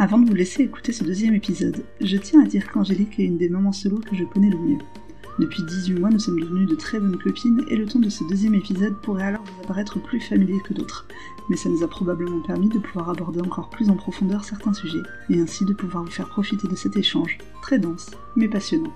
Avant de vous laisser écouter ce deuxième épisode, je tiens à dire qu'Angélique est une des mamans solo que je connais le mieux. Depuis 18 mois, nous sommes devenues de très bonnes copines et le ton de ce deuxième épisode pourrait alors vous apparaître plus familier que d'autres. Mais ça nous a probablement permis de pouvoir aborder encore plus en profondeur certains sujets et ainsi de pouvoir vous faire profiter de cet échange, très dense, mais passionnant.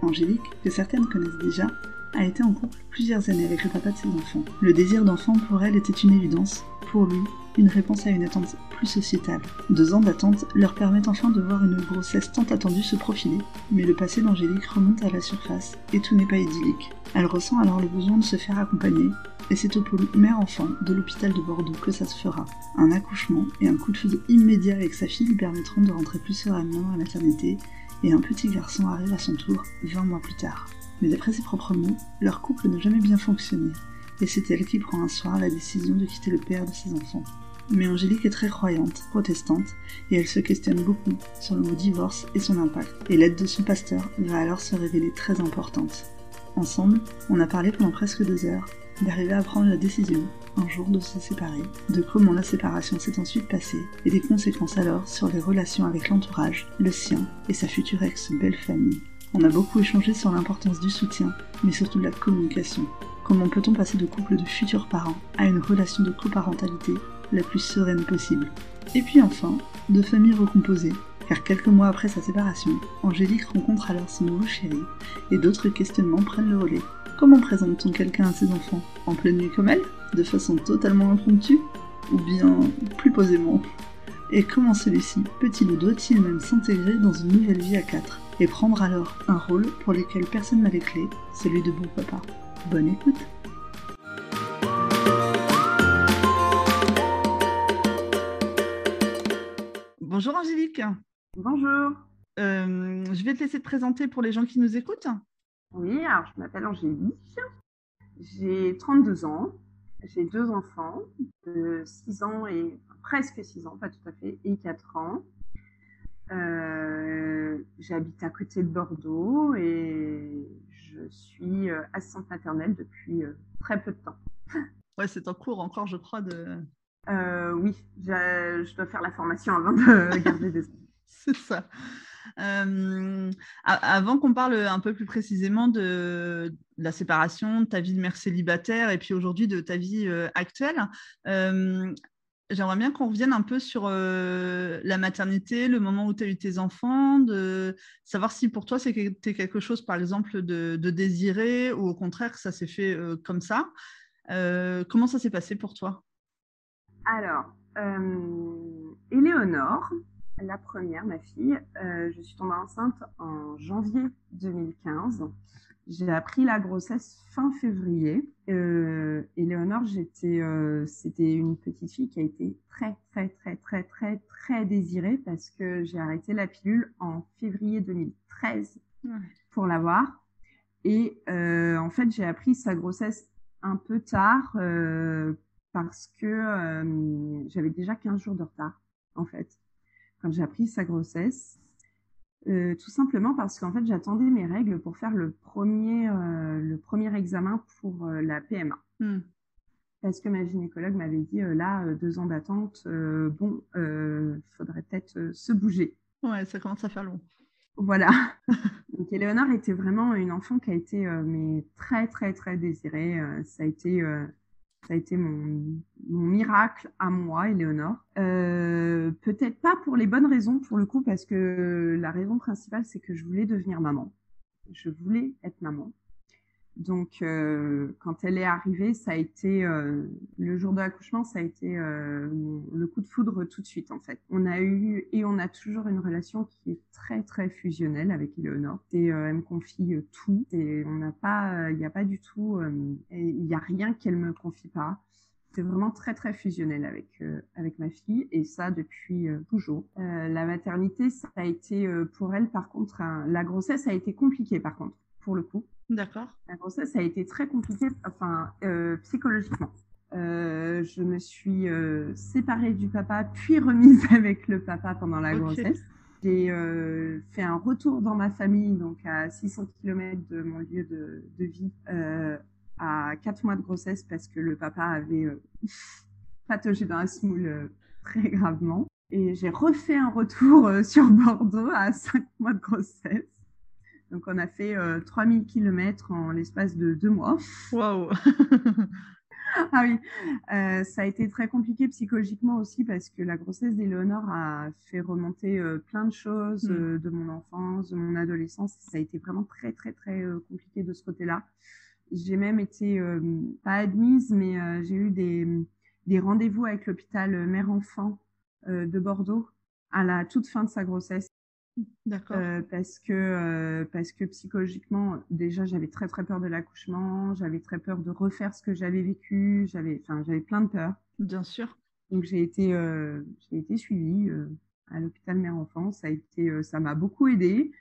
Angélique, que certaines connaissent déjà, a été en couple plusieurs années avec le papa de ses enfants. Le désir d'enfant pour elle était une évidence, pour lui, une réponse à une attente plus sociétale. Deux ans d'attente leur permettent enfin de voir une grossesse tant attendue se profiler, mais le passé d'Angélique remonte à la surface et tout n'est pas idyllique. Elle ressent alors le besoin de se faire accompagner, et c'est au pôle mère-enfant de l'hôpital de Bordeaux que ça se fera. Un accouchement et un coup de feu immédiat avec sa fille lui permettront de rentrer plus sereinement dans la maternité, et un petit garçon arrive à son tour 20 mois plus tard. Mais d'après ses propres mots, leur couple n'a jamais bien fonctionné, et c'est elle qui prend un soir la décision de quitter le père de ses enfants. Mais Angélique est très croyante, protestante, et elle se questionne beaucoup sur le mot divorce et son impact. Et l'aide de son pasteur va alors se révéler très importante. Ensemble, on a parlé pendant presque deux heures d'arriver à prendre la décision, un jour, de se séparer, de comment la séparation s'est ensuite passée, et des conséquences alors sur les relations avec l'entourage, le sien et sa future ex-belle famille. On a beaucoup échangé sur l'importance du soutien, mais surtout de la communication. Comment peut-on passer de couple de futurs parents à une relation de coparentalité la plus sereine possible Et puis enfin, de famille recomposée, car quelques mois après sa séparation, Angélique rencontre alors son nouveau chéri, et d'autres questionnements prennent le relais. Comment présente-t-on quelqu'un à ses enfants? En pleine nuit comme elle? De façon totalement impromptue? Ou bien plus posément? Et comment celui-ci peut-il ou doit-il même s'intégrer dans une nouvelle vie à quatre et prendre alors un rôle pour lequel personne n'a les clés, celui de bon papa? Bonne écoute Bonjour Angélique. Bonjour. Euh, je vais te laisser te présenter pour les gens qui nous écoutent. Oui, alors je m'appelle Angélique. J'ai 32 ans. J'ai deux enfants de 6 ans et presque 6 ans, pas tout à fait, et 4 ans. Euh, j'habite à côté de Bordeaux et je suis euh, assistante maternelle depuis euh, très peu de temps. Ouais, c'est en cours encore, je crois, de. oui, je dois faire la formation avant de garder des enfants. c'est ça. avant qu'on parle un peu plus précisément de, la séparation, de ta vie de mère célibataire et puis aujourd'hui de ta vie actuelle, J'aimerais bien qu'on revienne un peu sur euh, la maternité, le moment où tu as eu tes enfants, de savoir si pour toi c'était quelque chose, par exemple, de, désirer ou au contraire, ça s'est fait euh, comme ça. Euh, comment ça s'est passé pour toi? Alors, Éléonore, la première, ma fille, je suis tombée enceinte en janvier 2015. J'ai appris la grossesse fin février. Euh, Léonore, j'étais, euh, c'était une petite fille qui a été très, très, très, très, très, très désirée parce que j'ai arrêté la pilule en février 2013 pour l'avoir. Et euh, en fait, j'ai appris sa grossesse un peu tard euh, parce que euh, j'avais déjà 15 jours de retard, en fait, quand j'ai appris sa grossesse. Euh, tout simplement parce qu'en fait, j'attendais mes règles pour faire le premier, euh, le premier examen pour euh, la PMA. Hmm. Parce que ma gynécologue m'avait dit, là, deux ans d'attente, bon, il faudrait peut-être se bouger. Ouais, ça commence à faire long. Voilà. Donc, Éléonore était vraiment une enfant qui a été mais très, très, très désirée. ça a été ça a été mon, miracle à moi, Éléonore. Euh, Peut-être pas pour les bonnes raisons, pour le coup, parce que la raison principale, c'est que je voulais devenir maman. Je voulais être maman. Donc, euh, quand elle est arrivée, ça a été euh, le jour de l'accouchement, ça a été euh, le coup de foudre tout de suite en fait. On a eu et on a toujours une relation qui est très très fusionnelle avec Eleonore. Et elle me confie tout. Et on n'a pas, il n'y a pas du tout, il n'y a rien qu'elle me confie pas. C'est vraiment très très fusionnel avec avec ma fille et ça depuis toujours. la maternité, ça a été pour elle par contre, la grossesse a été compliquée par contre pour le coup. D'accord. La grossesse a été très compliquée, enfin, euh, psychologiquement. Euh, je me suis euh, séparée du papa, puis remise avec le papa pendant la grossesse. J'ai fait un retour dans ma famille, donc à 600 km de mon lieu de, de vie, à 4 mois de grossesse, parce que le papa avait pataugé dans la semoule très gravement. Et j'ai refait un retour sur Bordeaux à 5 mois de grossesse. Donc, on a fait 3000 km en l'espace de deux mois. Waouh ah oui, euh, ça a été très compliqué psychologiquement aussi parce que la grossesse d'Éléonore a fait remonter euh, plein de choses mm. euh, de mon enfance, de mon adolescence. Ça a été vraiment très, très, très compliqué de ce côté-là. J'ai même été, pas admise, mais j'ai eu des, des rendez-vous avec l'hôpital mère-enfant de Bordeaux à la toute fin de sa grossesse. D'accord. Euh, parce que euh, parce que psychologiquement déjà j'avais très très peur de l'accouchement, j'avais très peur de refaire ce que j'avais vécu, j'avais enfin j'avais plein de peurs. Bien sûr. Donc j'ai été euh, j'ai été suivie à l'hôpital mère enfant, ça a été ça m'a beaucoup aidé,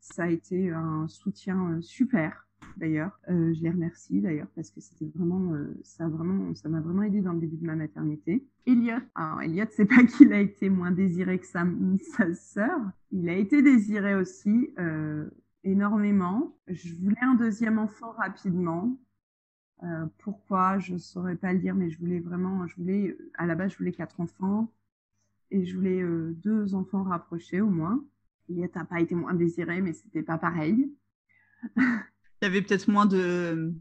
ça a été un soutien super d'ailleurs. Euh, je les remercie d'ailleurs parce que c'était vraiment, euh, ça vraiment, ça m'a vraiment aidé dans le début de ma maternité. Elliot, alors Elliot, c'est pas qu'il a été moins désiré que sa, sa sœur, il a été désiré aussi euh, énormément. Je voulais un deuxième enfant rapidement. pourquoi je saurais pas le dire, mais je voulais vraiment, je voulais, à la base, je voulais quatre enfants et je voulais deux enfants rapprochés au moins. Elliot n'a pas été moins désiré, mais c'était pas pareil. il y avait peut-être moins de,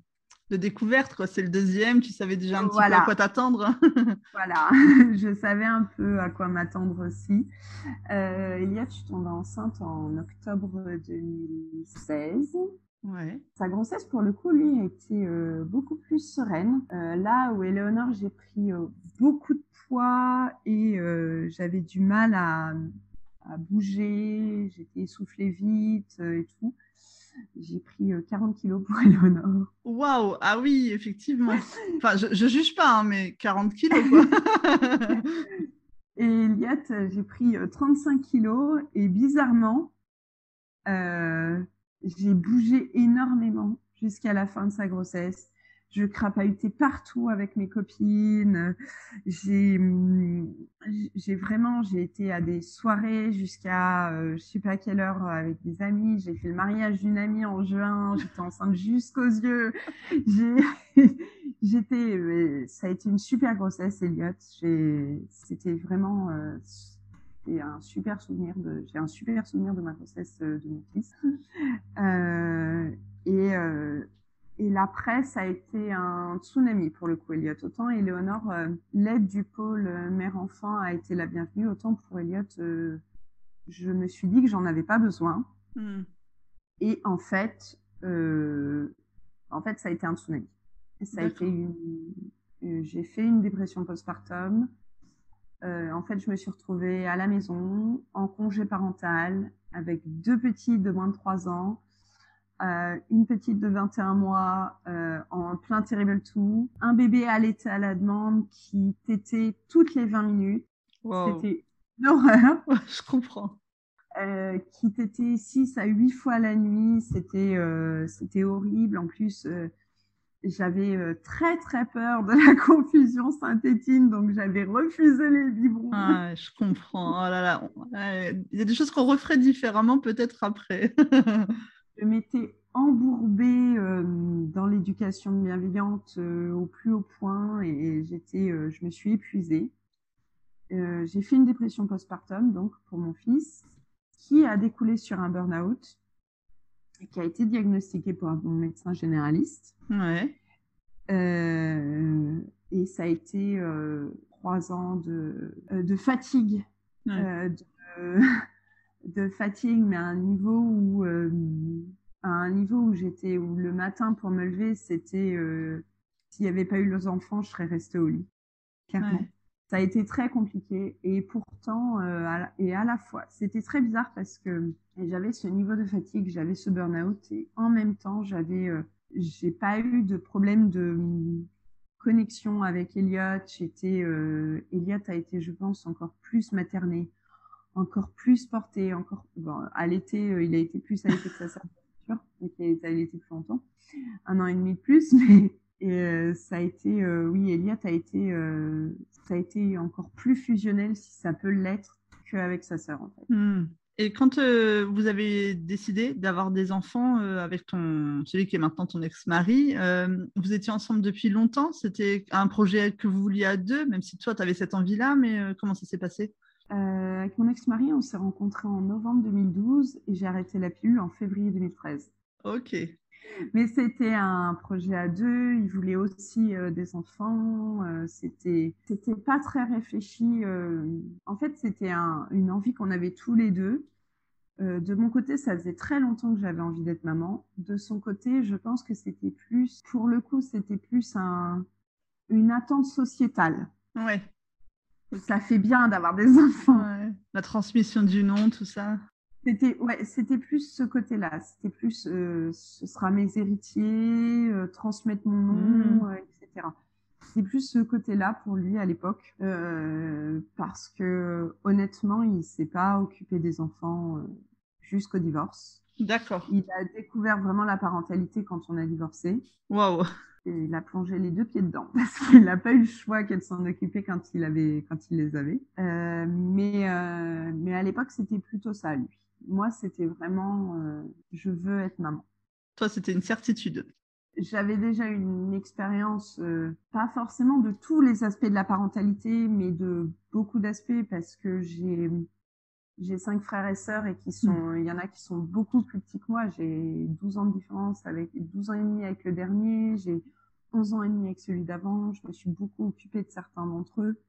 de découvertes. C'est le deuxième, tu savais déjà un petit peu à quoi t'attendre. voilà, je savais un peu à quoi m'attendre aussi. Euh, Elia, tu tombes enceinte en octobre 2016. Ouais. Sa grossesse, pour le coup, lui, a été euh, beaucoup plus sereine. Euh, là où Éléonore, j'ai pris euh, beaucoup de poids et j'avais du mal à, à bouger, j'étais essoufflée vite et tout j'ai pris 40 euh, kilos pour Eleonore. Waouh, ah oui, effectivement. Enfin, je, ne juge pas, hein, mais 40 kilos, quoi. et Eliott, j'ai pris 35 euh, kilos et bizarrement, euh, j'ai bougé énormément jusqu'à la fin de sa grossesse je crapahutais partout avec mes copines. J'ai, j'ai vraiment, j'ai été à des soirées jusqu'à, euh, je sais pas à quelle heure avec des amis. J'ai fait le mariage d'une amie en juin. J'étais enceinte jusqu'aux yeux. J'ai, j'étais, euh, ça a été une super grossesse, Elliot. C'était vraiment, euh, un super souvenir de, j'ai un super souvenir de ma grossesse euh, de mon fils. Euh, et euh, et l'après, ça a été un tsunami pour le coup, Elliot. Autant Éléonore, euh, l'aide du pôle euh, mère-enfant a été la bienvenue, autant pour Elliot, euh, je me suis dit que j'en avais pas besoin. Hmm. Et en fait, en fait, ça a été un tsunami. ça a été une, j'ai fait une dépression postpartum. en fait, je me suis retrouvée à la maison, en congé parental, avec deux petits de moins de trois ans euh, une petite de 21 mois euh, en plein terrible tout, un bébé allaité à la demande qui tétait toutes les 20 minutes. C'était une horreur. je comprends. Euh, qui tétait 6 à 8 fois la nuit, c'était c'était horrible. En plus, j'avais très très peur de la confusion synthétine, donc j'avais refusé les biberons. Ah, je comprends. Oh là là. Il y a des choses qu'on referait différemment peut-être après. je m'étais embourbée euh, dans l'éducation bienveillante euh, au plus haut point et, j'étais, euh, je me suis épuisée. j'ai fait une dépression postpartum donc pour mon fils qui a découlé sur un burn-out et qui a été diagnostiqué par mon médecin généraliste. Ouais. et ça a été trois ans de, de fatigue, de, de fatigue, mais à un niveau où, euh, à un niveau où j'étais, où le matin pour me lever, c'était, euh, s'il n'y avait pas eu les enfants, je serais restée au lit. Clairement. Ça a été très compliqué et pourtant, euh, à, et à la fois, c'était très bizarre parce que j'avais ce niveau de fatigue, j'avais ce burn-out et en même temps, j'avais, j'ai pas eu de problème de connexion avec Elliot. J'étais, Elliot a été, je pense, encore plus materné encore plus porté, encore bon, à l'été, euh, il a été plus allaité que sa sœur, donc il a été allaité plus longtemps, un an et demi de plus, mais et, euh, ça a été, euh, oui, Elliot a été, ça a été encore plus fusionnel si ça peut l'être qu'avec sa sœur en fait. Hmm. Et quand vous avez décidé d'avoir des enfants avec ton, celui qui est maintenant ton ex-mari, vous étiez ensemble depuis longtemps? C'était un projet que vous vouliez à deux, même si toi, tu avais cette envie-là, mais comment ça s'est passé? Avec mon ex-mari, on s'est rencontrés en novembre 2012 et j'ai arrêté la pilule en février 2013. Ok. Mais c'était un projet à deux. Il voulait aussi euh, des enfants. Euh, c'était, c'était pas très réfléchi. Euh. en fait, c'était une envie qu'on avait tous les deux. de mon côté, ça faisait très longtemps que j'avais envie d'être maman. De son côté, je pense que c'était plus, pour le coup, c'était plus un, une attente sociétale. Ouais. Ça fait bien d'avoir des enfants. La transmission du nom, tout ça. C'était ouais, c'était plus ce côté-là. C'était plus, euh, ce sera mes héritiers, euh, transmettre mon nom, mmh. euh, etc. C'est plus ce côté-là pour lui à l'époque, parce que honnêtement, il s'est pas occupé des enfants jusqu'au divorce. D'accord. Il a découvert vraiment la parentalité quand on a divorcé. Waouh. Il a plongé les deux pieds dedans parce qu'il n'a pas eu le choix qu'elle s'en occupait quand il avait quand il les avait. mais mais à l'époque c'était plutôt ça lui moi, c'était vraiment euh, je veux être maman. Toi, c'était une certitude. J'avais déjà une expérience, euh, pas forcément de tous les aspects de la parentalité, mais de beaucoup d'aspects parce que j'ai j'ai cinq frères et sœurs et qui sont, il y en a qui sont beaucoup plus petits que moi. J'ai 12 ans de différence avec 12 ans et demi avec le dernier. J'ai 11 ans et demi avec celui d'avant. Je me suis beaucoup occupée de certains d'entre eux.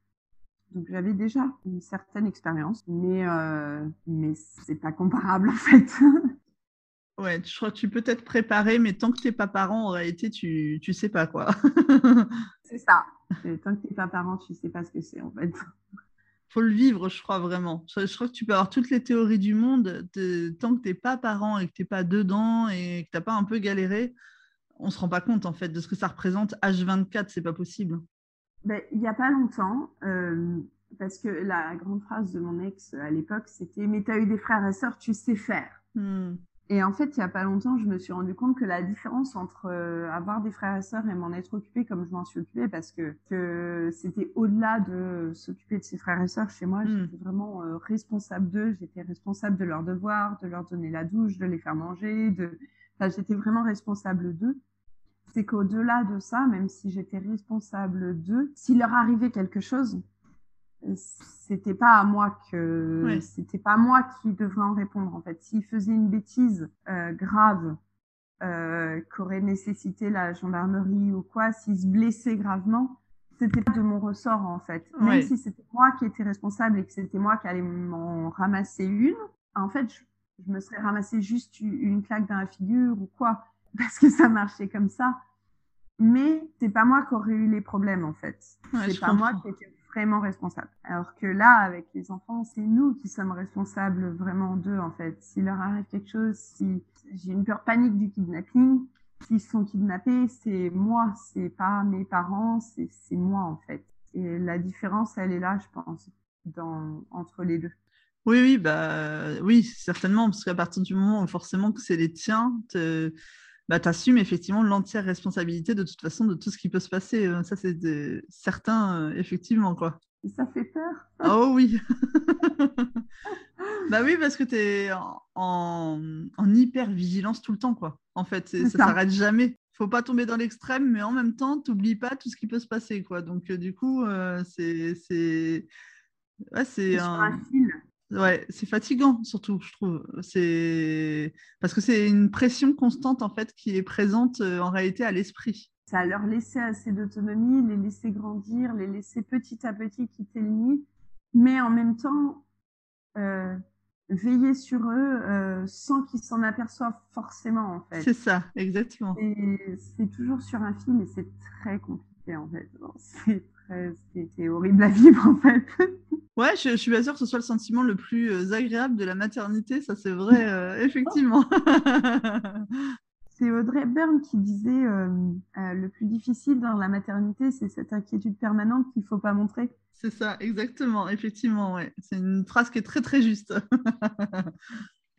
Donc j'avais déjà une certaine expérience, mais euh, mais c'est pas comparable en fait. ouais, je crois que tu peux être préparé, mais tant que t'es pas parent, en réalité, tu tu sais pas quoi. c'est ça. tant que t'es pas parent, tu sais pas ce que c'est en fait. Faut le vivre, je crois vraiment. Je, crois que tu peux avoir toutes les théories du monde, tant que t'es pas parent et que t'es pas dedans et que t'as pas un peu galéré, on se rend pas compte en fait de ce que ça représente. H24, c'est pas possible ben, Il n'y a pas longtemps, euh, parce que la grande phrase de mon ex à l'époque, c'était Mais tu as eu des frères et sœurs, tu sais faire. Hmm. Et en fait, il n'y a pas longtemps, je me suis rendu compte que la différence entre euh, avoir des frères et sœurs et m'en être occupée comme je m'en suis occupée, parce que, que c'était au-delà de s'occuper de ses frères et sœurs chez moi, hmm. j'étais vraiment euh, responsable d'eux, j'étais responsable de leurs devoirs, de leur donner la douche, de les faire manger, de... Enfin, j'étais vraiment responsable d'eux c'est qu'au-delà de ça, même si j'étais responsable d'eux, s'il leur arrivait quelque chose, c'était pas à moi que c'était pas moi qui devrais en répondre en fait. S'ils faisaient une bêtise euh, grave euh, qu'aurait nécessité la gendarmerie ou quoi, s'ils se blessaient gravement, c'était pas de mon ressort en fait. Même si c'était moi qui étais responsable et que c'était moi qui allais m'en ramasser une, en fait, je, je me serais ramassé juste une claque dans la figure ou quoi parce que ça marchait comme ça. Mais c'est pas moi qui aurais eu les problèmes en fait. c'est pas moi qui étais vraiment responsable. Alors que là, avec les enfants, c'est nous qui sommes responsables vraiment d'eux en fait. S'il leur arrive quelque chose, si j'ai une peur panique du kidnapping, s'ils sont kidnappés, c'est moi, c'est pas mes parents, c'est moi en fait. Et la différence, elle est là, je pense, dans, entre les deux. Oui, oui, bah oui, certainement, parce qu'à partir du moment où forcément que c'est les tiens, bah, tu assumes effectivement l'entière responsabilité de toute façon de tout ce qui peut se passer. Euh, ça, c'est certain, euh, effectivement. Quoi. Ça fait peur. oh oui. bah oui, parce que tu es en, en, hyper vigilance tout le temps. Quoi. En fait, ça ne s'arrête jamais. faut pas tomber dans l'extrême, mais en même temps, tu n'oublies pas tout ce qui peut se passer. Quoi. Donc, euh, du coup, c'est. Ouais, c'est un... un fil. Ouais, c'est fatigant surtout, je trouve. C'est parce que c'est une pression constante en fait qui est présente euh, en réalité à l'esprit. Ça leur laisser assez d'autonomie, les laisser grandir, les laisser petit à petit quitter le nid, mais en même temps euh, veiller sur eux euh, sans qu'ils s'en aperçoivent forcément en fait. C'est ça, exactement. C'est toujours sur un fil et c'est très compliqué en fait. C'est c'est horrible à vivre en fait. Ouais, je, je, suis pas sûre que ce soit le sentiment le plus euh, agréable de la maternité, ça c'est vrai, euh, effectivement. c'est Audrey Byrne qui disait euh, le plus difficile dans la maternité, c'est cette inquiétude permanente qu'il faut pas montrer. C'est ça, exactement, effectivement, ouais. C'est une phrase qui est très très juste.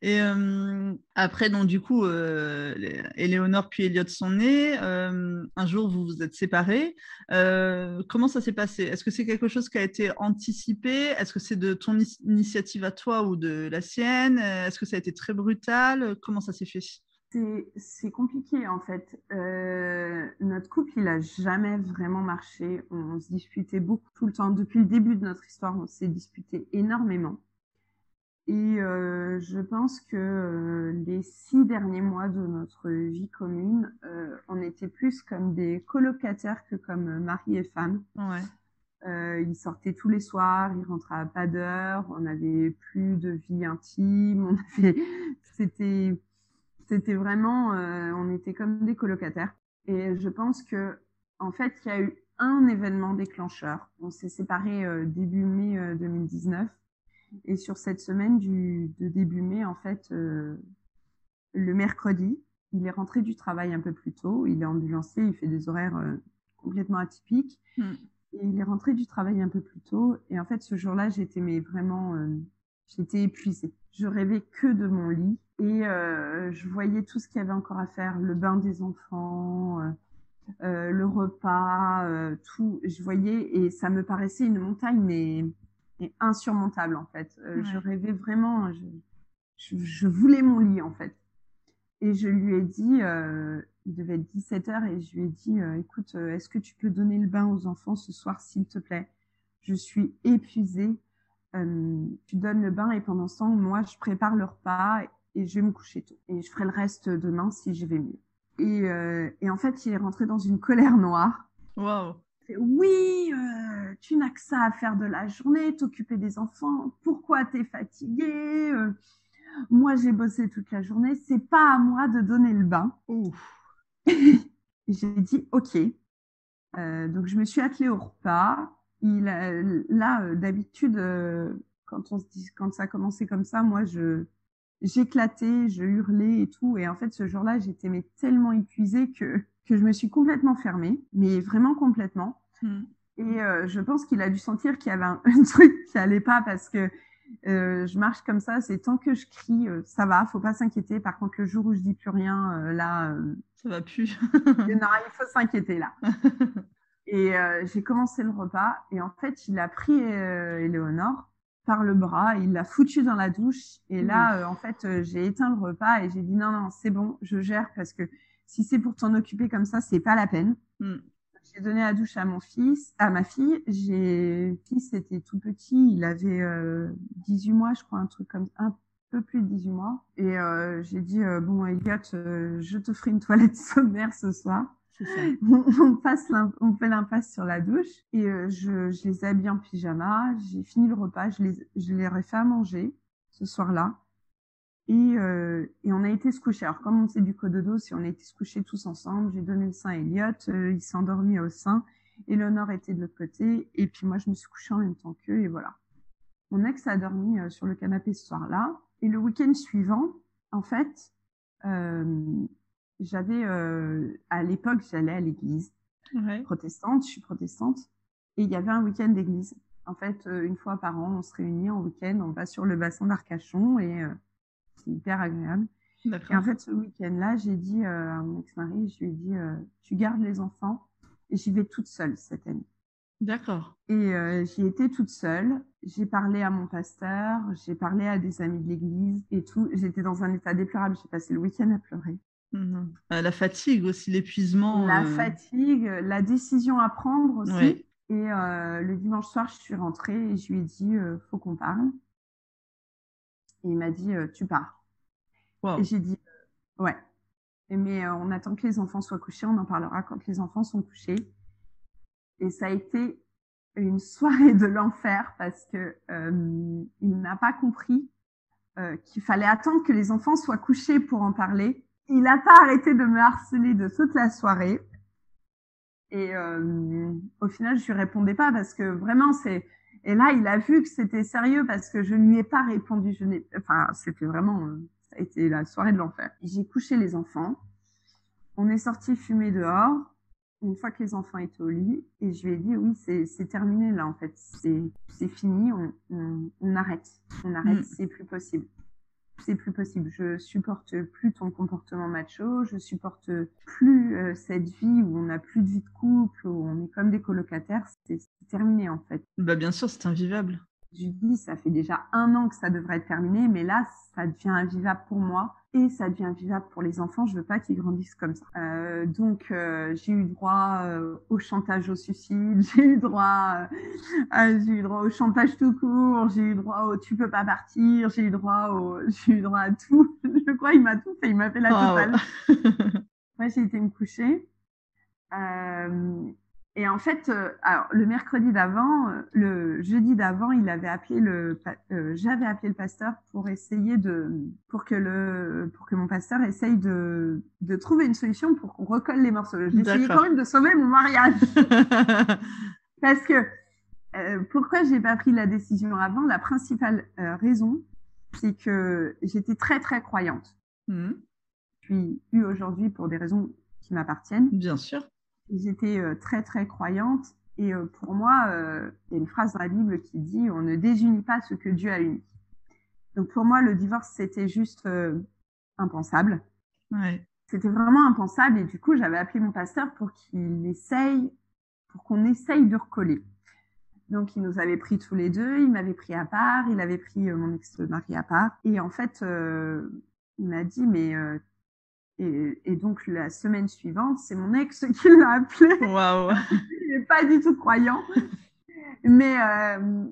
Et euh, après, donc, du coup, euh, Éléonore puis Elliot sont nés. Euh, un jour, vous vous êtes séparés. comment ça s'est passé? Est-ce que c'est quelque chose qui a été anticipé? Est-ce que c'est de ton initiative à toi ou de la sienne? Est-ce que ça a été très brutal? Comment ça s'est fait? C'est compliqué en fait. Euh, notre couple, il a jamais vraiment marché. On, se disputait beaucoup tout le temps. Depuis le début de notre histoire, on s'est disputé énormément. Et euh, je pense que euh, les six derniers mois de notre vie commune, euh, on était plus comme des colocataires que comme mari et femme. Ouais. Euh, il sortait tous les soirs, il rentrait à pas d'heure, on n'avait plus de vie intime, on avait, c'était, c'était vraiment, on était comme des colocataires. Et je pense que, en fait, il y a eu un événement déclencheur. On s'est séparés début mai 2019. Et sur cette semaine du, de début mai, en fait, le mercredi, il est rentré du travail un peu plus tôt. Il est ambulancier, il fait des horaires complètement atypiques. Mm. Et il est rentré du travail un peu plus tôt. Et en fait, ce jour-là, j'étais mais vraiment, euh, j'étais épuisée. Je rêvais que de mon lit et euh, je voyais tout ce qu'il y avait encore à faire, le bain des enfants, euh, euh le repas, euh, tout. Je voyais et ça me paraissait une montagne mais, insurmontable en fait. Je rêvais vraiment, je, je, je, voulais mon lit en fait. Et je lui ai dit, il devait être 17 heures et je lui ai dit, euh, écoute, euh, est-ce que tu peux donner le bain aux enfants ce soir, s'il te plaît? Je suis épuisée. Euh, tu donnes le bain et pendant ce temps, moi, je prépare le repas et je vais me coucher tôt. Et je ferai le reste demain si je vais mieux. Et, et en fait, il est rentré dans une colère noire. Wow. Oui, tu n'as que ça à faire de la journée, t'occuper des enfants. Pourquoi t'es fatiguée Moi, j'ai bossé toute la journée. C'est pas à moi de donner le bain. J'ai dit OK. Euh, donc je me suis attelée au repas. Il là euh, d'habitude euh, quand on se dit quand ça a commencé comme ça, moi je j'éclatais, je hurlais et tout. Et en fait ce jour-là j'étais mais tellement épuisée que que je me suis complètement fermée, mais vraiment complètement. Hmm. Et je pense qu'il a dû sentir qu'il y avait un, un, truc qui allait pas parce que euh, je marche comme ça, c'est tant que je crie, euh, ça va, faut pas s'inquiéter. Par contre, le jour où je dis plus rien, euh, là, ça va plus. non, il faut s'inquiéter là. et j'ai commencé le repas et en fait, il a pris Éléonore par le bras, il l'a foutu dans la douche et là, en fait, j'ai éteint le repas et j'ai dit non, non, c'est bon, je gère parce que si c'est pour t'en occuper comme ça, c'est pas la peine. Mm. J'ai donné la douche à mon fils, à ma fille. J'ai fils était tout petit, il avait euh, 18 mois, je crois, un truc comme un peu plus de 18 mois. Et euh, j'ai dit euh, bon Elliot, euh, je te ferai une toilette sommaire ce soir. Ça. on, passe on fait l'impasse sur la douche et euh, je, je les ai habillés en pyjama. J'ai fini le repas, je les je les ai fait à manger ce soir-là. Et, euh, et, on a été se coucher. Alors, comme on sait du cododo, si on a été se coucher tous ensemble, j'ai donné le sein à Elliot, euh, il s'est endormi au sein, Eleonore était de l'autre côté, et puis moi, je me suis couchée en même temps qu'eux, et voilà. Mon ex a dormi euh, sur le canapé ce soir-là, et le week-end suivant, en fait, euh, j'avais, à l'époque, j'allais à l'église ouais. protestante, je suis protestante, et il y avait un week-end d'église. En fait, une fois par an, on se réunit en week-end, on va sur le bassin d'Arcachon, et c'est hyper agréable. Et en fait, ce week-end-là, j'ai dit euh, à mon ex-mari, je lui ai dit, euh, tu gardes les enfants et j'y vais toute seule cette année. D'accord. Et euh, j'y étais toute seule. J'ai parlé à mon pasteur, j'ai parlé à des amis de l'église et tout. J'étais dans un état déplorable. J'ai passé le week-end à pleurer. Mhm. la fatigue aussi, l'épuisement. La fatigue, la décision à prendre aussi. Et le dimanche soir, je suis rentrée et je lui ai dit, faut qu'on parle. Et il m'a dit, euh, tu pars. Et j'ai dit, euh, ouais. Mais euh, on attend que les enfants soient couchés, on en parlera quand les enfants sont couchés. Et ça a été une soirée de l'enfer parce que il n'a pas compris qu'il fallait attendre que les enfants soient couchés pour en parler. Il n'a pas arrêté de me harceler de toute la soirée. Et au final, je lui répondais pas parce que vraiment, c'est et là, il a vu que c'était sérieux parce que je ne lui ai pas répondu. Je n'ai, enfin, c'était vraiment, ça a été la soirée de l'enfer. J'ai couché les enfants. On est sorti fumer dehors. Une fois que les enfants étaient au lit, et je lui ai dit oui, c'est terminé là en fait, c'est fini, on, on, on, arrête, on arrête, mm. c'est plus possible c'est plus possible. Je supporte plus ton comportement macho, je supporte plus euh, cette vie où on n'a plus de vie de couple, où on est comme des colocataires. C'est terminé en fait. Bah bien sûr, c'est invivable. Je dis, ça fait déjà un an que ça devrait être terminé, mais là, ça devient invivable pour moi. Et ça devient vivable pour les enfants. Je veux pas qu'ils grandissent comme ça. Euh, donc euh, j'ai eu droit euh, au chantage au suicide, j'ai eu droit, j'ai eu droit au chantage tout court, j'ai eu droit au tu peux pas partir, j'ai eu droit au, j'ai eu droit à tout. Je crois il m'a tout fait, il m'a fait la totale. Moi j'ai été me coucher. Et en fait, euh, alors, le mercredi d'avant, euh, le jeudi d'avant, il avait appelé le, euh, j'avais appelé le pasteur pour essayer de, pour que le, pour que mon pasteur essaye de, de trouver une solution pour qu'on recolle les morceaux. J'ai essayé quand même de sauver mon mariage. Parce que, euh, pourquoi j'ai pas pris la décision avant? La principale raison, c'est que j'étais très, très croyante. Mmh. Je suis eu aujourd'hui pour des raisons qui m'appartiennent. Bien sûr j'étais euh, très très croyante et euh, pour moi, euh, il y a une phrase dans la Bible qui dit on ne désunit pas ce que Dieu a uni. Donc pour moi, le divorce c'était juste impensable. Ouais. C'était vraiment impensable et du coup, j'avais appelé mon pasteur pour qu'il essaye, pour qu'on essaye de recoller. Donc, il nous avait pris tous les deux, il m'avait pris à part, il avait pris mon ex-mari à part. Et en fait, il m'a dit, mais et, donc la semaine suivante, c'est mon ex qui l'a appelé. Waouh. Il n'est pas du tout croyant. Mais euh,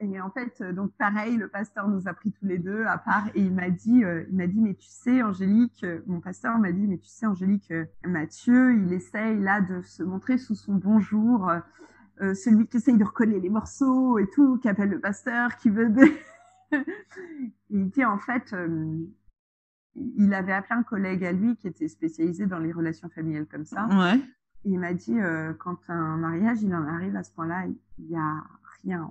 et en fait, donc pareil, le pasteur nous a pris tous les deux à part et il m'a dit, euh, il m'a dit, mais tu sais, Angélique, mon pasteur m'a dit, mais tu sais, Angélique, Mathieu, il essaye là de se montrer sous son bonjour, euh, celui qui essaye de recoller les morceaux et tout, qui appelle le pasteur, qui veut des... il dit en fait, euh, il avait appelé un collègue à lui qui était spécialisé dans les relations familiales comme ça. Ouais. il m'a dit, euh, quand un mariage, il en arrive à ce point-là, il n'y a rien.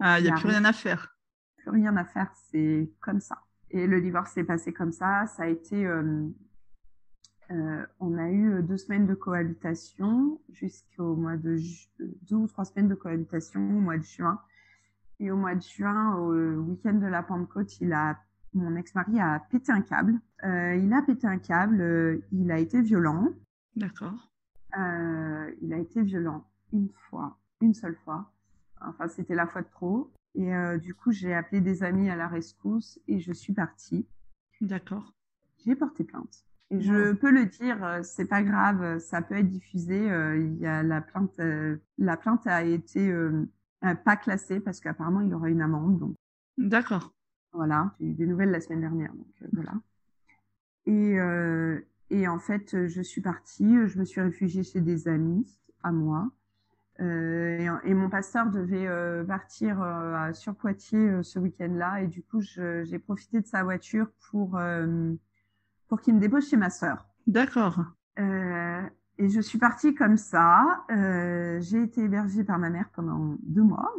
Ah, il n'y a, plus rien à faire. Plus rien à faire, c'est comme ça. Et le divorce s'est passé comme ça. Ça a été, euh, euh, on a eu deux semaines de cohabitation jusqu'au mois de deux ou trois semaines de cohabitation au mois de juin. Et au mois de juin, au week-end de la Pentecôte, il a mon ex-mari a pété un câble. Euh, il a pété un câble, euh, il a été violent. D'accord. Euh, il a été violent une fois, une seule fois. Enfin, c'était la fois de trop. Et du coup, j'ai appelé des amis à la rescousse et je suis partie. D'accord. J'ai porté plainte. Et je peux le dire, c'est pas grave, ça peut être diffusé. Il y a la plainte, la plainte a été pas classée parce qu'apparemment il aura une amende. Donc. D'accord. Voilà, j'ai eu des nouvelles la semaine dernière, donc euh, voilà. Et, euh, et en fait, je suis partie, je me suis réfugiée chez des amis à moi. Euh, et, mon pasteur devait euh, partir euh, sur Poitiers ce week-end-là, et du coup, j'ai profité de sa voiture pour pour qu'il me dépose chez ma sœur. D'accord. Et je suis partie comme ça. Euh, j'ai été hébergée par ma mère pendant deux mois.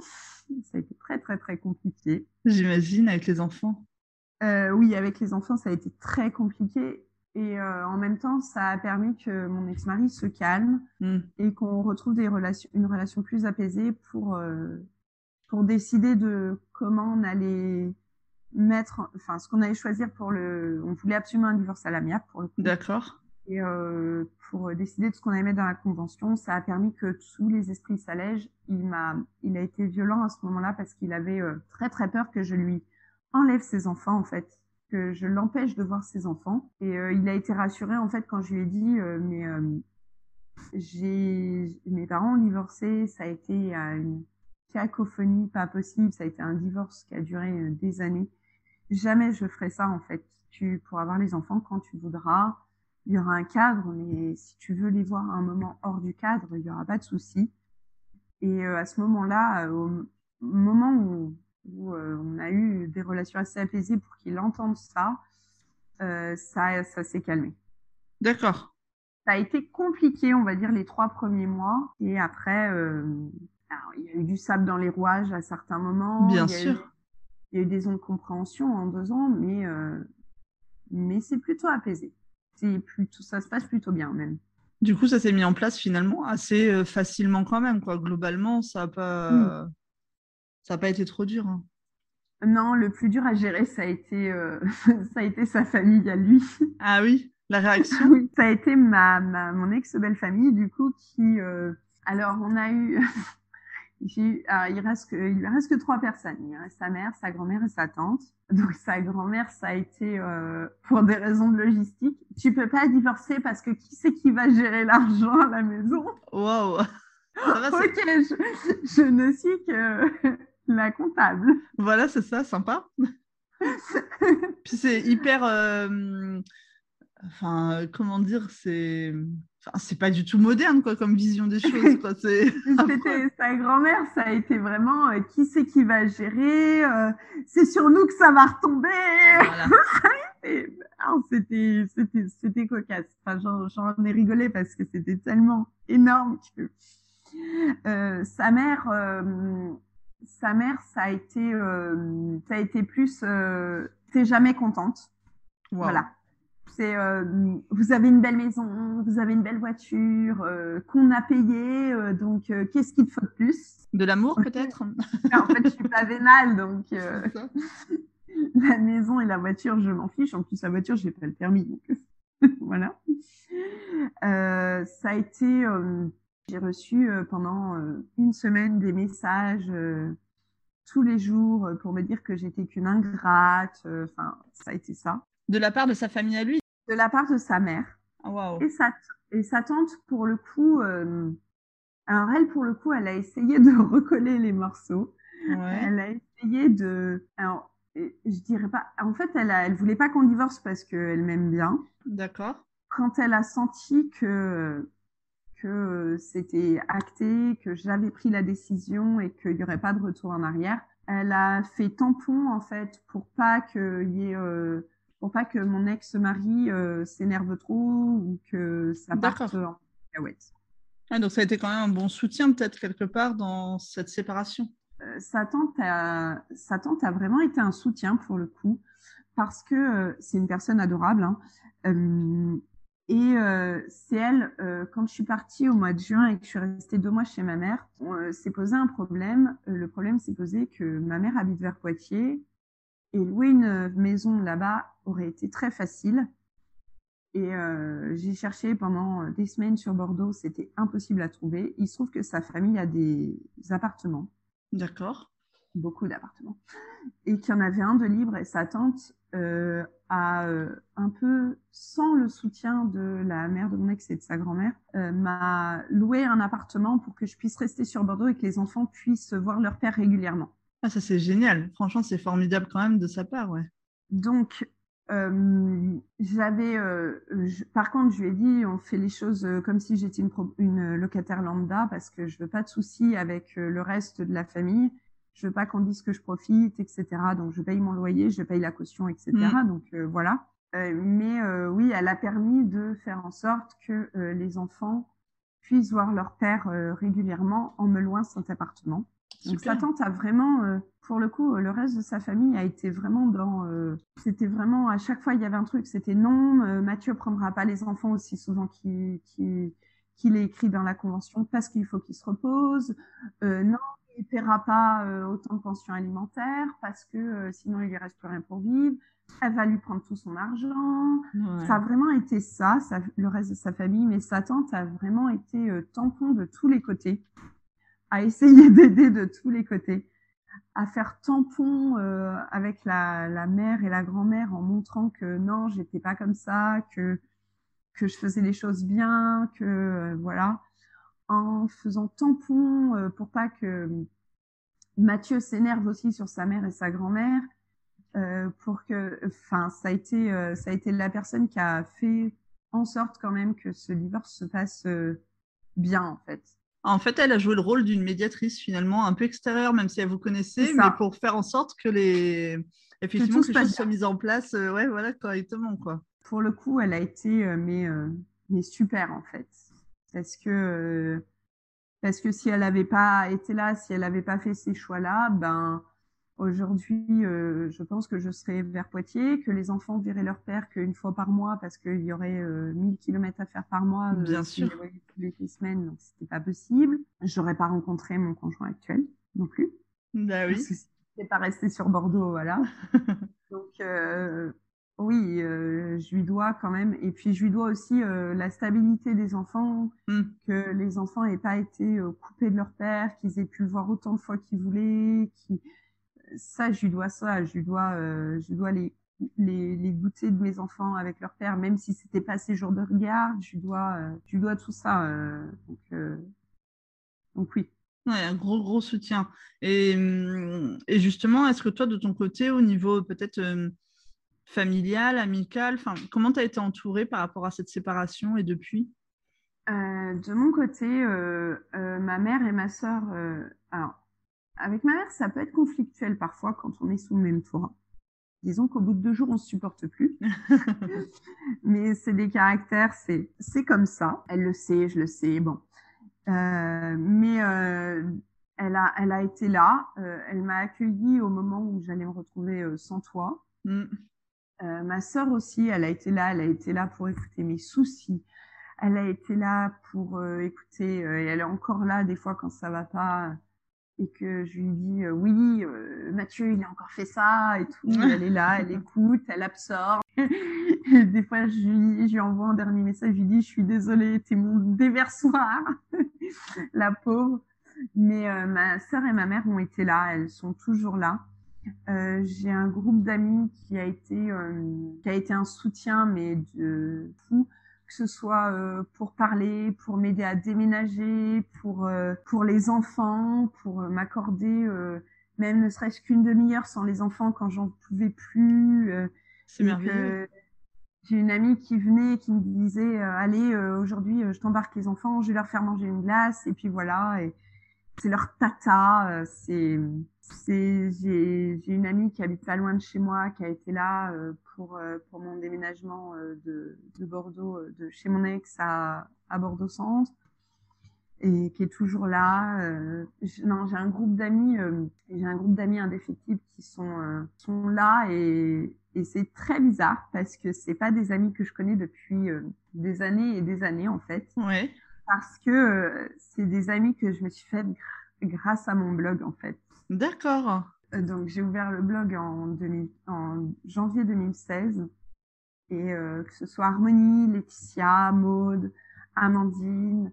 Ça a été très, très, très compliqué. J'imagine, avec les enfants. Euh, oui, avec les enfants, ça a été très compliqué. Et euh, en même temps, ça a permis que mon ex-mari se calme hmm. et qu'on retrouve des relations, une relation plus apaisée pour, euh, pour décider de comment on allait mettre, enfin, ce qu'on allait choisir pour le. On voulait absolument un divorce à l'amiable pour le coup. D'accord. Et euh, pour décider de ce qu'on allait mettre dans la convention, ça a permis que tous les esprits s'allègent. Il m'a, il a été violent à ce moment-là parce qu'il avait euh, très très peur que je lui enlève ses enfants en fait, que je l'empêche de voir ses enfants. Et euh, il a été rassuré en fait quand je lui ai dit euh, mais j'ai mes parents ont divorcé, ça a été une cacophonie pas possible, ça a été un divorce qui a duré des années. Jamais je ferai ça en fait. Tu pourras avoir les enfants quand tu voudras il y aura un cadre, mais si tu veux les voir un moment hors du cadre, il n'y aura pas de souci. Et euh, à ce moment-là, euh, au moment où, où euh, on a eu des relations assez apaisées pour qu'il entende ça, ça, ça s'est calmé. D'accord. Ça a été compliqué, on va dire, les trois premiers mois. Et après, alors, il y a eu du sable dans les rouages à certains moments. Bien sûr. il y a eu des ondes de compréhension en deux ans, mais, mais c'est plutôt apaisé c'est plutôt, ça se passe plutôt bien même. Du coup, ça s'est mis en place finalement assez euh, facilement quand même, quoi. Globalement, ça n'a pas, ça pas été trop dur. Hein. Non, le plus dur à gérer, ça a été, euh, ça a été sa famille à lui. Ah oui, la réaction? oui, ça a été ma, ma mon ex belle famille du coup qui, euh, alors on a eu, il reste que, il lui reste que trois personnes. Il reste sa mère, sa grand-mère et sa tante. Donc sa grand-mère, ça a été euh, pour des raisons de logistique. Tu peux pas divorcer parce que qui c'est qui va gérer l'argent à la maison? Wow. ok, je, ne suis que la comptable. Voilà, c'est ça, sympa. Puis c'est hyper. Euh, enfin, comment dire, c'est c'est pas du tout moderne quoi comme vision des choses quoi c'est sa grand-mère ça a été vraiment euh, qui c'est qui va gérer euh, c'est sur nous que ça va retomber. C'était c'était c'était cocasse. Enfin j'en ai rigolé parce que c'était tellement énorme que euh, sa mère sa mère ça a été ça a été plus t'es jamais contente. Voilà c'est euh, vous avez une belle maison, vous avez une belle voiture euh, qu'on a payée, euh, donc qu'est-ce qu'il te faut de plus? De l'amour peut-être? En fait, je suis pas vénale, donc la maison et la voiture, je m'en fiche. En plus, la voiture, j'ai pas le permis, donc voilà. ça a été, j'ai reçu pendant une semaine des messages tous les jours pour me dire que j'étais qu'une ingrate. Enfin, ça a été ça. De la part de sa famille à lui? De la part de sa mère. Ah, et, sa, et sa tante, pour le coup, euh, alors elle, pour le coup, elle a essayé de recoller les morceaux. Elle a essayé de... Alors, je dirais pas... En fait, elle, a, elle voulait pas qu'on divorce parce qu'elle m'aime bien. D'accord. Quand elle a senti que que c'était acté, que j'avais pris la décision et qu'il n'y aurait pas de retour en arrière, elle a fait tampon en fait pour pas qu'il y ait euh, pour pas que mon ex-mari euh, s'énerve trop ou que ça parte en cacahuète. Ah, donc ça a été quand même un bon soutien peut-être quelque part dans cette séparation. Euh, sa, tante a, sa tante a vraiment été un soutien pour le coup parce que euh, c'est une personne adorable. Hein. et c'est elle, quand je suis partie au mois de juin et que je suis restée deux mois chez ma mère, s'est posé un problème. le problème s'est posé que ma mère habite vers Poitiers et louer une maison là-bas aurait été très facile. Et euh, j'ai cherché pendant des semaines sur Bordeaux, c'était impossible à trouver. Il se trouve que sa famille a des appartements. D'accord. Beaucoup d'appartements. Et qu'il y en avait un de libre et sa tante euh, a euh, un peu, sans le soutien de la mère de mon ex et de sa grand-mère, m'a loué un appartement pour que je puisse rester sur Bordeaux et que les enfants puissent voir leur père régulièrement. Ah, ça c'est génial. Franchement, c'est formidable quand même de sa part, ouais. Donc, euh, j'avais, euh, par contre, je lui ai dit, on fait les choses euh, comme si j'étais une, une, locataire lambda parce que je veux pas de soucis avec le reste de la famille. Je veux pas qu'on dise que je profite, etc. Donc, je paye mon loyer, je paye la caution, etc. Mm. Donc, voilà. mais oui, elle a permis de faire en sorte que les enfants puissent voir leur père régulièrement en me louant cet appartement. Donc sa tante a vraiment, euh, pour le coup, le reste de sa famille a été vraiment dans. Euh, c'était vraiment à chaque fois il y avait un truc, c'était non, euh, Mathieu prendra pas les enfants aussi souvent qu'il est écrit dans la convention parce qu'il faut qu'il se repose. non, il paiera pas autant de pension alimentaire parce que sinon il lui reste plus rien pour vivre. Elle va lui prendre tout son argent. Ça a vraiment été ça, ça, le reste de sa famille, mais sa tante a vraiment été tampon de tous les côtés à essayer d'aider de tous les côtés, à faire tampon euh, avec la, la, mère et la grand-mère en montrant que non, j'étais pas comme ça, que que je faisais les choses bien, que euh, voilà, en faisant tampon euh, pour pas que Mathieu s'énerve aussi sur sa mère et sa grand-mère, euh, pour que, enfin, ça a été ça a été la personne qui a fait en sorte quand même que ce divorce se passe bien en fait. En fait, elle a joué le rôle d'une médiatrice finalement un peu extérieure, même si elle vous connaissait, mais pour faire en sorte que les effectivement que, les choses soient mises en place, euh, ouais, voilà, correctement quoi. Pour le coup, elle a été euh, mais euh, mais super en fait, parce que parce que si elle n'avait pas été là, si elle n'avait pas fait ces choix-là, ben Aujourd'hui, euh, je pense que je serai vers Poitiers, que les enfants verraient leur père qu'une fois par mois parce qu'il y aurait euh, 1000 km à faire par mois. Euh, Bien sûr. Les, les semaines, donc c'était pas possible. J'aurais pas rencontré mon conjoint actuel non plus. Bah oui. Parce que pas resté sur Bordeaux, voilà. donc, euh, oui, je lui dois quand même. Et puis, je lui dois aussi la stabilité des enfants, mmh. que les enfants n'aient pas été coupés de leur père, qu'ils aient pu le voir autant de fois qu'ils voulaient. Qui... Ça, je lui dois ça. Je lui dois, je dois les, les, de mes enfants avec leur père, même si c'était pas ces jours de regard. Je lui dois, je lui dois tout ça. donc, donc, oui. Ouais, un gros, gros soutien. Et, mmh, et justement, est-ce que toi, de ton côté, au niveau peut-être familiale, amicale enfin, Comment tu as été entourée par rapport à cette séparation et depuis? Euh, De mon côté, euh, euh, ma mère et ma sœur. alors, avec ma mère, ça peut être conflictuel parfois quand on est sous le même toit. Disons qu'au bout de deux jours, on se supporte plus. Mais c'est des caractères, c'est c'est comme ça. Elle le sait, je le sais. Bon, mais elle a elle a été là. elle m'a accueillie au moment où j'allais me retrouver sans toi. Mmh. Euh, ma sœur aussi, elle a été là, elle a été là pour écouter mes soucis. Elle a été là pour euh, écouter, euh, et elle est encore là des fois quand ça va pas et que je lui dis oui, Mathieu, il a encore fait ça et tout. elle est là, elle écoute, elle absorbe. des fois, je lui, je lui envoie un dernier message, je lui dis je suis désolée, t'es mon déversoir, la pauvre. Mais ma sœur et ma mère ont été là, elles sont toujours là. Euh, j'ai un groupe d'amis qui a été euh, qui a été un soutien mais de fou que ce soit euh, pour parler, pour m'aider à déménager, pour pour les enfants, pour m'accorder même ne serait-ce qu'une demi-heure sans les enfants quand j'en pouvais plus. C'est merveilleux. J'ai une amie qui venait et qui me disait allez aujourd'hui je t'embarque les enfants, je vais leur faire manger une glace et puis voilà et c'est leur tata, c'est j'ai une amie qui habite pas loin de chez moi, qui a été là euh, pour, euh, pour mon déménagement euh, de, de, Bordeaux, de chez mon ex à, à Bordeaux Centre, et qui est toujours là. non, j'ai un groupe d'amis, j'ai un groupe d'amis indéfectibles qui sont sont là, et, et c'est très bizarre parce que c'est pas des amis que je connais depuis des années et des années en fait. Ouais. Parce que c'est des amis que je me suis fait grâce à mon blog en fait. D'accord. Euh, donc j'ai ouvert le blog en, janvier 2016 et euh, que ce soit Harmonie, Laetitia, Maude, Amandine,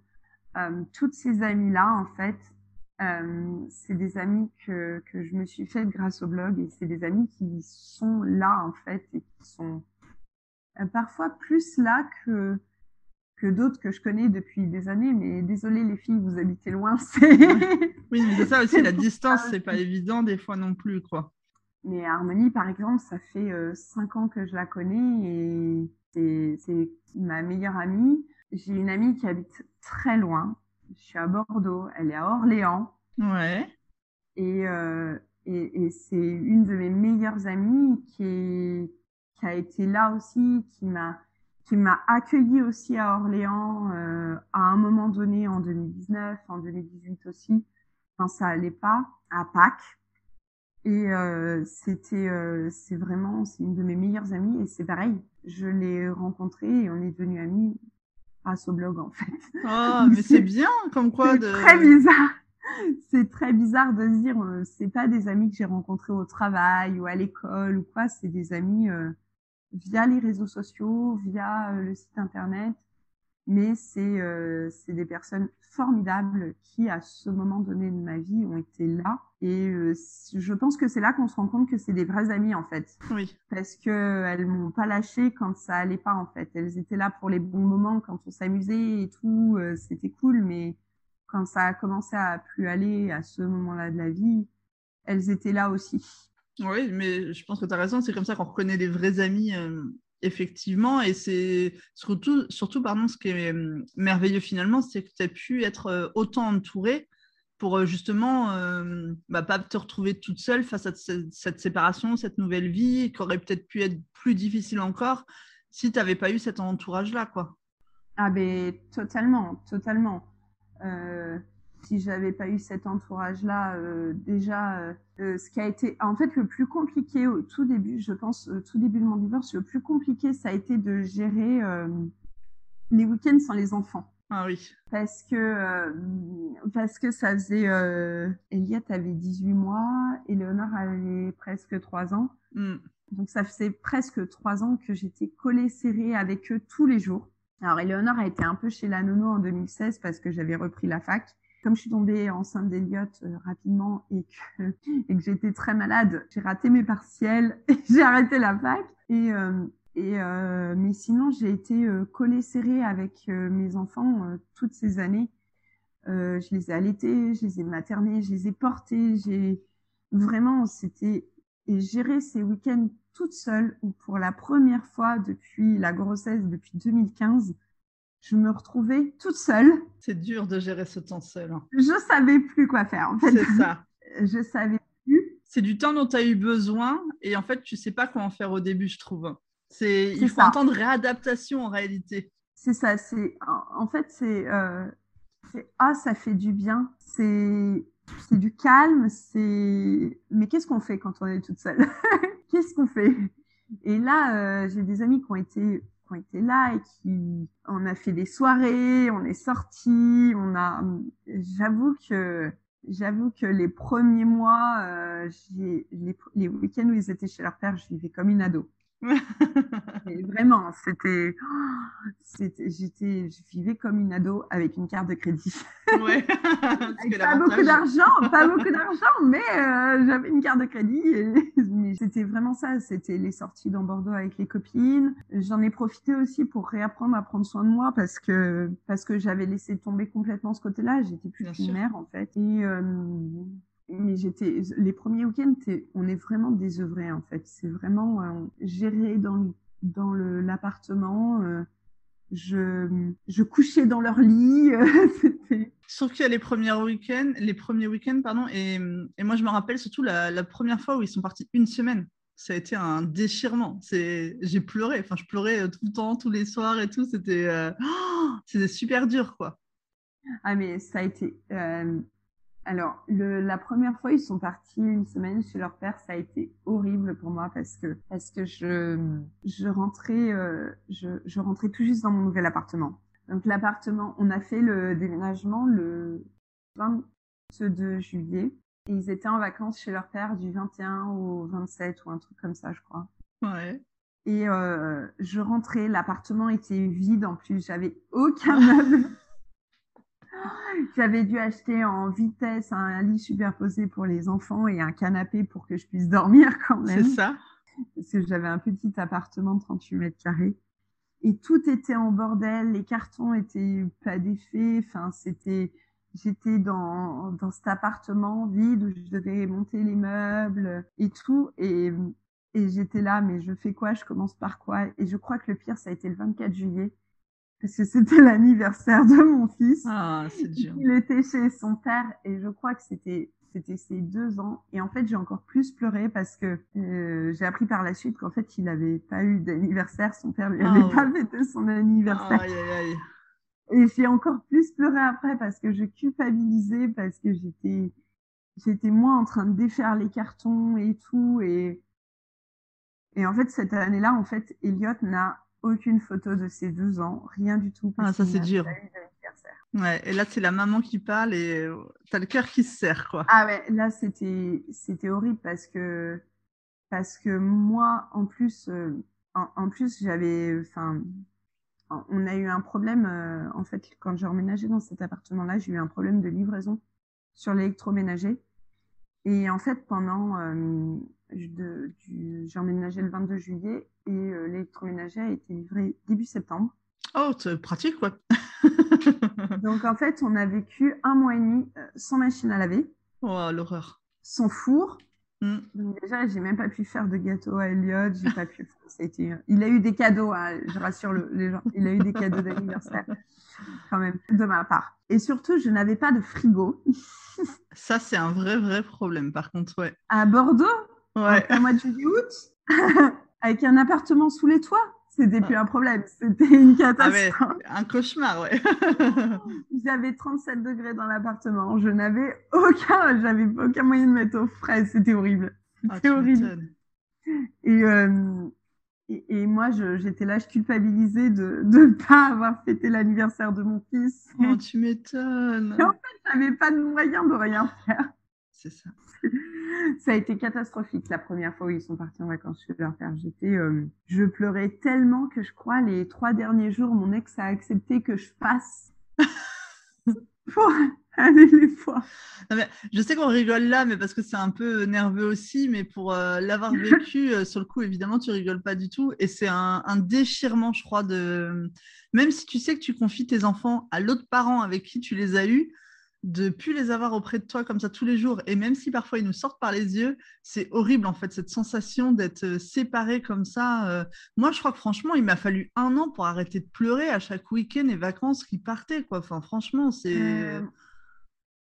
euh, toutes ces amies-là en fait, c'est des amis que, que je me suis faite grâce au blog et c'est des amis qui sont là en fait et qui sont parfois plus là que que d'autres que je connais depuis des années. Mais désolé les filles, vous habitez loin. oui, mais c'est ça aussi, la distance, c'est pas évident des fois non plus, quoi. Mais Harmonie, par exemple, ça fait euh, cinq ans que je la connais et c'est ma meilleure amie. J'ai une amie qui habite très loin. Je suis à Bordeaux, elle est à Orléans. Ouais. Et, euh, et, et c'est une de mes meilleures amies qui, est, qui a été là aussi, qui m'a qui m'a accueilli aussi à Orléans euh, à un moment donné en 2019, en 2018 aussi, quand ça allait pas, à Pâques. Et euh, c'était, euh, c'est vraiment, c'est une de mes meilleures amies et c'est pareil. Je l'ai rencontrée et on est devenus amis grâce au blog en fait. Oh, mais c'est bien, comme quoi. de... très bizarre. C'est très bizarre de se dire, euh, c'est pas des amis que j'ai rencontrés au travail ou à l'école ou quoi, c'est des amis euh, via les réseaux sociaux, via euh, le site internet, mais c'est euh, c'est des personnes formidables qui, à ce moment donné de ma vie, ont été là. Et euh, je pense que c'est là qu'on se rend compte que c'est des vrais amis en fait. Oui. Parce que elles m'ont pas lâché quand ça allait pas en fait. Elles étaient là pour les bons moments, quand on s'amusait et tout, c'était cool. Mais quand ça a commencé à plus aller à ce moment-là de la vie, elles étaient là aussi. Oui, mais je pense que tu as raison, c'est comme ça qu'on reconnaît les vrais amis, euh, effectivement. Et c'est surtout, surtout pardon, ce qui est euh, merveilleux finalement, c'est que tu as pu être euh, autant entouré pour justement bah, pas te retrouver toute seule face à cette, séparation, cette nouvelle vie, qui aurait peut-être pu être plus difficile encore si tu n'avais pas eu cet entourage-là. quoi. Ah ben totalement, totalement si j'avais pas eu cet entourage-là, euh, déjà, euh, euh, ce qui a été, en fait, le plus compliqué au tout début, je pense, au tout début de mon divorce, le plus compliqué, ça a été de gérer les week-ends sans les enfants. Ah oui. Parce que, parce que ça faisait. Elliot avait 18 mois, et Léonore avait presque 3 ans. Mm. Donc ça faisait presque 3 ans que j'étais collée serrée avec eux tous les jours. Alors Éléonore a été un peu chez la nono en 2016 parce que j'avais repris la fac. Comme je suis tombée enceinte d'Eliott euh, rapidement et que, et que j'étais très malade, j'ai raté mes partiels et j'ai arrêté la fac. Et, euh, et euh, mais sinon, j'ai été euh, collée serrée avec euh, mes enfants toutes ces années. je les ai allaités, je les ai maternés, je les ai portés. J'ai vraiment, c'était et gérer ces week-ends toute seule ou pour la première fois depuis la grossesse, depuis 2015, je me retrouvais toute seule. C'est dur de gérer ce temps seul. Hein. Je savais plus quoi faire. En fait. C'est ça. je savais plus. C'est du temps dont tu as eu besoin et en fait, tu sais pas comment faire au début, je trouve. C'est il faut ça. un temps de réadaptation en réalité. C'est ça. C'est en fait c'est euh, ah ça fait du bien. C'est c'est du calme. C'est mais qu'est-ce qu'on fait quand on est toute seule? Qu'est-ce qu'on fait? Et là, euh, j'ai des amis qui ont été été là et qui on a fait des soirées, on est sortis, on a j'avoue que j'avoue que les premiers mois euh, les week-ends où ils étaient chez leur père, je vivais comme une ado. Et vraiment, c'était, c'était, j'étais, je vivais comme une ado avec une carte de crédit. Ouais. pas beaucoup d'argent, pas beaucoup d'argent, mais euh, j'avais une carte de crédit. Et... mais c'était vraiment ça. C'était les sorties dans Bordeaux avec les copines. J'en ai profité aussi pour réapprendre à prendre soin de moi parce que parce que j'avais laissé tomber complètement ce côté-là. J'étais plus une mère en fait. Et euh, mais j'étais les premiers week-ends on est vraiment désœuvré en fait. C'est vraiment euh, géré dans dans l'appartement euh, je je couchais dans leur lit euh, sauf qu'il y a les premiers week-ends les premiers week-ends pardon et, et moi je me rappelle surtout la, la, première fois où ils sont partis une semaine. Ça a été un déchirement. C'est j'ai pleuré. Enfin je pleurais tout le temps tous les soirs et tout. C'était euh... oh, c'était super dur quoi. Ah mais ça a été euh, alors, le, la première fois, ils sont partis une semaine chez leur père. Ça a été horrible pour moi parce que parce que je je rentrais euh, je, je rentrais tout juste dans mon nouvel appartement. Donc l'appartement, on a fait le déménagement le 22 juillet et ils étaient en vacances chez leur père du 21 au 27 ou un truc comme ça, je crois. Ouais. Et euh, je rentrais, l'appartement était vide en plus, j'avais aucun meuble. J'avais dû acheter en vitesse un lit superposé pour les enfants et un canapé pour que je puisse dormir quand même. C'est ça. Parce que j'avais un petit appartement de 38 mètres carrés. Et tout était en bordel, les cartons étaient pas défaits, enfin c'était, j'étais dans, dans cet appartement vide où je devais monter les meubles et tout, et, et j'étais là, mais je fais quoi, je commence par quoi, et je crois que le pire, ça a été le 24 juillet, parce que c'était l'anniversaire de mon fils. Ah, c'est dur. Il était chez son père et je crois que c'était c'était ses deux ans. Et en fait, j'ai encore plus pleuré parce que euh, j'ai appris par la suite qu'en fait, il n'avait pas eu d'anniversaire. Son père lui avait Oh. pas fêté son anniversaire. Aïe, aïe, aïe. Et j'ai encore plus pleuré après parce que je culpabilisais parce que j'étais j'étais moi en train de défaire les cartons et tout et et en fait cette année-là en fait Elliot n'a aucune photo de ses deux ans, rien du tout. Ah, ça, c'est dur. Ouais, et là, c'est la maman qui parle et euh, t'as le cœur qui se serre, quoi. Ah ouais, là, c'était, c'était horrible parce que, parce que moi, en plus, euh, en, en plus, j'avais, enfin, on a eu un problème, euh, en fait, quand j'ai emménagé dans cet appartement-là, j'ai eu un problème de livraison sur l'électroménager. Et en fait, pendant, euh, j'ai emménagé le 22 juillet et euh, l'électroménager a été livré début septembre. Oh, c'est pratique, quoi. Donc, en fait, on a vécu un mois et demi euh, sans machine à laver, Oh, l'horreur. sans four. Mm. Donc, déjà, j'ai même pas pu faire de gâteau à Elliot. J'ai pas pu. Ça a été... Il a eu des cadeaux, hein, je rassure le, les gens. Il a eu des cadeaux d'anniversaire, quand même, de ma part. Et surtout, je n'avais pas de frigo. Ça, c'est un vrai, vrai problème, par contre, ouais. À Bordeaux, Ouais. au mois de juillet-août, avec un appartement sous les toits, c'était plus un problème. C'était une Ah ouais, catastrophe. un cauchemar, ouais. J'avais 37 degrés dans l'appartement. Je n'avais aucun, j'avais aucun moyen de mettre au frais. C'était horrible. Ah, C'était horrible. m'étonnes. Et, euh, et, moi, j'étais là, je culpabilisais de ne pas avoir fêté l'anniversaire de mon fils. Oh, tu m'étonnes. en fait, j'avais pas de moyen de rien faire. C'est ça. Ça a été catastrophique la première fois où ils sont partis en vacances chez leur père. J'étais, euh, je pleurais tellement que je crois les trois derniers jours, mon ex a accepté que je passe pour aller les fois. je sais qu'on rigole là, mais parce que c'est un peu nerveux aussi, mais pour euh, l'avoir vécu, euh, sur le coup, évidemment, tu rigoles pas du tout. Et c'est un, un, déchirement, je crois, de même si tu sais que tu confies tes enfants à l'autre parent avec qui tu les as eus, de plus les avoir auprès de toi comme ça tous les jours. Et même si parfois ils nous sortent par les yeux, c'est horrible en fait, cette sensation d'être euh, séparés comme ça. Euh. Moi, je crois que franchement, il m'a fallu un an pour arrêter de pleurer à chaque week-end et vacances qui partaient. Quoi. Enfin, franchement, c'est. Euh,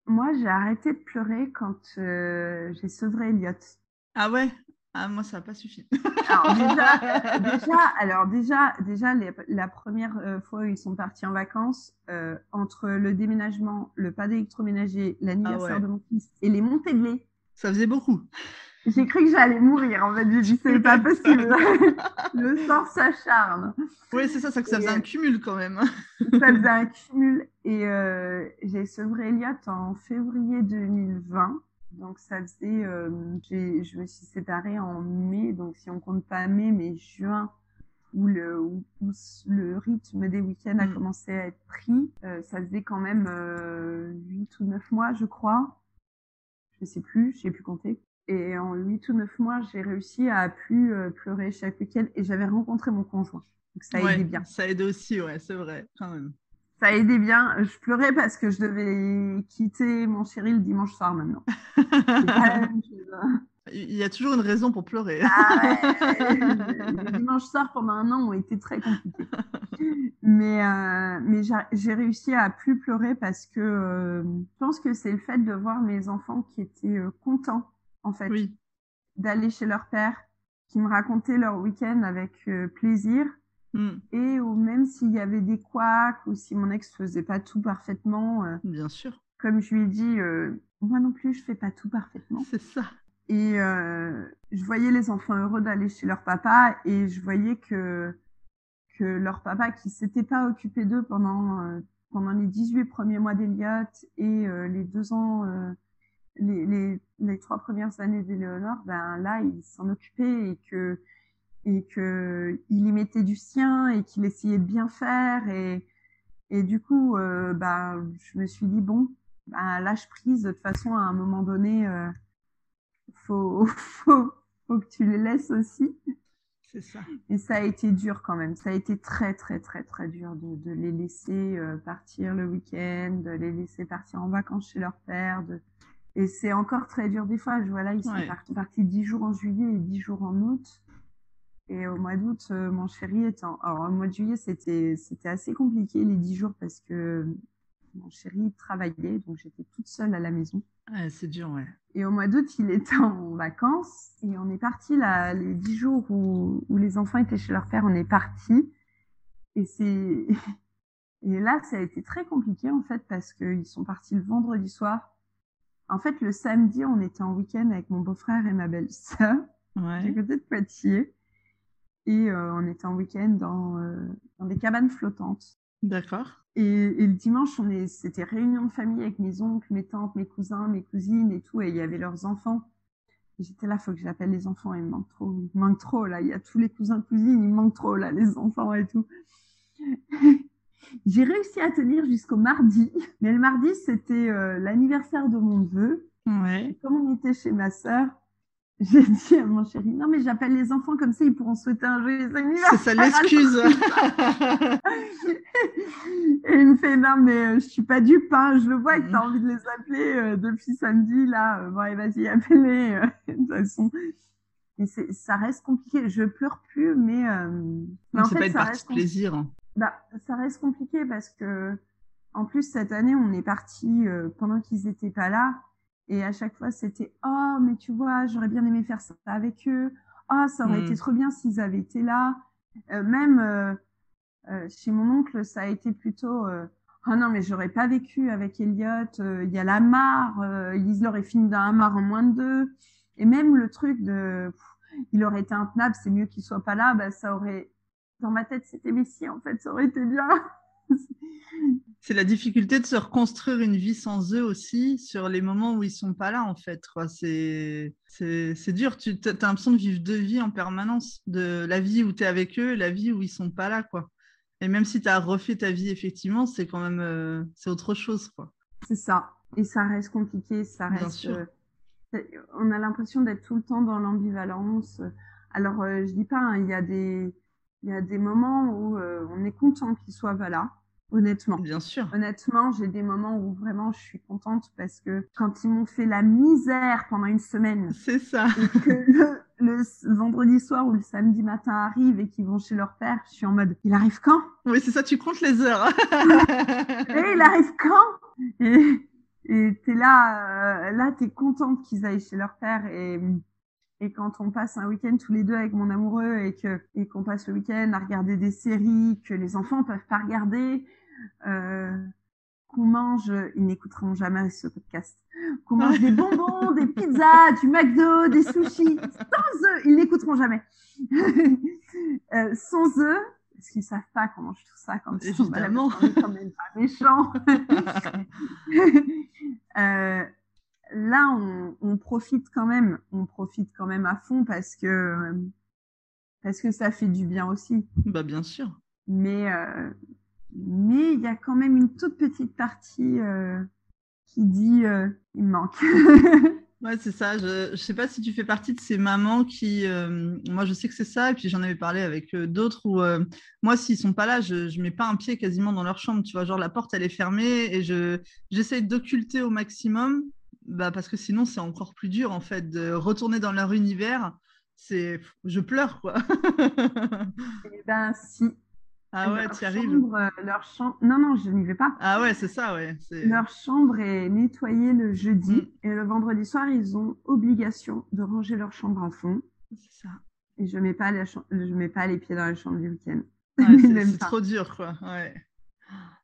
moi, j'ai arrêté de pleurer quand j'ai sevré Elliot. Ah ouais? Ah, moi, ça n'a pas suffi. alors, déjà, déjà, alors déjà, déjà la première euh, fois où ils sont partis en vacances, euh, entre le déménagement, le pas d'électroménager, l'anniversaire ah de mon fils et les montées de lait. Ça faisait beaucoup. J'ai cru que j'allais mourir. En fait, j'ai dit, c'est pas possible. le sort s'acharne. Oui, c'est ça, ça, ça faisait un cumul quand même. ça faisait un cumul. Et euh, j'ai sevré Elliot en février 2020. Donc ça faisait, euh, je me suis séparée en mai, donc si on compte pas mai, mais juin, où le, où, le rythme des week-ends a mm. commencé à être pris, euh, ça faisait quand même euh, 8 ou 9 mois, je crois. Je sais plus, j'ai pu compter. Et en 8 ou 9 mois, j'ai réussi à plus euh, pleurer chaque week-end et j'avais rencontré mon conjoint. Donc ça aidait bien. Ça aide aussi, ouais, c'est vrai, quand même ça aidait bien. Je pleurais parce que je devais quitter mon chéri le dimanche soir maintenant. Hein. Il y a toujours une raison pour pleurer. Ah les dimanches soirs pendant un an ont été très compliqués. Mais, euh, mais j'ai réussi à plus pleurer parce que euh, je pense que c'est le fait de voir mes enfants qui étaient euh, contents, en fait, d'aller chez leur père, qui me racontaient leur week-end avec plaisir Mm. Et ou même s'il y avait des couacs ou si mon ex faisait pas tout parfaitement. Euh, Bien sûr. Comme je lui ai dit, euh, moi non plus, je fais pas tout parfaitement. C'est ça. Et euh, je voyais les enfants heureux d'aller chez leur papa et je voyais que que leur papa qui s'était pas occupé d'eux pendant pendant les 18 premiers mois d'Eliott et les deux ans les, les, les trois premières années d'Éléonore, ben là, il s'en occupait et que et que il y mettait du sien et qu'il essayait de bien faire et et du coup euh, bah je me suis dit bon bah, lâche prise de toute façon à un moment donné euh, faut, faut faut que tu les laisses aussi. C'est ça. Et ça a été dur quand même. Ça a été très très très très dur de, de les laisser euh, partir le week-end de les laisser partir en vacances chez leur père de... et c'est encore très dur des fois. Je vois là ils sont partis dix jours en juillet et dix jours en août et au mois d'août, euh, mon chéri était en... Alors, au mois de juillet, c'était, c'était assez compliqué les dix jours parce que mon chéri travaillait, donc j'étais toute seule à la maison. Ouais, c'est dur, ouais. Et au mois d'août, il était en vacances et on est parti là, les dix jours où, où les enfants étaient chez leur père, on est parti. Et c'est, et là, ça a été très compliqué en fait parce qu'ils sont partis le vendredi soir. En fait, le samedi, on était en week-end avec mon beau-frère et ma belle-sœur ouais. du côté de Poitiers et euh, on était en week-end dans, euh, dans des cabanes flottantes. D'accord. Et, et, le dimanche, on est, c'était réunion de famille avec mes oncles, mes tantes, mes cousins, mes cousines et tout, et il y avait leurs enfants. J'étais là, faut que j'appelle les enfants, ils me manquent trop, ils me manquent trop là. Il y a tous les cousins, cousines, ils me manquent trop là, les enfants et tout. J'ai réussi à tenir jusqu'au mardi, mais le mardi c'était euh, l'anniversaire de mon neveu. Ouais. comme on était chez ma sœur, j'ai dit à mon chéri, non mais j'appelle les enfants comme ça, ils pourront souhaiter un joyeux anniversaire. C'est ça l'excuse. et il me fait, non mais euh, je suis pas du pain, je le vois que tu as mm. envie de les appeler euh, depuis samedi, là, euh, bon allez vas-y, appelle-les. de toute façon, mais ça reste compliqué. Je pleure plus, mais... mais en fait, pas une ça partie de plaisir. Hein. Bah, ça reste compliqué parce que, en plus, cette année, on est parti pendant qu'ils étaient pas là. Et à chaque fois, c'était oh mais tu vois, j'aurais bien aimé faire ça avec eux. Oh, ça aurait été mm. trop bien s'ils avaient été là. Euh, même euh, euh, chez mon oncle, ça a été plutôt oh non mais j'aurais pas vécu avec Elliot. Il y a la mare, ils l'auraient fini dans la mare en moins de deux. Et même le truc de il aurait été intenable, c'est mieux qu'il soit pas là, bah, ça aurait, dans ma tête, c'était mais si, en fait, ça aurait été bien. c'est la difficulté de se reconstruire une vie sans eux aussi sur les moments où ils sont pas là en fait. C'est c'est dur. Tu as l'impression de vivre deux vies en permanence, de la vie où tu es avec eux, la vie où ils sont pas là quoi. Et même si tu as refait ta vie effectivement, c'est quand même euh, c'est autre chose quoi. C'est ça. Et ça reste compliqué, ça reste. Euh, on a l'impression d'être tout le temps dans l'ambivalence. Alors euh, je dis pas, hein, il y a des il y a des moments où on est content qu'ils soient là honnêtement. Bien sûr. Honnêtement, j'ai des moments où vraiment je suis contente parce que quand ils m'ont fait la misère pendant une semaine, c'est ça. Et que le, vendredi soir ou le samedi matin arrive et qu'ils vont chez leur père, je suis en mode, il arrive quand? Oui, c'est ça, tu comptes les heures. et il arrive quand? Et et t'es là, euh, là t'es contente qu'ils aillent chez leur père et et quand on passe un week-end tous les deux avec mon amoureux et que et qu'on passe le week-end à regarder des séries que les enfants peuvent pas regarder, euh, qu'on mange, ils n'écouteront jamais ce podcast, qu'on mange des bonbons, des pizzas, du McDo, des sushis, sans eux, ils n'écouteront jamais. euh, sans eux, parce qu'ils savent pas qu'on mange tout ça sont malades, on est quand même pas méchants. euh, là, on, on, profite quand même, on profite quand même à fond parce que parce que ça fait du bien aussi. Bah bien sûr. Mais euh, mais il y a quand même une toute petite partie euh, qui dit euh, il manque. ouais, c'est ça. Je ne sais pas si tu fais partie de ces mamans qui, moi je sais que c'est ça, et puis j'en avais parlé avec d'autres où moi s'ils sont pas là, je ne mets pas un pied quasiment dans leur chambre. Tu vois, genre la porte elle est fermée et je j'essaye d'occulter au maximum, bah, parce que sinon c'est encore plus dur en fait de retourner dans leur univers. C'est, je pleure quoi. eh ben si, ah ouais, tu arrives. Euh, leur chambre... Non, non, je n'y vais pas. Ah ouais, c'est ça, ouais. Leur chambre est nettoyée le jeudi mm. et le vendredi soir, ils ont obligation de ranger leur chambre à fond. C'est ça. Et je mets pas les je mets pas les pieds dans la chambre du week-end. c'est trop dur, quoi. Ouais.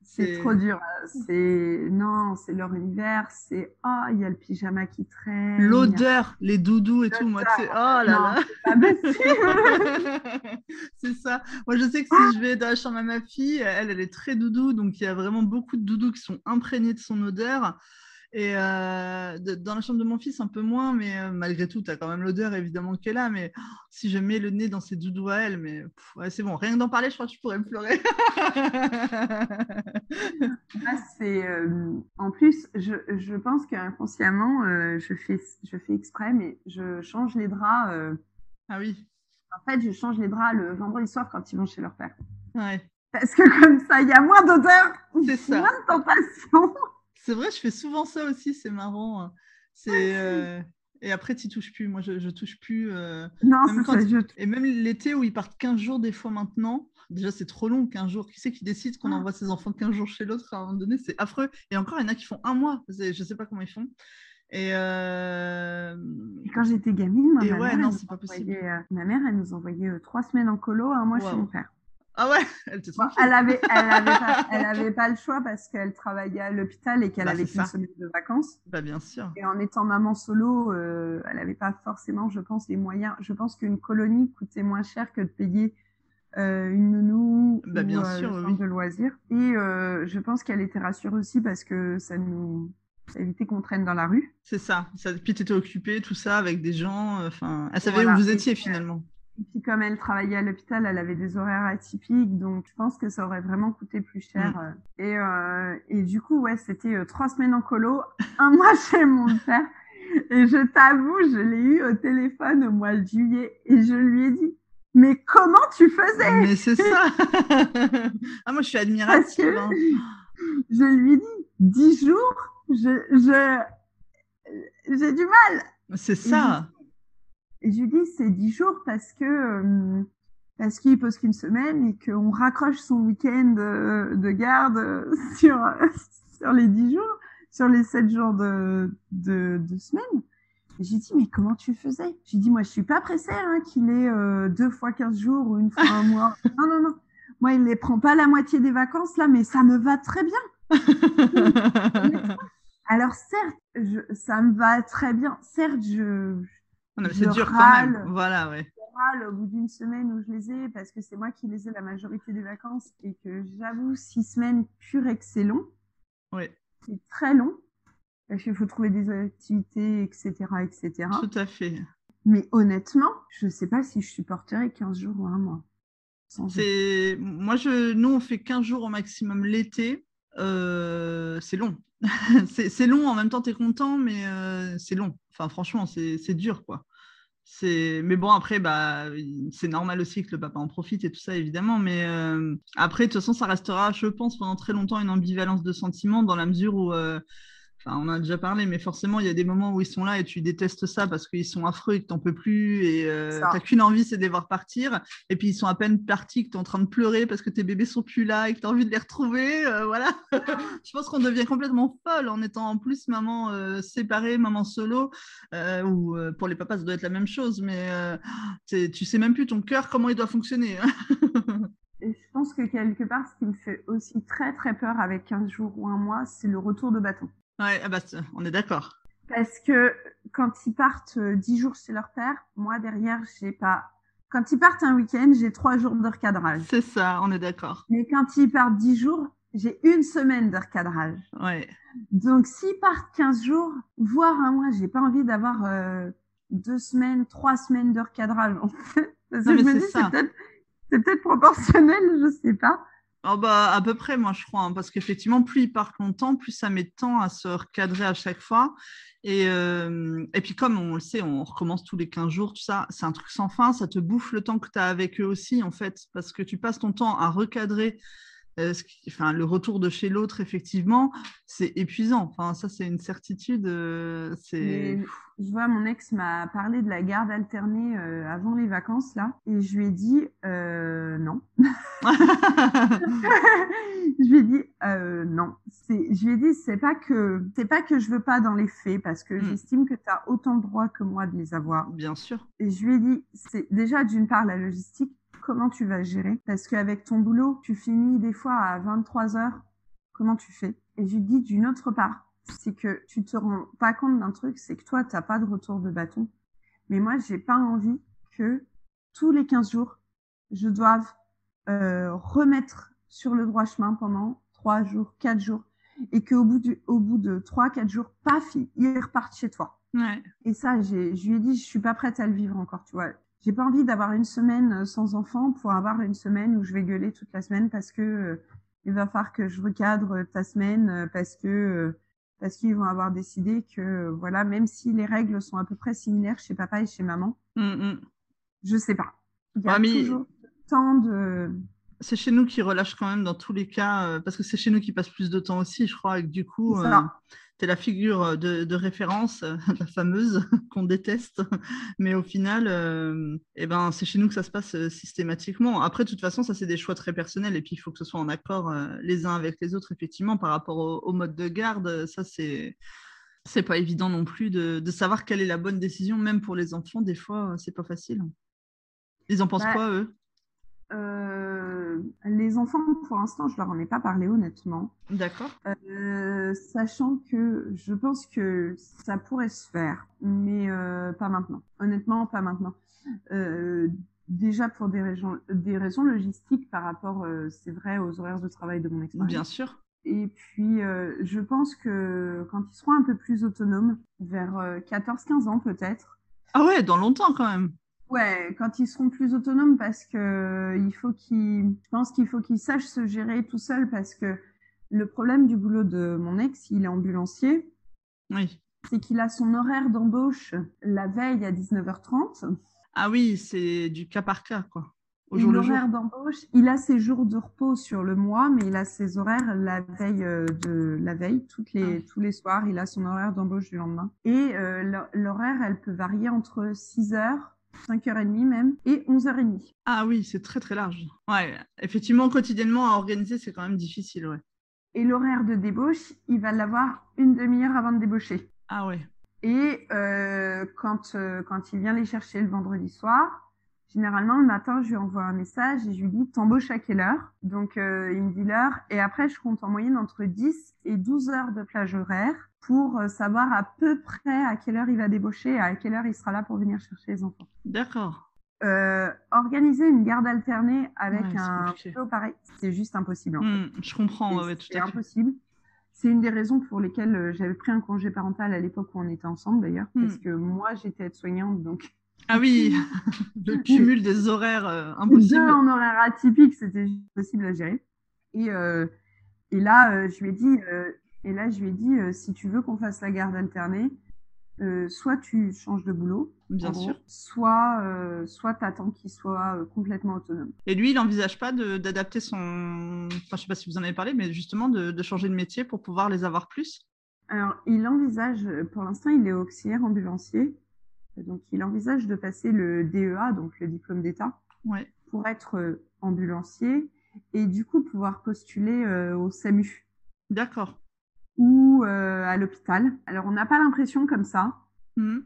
C'est trop dur. C'est non, c'est leur univers. C'est oh, il y a le pyjama qui traîne. L'odeur, les doudous et tout. Moi, c'est oh là là. C'est ça. Moi, je sais que si je vais dans la chambre à ma fille, elle, elle est très doudou, donc il y a vraiment beaucoup de doudous qui sont imprégnés de son odeur. Et euh, dans la chambre de mon fils, un peu moins, mais euh, malgré tout, tu as quand même l'odeur évidemment qui est là. Mais oh, si je mets le nez dans ses doudous à elle, mais c'est bon, rien que d'en parler, je crois que je pourrais pleurer. ah, c'est, euh, en plus, je, je pense qu'inconsciemment, je, fais, je fais exprès, mais je change les draps. Ah oui. En fait, je change les draps le vendredi soir quand ils vont chez leur père. Ouais. Parce que comme ça, il y a moins d'odeur, moins de tentation. C'est vrai, je fais souvent ça aussi, c'est marrant. Hein. C'est euh, Et après, tu touches plus. Moi, je, ne touche plus. Euh, non, c'est ça. Et même l'été où ils partent 15 jours des fois maintenant, déjà c'est trop long, 15 jours. Qui c'est qui décide qu'on ah. envoie ses enfants 15 jours chez l'autre à un moment donné? C'est affreux. Et encore, il y en a qui font un mois. Je sais pas comment ils font. Et, euh... Et quand j'étais gamine, ma, mère, non, pas possible. ma mère, elle nous envoyait trois semaines en colo, un mois chez mon père. Ah ouais, elle te elle avait, elle avait pas, elle avait pas le choix parce qu'elle travaillait à l'hôpital et qu'elle bah, avait qu'une semaine de vacances. Bah bien sûr. Et en étant maman solo, euh, elle avait pas forcément, je pense, les moyens. Je pense qu'une colonie coûtait moins cher que de payer euh, une nounou bah, bien ou sûr, oui. de loisirs. Et euh, je pense qu'elle était rassurée aussi parce que ça nous évitait qu'on traîne dans la rue. C'est ça. ça. Puis tu étais occupée, tout ça, avec des gens. Enfin, elle savait où vous étiez finalement. Et puis comme elle travaillait à l'hôpital, elle avait des horaires atypiques, donc je pense que ça aurait vraiment coûté plus cher. Mm. Et, euh, et du coup, ouais, c'était euh, trois semaines en colo, un mois chez mon père. Et je t'avoue, je l'ai eu au téléphone au mois de juillet et je lui ai dit, mais comment tu faisais? Mais c'est ça Ah moi je suis admirative. Hein. Je lui ai dit, dix jours, je, je, j'ai du mal. C'est ça. Et je lui dis, c'est dix jours parce que euh, parce qu'il pose qu'une semaine et qu'on raccroche son week-end de, de garde sur sur les dix jours, sur les sept jours de de, de semaine. J'ai dit, mais comment tu faisais? J'ai dit, moi, je suis pas pressée hein, qu'il ait euh, deux fois quinze jours ou une fois un mois. Non, non, non. Moi, il ne les prend pas la moitié des vacances, là, mais ça me va très bien. Alors, certes, je, ça me va très bien. Certes, je, c'est dur quand même. Voilà, ouais. au bout d'une semaine où je les ai, parce que c'est moi qui les ai la majorité des vacances, et que j'avoue, six semaines pure et que c'est long. Oui. C'est très long. Parce qu'il faut trouver des activités, etc., etc. Tout à fait. Mais honnêtement, je ne sais pas si je supporterais 15 jours ou un mois. C'est moi je nous on fait 15 jours au maximum l'été. Euh, c'est long. c'est long en même temps tu es content mais euh, c'est long. Enfin franchement c'est dur quoi. Mais bon après bah c'est normal aussi que le papa en profite et tout ça évidemment mais euh, après de toute façon ça restera je pense pendant très longtemps une ambivalence de sentiments dans la mesure où Enfin, on a déjà parlé, mais forcément, il y a des moments où ils sont là et tu détestes ça parce qu'ils sont affreux et que tu n'en peux plus et euh, tu n'as qu'une envie, c'est de les voir partir. Et puis, ils sont à peine partis, que tu es en train de pleurer parce que tes bébés sont plus là et que tu as envie de les retrouver. Euh, voilà. je pense qu'on devient complètement folle en étant en plus maman euh, séparée, maman solo. ou pour les papas, ça doit être la même chose, mais tu sais même plus ton cœur, comment il doit fonctionner. et je pense que quelque part, ce qui me fait aussi très très peur avec 15 jours ou un mois, c'est le retour de bâton. Ouais, ah bah, on est d'accord. Parce que quand ils partent euh, dix jours chez leur père, moi derrière, j'ai pas. Quand ils partent un week-end, j'ai trois jours de recadrage. C'est ça, on est d'accord. Mais quand ils partent dix jours, j'ai une semaine de recadrage. Ouais. Donc s'ils partent 15 jours, voire un mois, j'ai pas envie d'avoir euh, deux semaines, trois semaines de recadrage. En fait. Parce que je me dis, c'est peut-être proportionnel, je sais pas. Oh bah, à peu près, moi, je crois, hein, parce qu'effectivement, plus il part longtemps, plus ça met de temps à se recadrer à chaque fois. Et, euh, et puis, comme on le sait, on recommence tous les 15 jours, tout ça, c'est un truc sans fin, ça te bouffe le temps que tu as avec eux aussi, en fait, parce que tu passes ton temps à recadrer enfin, le retour de chez l'autre, effectivement, c'est épuisant. Enfin, ça, c'est une certitude. Euh, c'est... Je vois, mon ex m'a parlé de la garde alternée euh, avant les vacances, là, et je lui ai dit non. je lui ai dit non. Je lui ai dit, c'est pas que, c'est pas que je veux pas dans les faits, parce que hmm. j'estime que tu as autant de droits que moi de les avoir. Bien sûr. Et je lui ai dit, c'est déjà d'une part la logistique, comment tu vas gérer? Parce qu'avec ton boulot, tu finis des fois à 23 heures. Comment tu fais? Et je dis d'une autre part, c'est que tu te rends pas compte d'un truc, c'est que toi, tu n'as pas de retour de bâton. Mais moi, j'ai pas envie que tous les 15 jours, je doive euh, remettre sur le droit chemin pendant 3 jours, 4 jours. Et qu'au bout, du, au bout de 3-4 jours, paf, ils repartent chez toi. Ouais. Et ça, je lui ai dit, je suis pas prête à le vivre encore, tu vois j'ai pas envie d'avoir une semaine euh, sans enfant pour avoir une semaine où je vais gueuler toute la semaine parce que euh, il va falloir que je recadre ta semaine euh, parce que parce qu'ils vont avoir décidé que voilà même si les règles sont à peu près similaires chez papa et chez maman mmh, mmh. je sais pas il y a toujours tant de c'est chez nous qui relâche quand même dans tous les cas parce que c'est chez nous qui passe plus de temps aussi je crois et que du coup c'est la figure euh, de, référence, euh, la fameuse qu'on déteste, mais au final, euh, eh ben, c'est chez nous que ça se passe systématiquement. Après, de toute façon, ça c'est des choix très personnels et puis il faut que ce soit en accord les uns avec les autres, effectivement, par rapport au, mode de garde. Ça, c'est c'est pas évident non plus de, savoir quelle est la bonne décision, même pour les enfants. Des fois, c'est pas facile. Ils en pensent bah, quoi, eux? Les enfants, pour l'instant, je leur en ai pas parlé honnêtement. D'accord. Euh, sachant que je pense que ça pourrait se faire, mais euh, pas maintenant. Honnêtement, pas maintenant. Euh, déjà pour des raisons, des raisons logistiques par rapport, c'est vrai, aux horaires de travail de mon ex Bien sûr. Et puis, je pense que quand ils seront un peu plus autonomes, vers 14-15 ans peut-être. Ah ouais, dans longtemps quand même. Ouais, quand ils seront plus autonomes, parce que il faut qu'ils, je pense qu'il faut qu'ils sachent se gérer tout seuls, parce que le problème du boulot de mon ex, il est ambulancier. Oui. C'est qu'il a son horaire d'embauche la veille à 19h30. Ah oui, c'est du cas par cas, quoi. Au jour l'horaire d'embauche, il a ses jours de repos sur le mois, mais il a ses horaires la veille euh, de la veille, toutes les, ah. tous les soirs, il a son horaire d'embauche du lendemain. Et euh, l'horaire, elle peut varier entre 6 heures 5h30 même, et 11h30. Ah oui, c'est très très large. Ouais, effectivement, quotidiennement à organiser, c'est quand même difficile, ouais. Et l'horaire de débauche, il va l'avoir une demi-heure avant de débaucher. Ah ouais. Et euh, quand, euh, quand il vient les chercher le vendredi soir, Généralement, le matin, je lui envoie un message et je lui dis t'embauches à quelle heure? Donc, euh, il me dit l'heure. Et après, je compte en moyenne entre 10 et 12 heures de plage horaire pour euh, savoir à peu près à quelle heure il va débaucher et à quelle heure il sera là pour venir chercher les enfants. D'accord. Euh, organiser une garde alternée avec un vélo pareil, c'est juste impossible. En mmh, Je comprends, ouais, tout à fait. C'est impossible. C'est une des raisons pour lesquelles j'avais pris un congé parental à l'époque où on était ensemble d'ailleurs, mmh. parce que moi j'étais aide-soignante, donc ah oui, le cumul des horaires euh, impossibles. Deux en horaire atypique, c'était possible à gérer. Et, euh, et là, euh, je lui ai dit, et là, je lui ai dit, si tu veux qu'on fasse la garde alternée, soit tu changes de boulot, bien sûr, soit, soit tu attends qu'il soit complètement autonome. Et lui, il n'envisage pas d'adapter son, enfin, je sais pas si vous en avez parlé, mais justement de, de changer de métier pour pouvoir les avoir plus? Alors, il envisage, pour l'instant, il est auxiliaire ambulancier. Donc, il envisage de passer le DEA, donc le diplôme d'État, pour être euh, ambulancier et du coup pouvoir postuler euh, au SAMU. D'accord. Ou euh, à l'hôpital. Alors, on n'a pas l'impression comme ça. Mmh.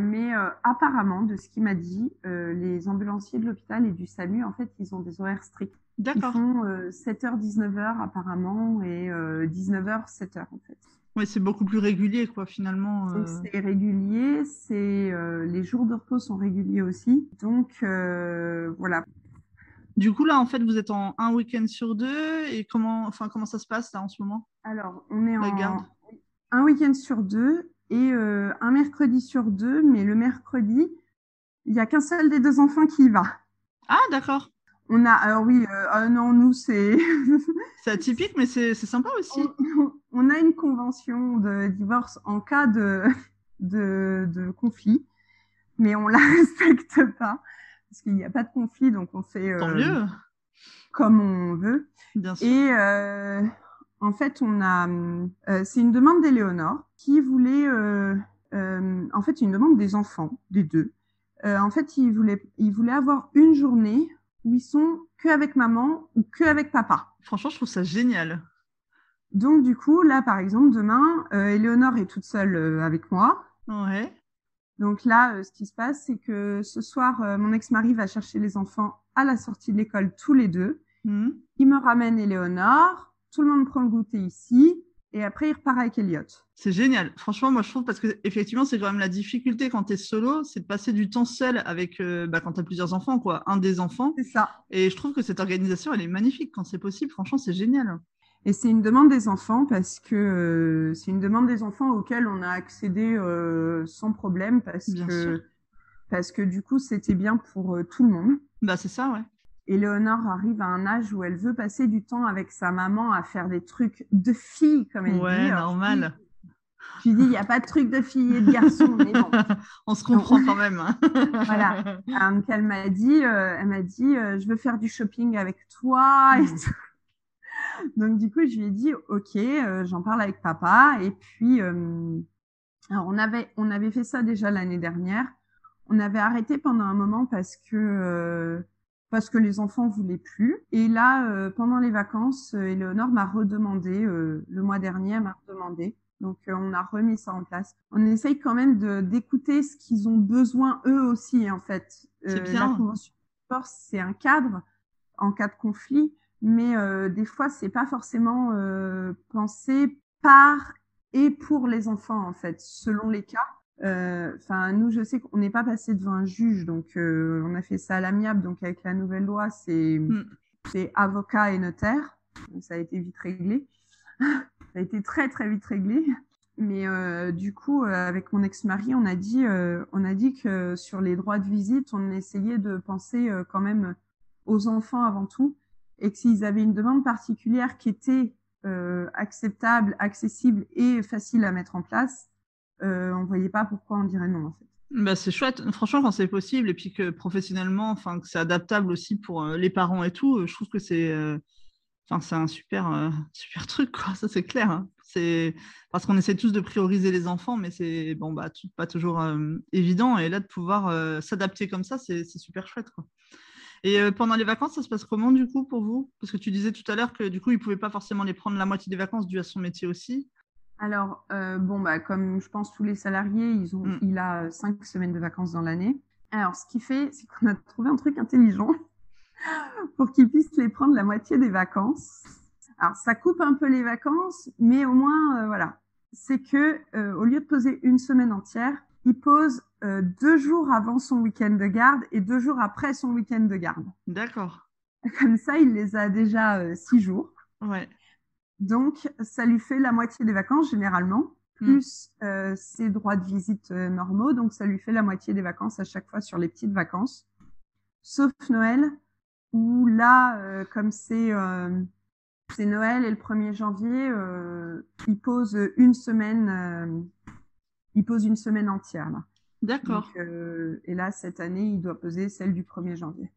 mais apparemment, de ce qu'il m'a dit, les ambulanciers de l'hôpital et du SAMU, en fait, ils ont des horaires stricts. D'accord. Ils font 7h, 19h apparemment et 19h, 7h en fait. Oui, c'est beaucoup plus régulier, quoi, finalement. Euh. C'est régulier, c'est euh, les jours de repos sont réguliers aussi. Donc, euh, voilà. Du coup, là, en fait, vous êtes en un week-end sur deux. Et comment, enfin, comment ça se passe, là, en ce moment? Alors, on est en garde. un week-end sur deux et un mercredi sur deux. Mais le mercredi, il n'y a qu'un seul des deux enfants qui y va. Ah, d'accord. On a, alors oui, ah non, nous, c'est. c'est atypique, mais c'est sympa aussi on a une convention de divorce en cas de, de, conflit, mais on la respecte pas parce qu'il n'y a pas de conflit, donc on fait euh, comme on veut. Et euh, en fait, on a, euh, c'est une demande d'Éléonore qui voulait, en fait, une demande des enfants, des deux. en fait, ils voulaient, ils voulaient avoir une journée où ils sont que avec maman ou que avec papa. Franchement, je trouve ça génial. Donc, du coup, là, par exemple, demain, euh, Éléonore est toute seule euh, avec moi. Ouais. Donc là, euh, ce qui se passe, c'est que ce soir, euh, mon ex-mari va chercher les enfants à la sortie de l'école tous les deux. Mmh. Il me ramène Éléonore. Tout le monde prend le goûter ici. Et après, il repart avec Elliot. C'est génial. Franchement, moi, je trouve parce que effectivement, c'est quand même la difficulté quand tu es solo, c'est de passer du temps seul avec bah, quand tu as plusieurs enfants, quoi, un des enfants. C'est ça. Et je trouve que cette organisation, elle est magnifique quand c'est possible. Franchement, c'est génial. Et c'est une demande des enfants parce que euh, c'est une demande des enfants auquel on a accédé euh, sans problème parce que parce que du coup c'était bien pour euh, tout le monde. Bah c'est ça ouais. Et Léonore arrive à un âge où elle veut passer du temps avec sa maman à faire des trucs de fille comme elle dit. Ouais normal. Tu dis il n'y a pas de trucs de fille et de garçon mais bon. on se comprend quand même. Hein. voilà. Donc elle m'a dit elle m'a dit je veux faire du shopping avec toi et tout. Donc du coup, je lui ai dit OK, euh, j'en parle avec papa. Et puis, euh, alors on avait on avait fait ça déjà l'année dernière. On avait arrêté pendant un moment parce que euh, parce que les enfants voulaient plus. Et là, pendant les vacances, Éléonore m'a redemandé le mois dernier, elle m'a redemandé. Donc on a remis ça en place. On essaye quand même de d'écouter ce qu'ils ont besoin eux aussi en fait. C'est bien. La convention de force, c'est un cadre en cas de conflit mais euh, des fois c'est pas forcément euh, pensé par et pour les enfants en fait, selon les cas. Euh, enfin, nous, je sais qu'on n'est pas passé devant un juge, donc on a fait ça à l'amiable. Donc avec la nouvelle loi, c'est mm. c'est avocat et notaire. Donc, ça a été vite réglé. ça a été très très vite réglé. Mais euh, du coup, avec mon ex-mari, on a dit, euh, on a dit que sur les droits de visite, on essayait de penser quand même aux enfants avant tout, et que s'ils avaient une demande particulière qui était euh, acceptable, accessible et facile à mettre en place, euh, on voyait pas pourquoi on dirait non. Bah, c'est chouette, franchement quand c'est possible et puis que professionnellement, enfin que c'est adaptable aussi pour euh, les parents et tout, je trouve que c'est, euh, enfin c'est un super super truc quoi, ça c'est clair. Hein. C'est parce qu'on essaie tous de prioriser les enfants, mais c'est bon bah pas toujours évident et là de pouvoir s'adapter comme ça, c'est super chouette quoi. Et euh, pendant les vacances, ça se passe comment du coup pour vous? Parce que tu disais tout à l'heure que du coup, il ne pouvait pas forcément les prendre la moitié des vacances dû à son métier aussi. Alors, euh, bon, bah, comme je pense tous les salariés, ils ont, mm. il a cinq semaines de vacances dans l'année. Alors, ce qu'il fait, c'est qu'on a trouvé un truc intelligent pour qu'il puisse les prendre la moitié des vacances. Alors, ça coupe un peu les vacances, mais au moins, euh, voilà. C'est que euh, au lieu de poser une semaine entière, il pose euh, deux jours avant son week-end de garde et deux jours après son week-end de garde. D'accord. Comme ça, il les a déjà six jours. Ouais. Donc, ça lui fait la moitié des vacances généralement, hmm. plus ses droits de visite normaux. Donc, ça lui fait la moitié des vacances à chaque fois sur les petites vacances. Sauf Noël, où là, comme c'est Noël et le 1er janvier, euh, il pose une semaine, euh, il pose une semaine entière là. D'accord. Euh, et là, cette année, il doit poser celle du 1er janvier.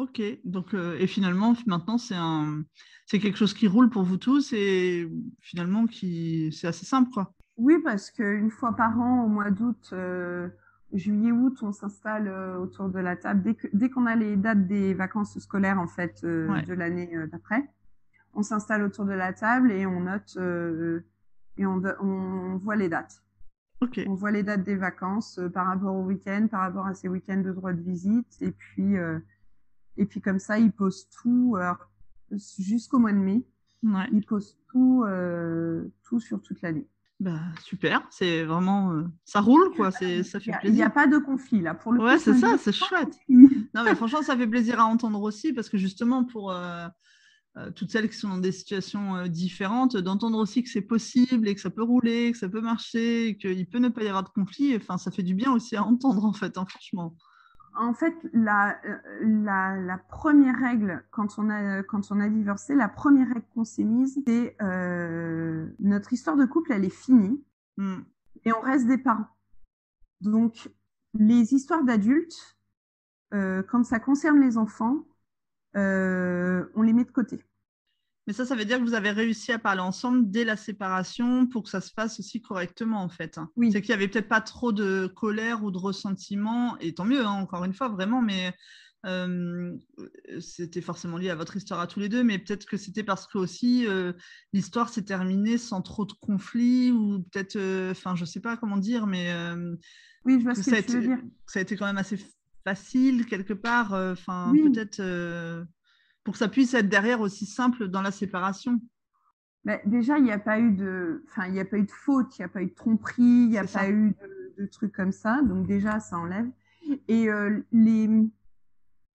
Ok, donc et finalement, maintenant, c'est un, c'est quelque chose qui roule pour vous tous et finalement qui, c'est assez simple quoi. Oui, parce qu'une fois par an, au mois d'août, juillet-août, on s'installe autour de la table dès, dès qu'on a les dates des vacances scolaires en fait de l'année d'après on s'installe autour de la table et on note euh, et on, on, voit les dates. On voit les dates des vacances euh, par rapport au week-end, par rapport à ces week-ends de droit de visite, et puis euh, et puis comme ça, il pose tout jusqu'au mois de mai. Ouais. Il pose tout tout sur toute l'année. Bah, super, c'est vraiment ça roule quoi, c'est ça fait plaisir. Il n'y a pas de conflit là pour le Ouais, c'est ça, c'est chouette. non mais franchement, ça fait plaisir à entendre aussi parce que justement pour euh, toutes celles qui sont dans des situations euh, différentes, d'entendre aussi que c'est possible et que ça peut rouler, que ça peut marcher, qu'il peut ne pas y avoir de conflit. Enfin, ça fait du bien aussi à entendre, en fait, hein, franchement. En fait, la, euh, la, la, première règle, quand on a, quand on a divorcé, la première règle qu'on s'est mise, c'est euh, notre histoire de couple, elle est finie hmm. et on reste des parents. Donc, les histoires d'adultes, euh, quand ça concerne les enfants, euh, on les met de côté. Mais ça, ça veut dire que vous avez réussi à parler ensemble dès la séparation pour que ça se passe aussi correctement, en fait. Hein. Oui. C'est qu'il n'y avait peut-être pas trop de colère ou de ressentiment, et tant mieux, hein, encore une fois, vraiment, mais euh, c'était forcément lié à votre histoire à tous les deux, mais peut-être que c'était parce que aussi euh, l'histoire s'est terminée sans trop de conflits, ou peut-être, enfin, je sais pas comment dire, mais. oui, je vois ce que, ça, tu veux dire. ça a été quand même assez facile quelque part, euh, enfin peut-être euh, pour que ça puisse être derrière aussi simple dans la séparation. Mais déjà, il n'y a pas eu de, enfin, il n'y a pas eu de faute, il n'y a pas eu de tromperie, il n'y a pas eu de, trucs comme ça. Donc déjà, ça enlève. Et euh, les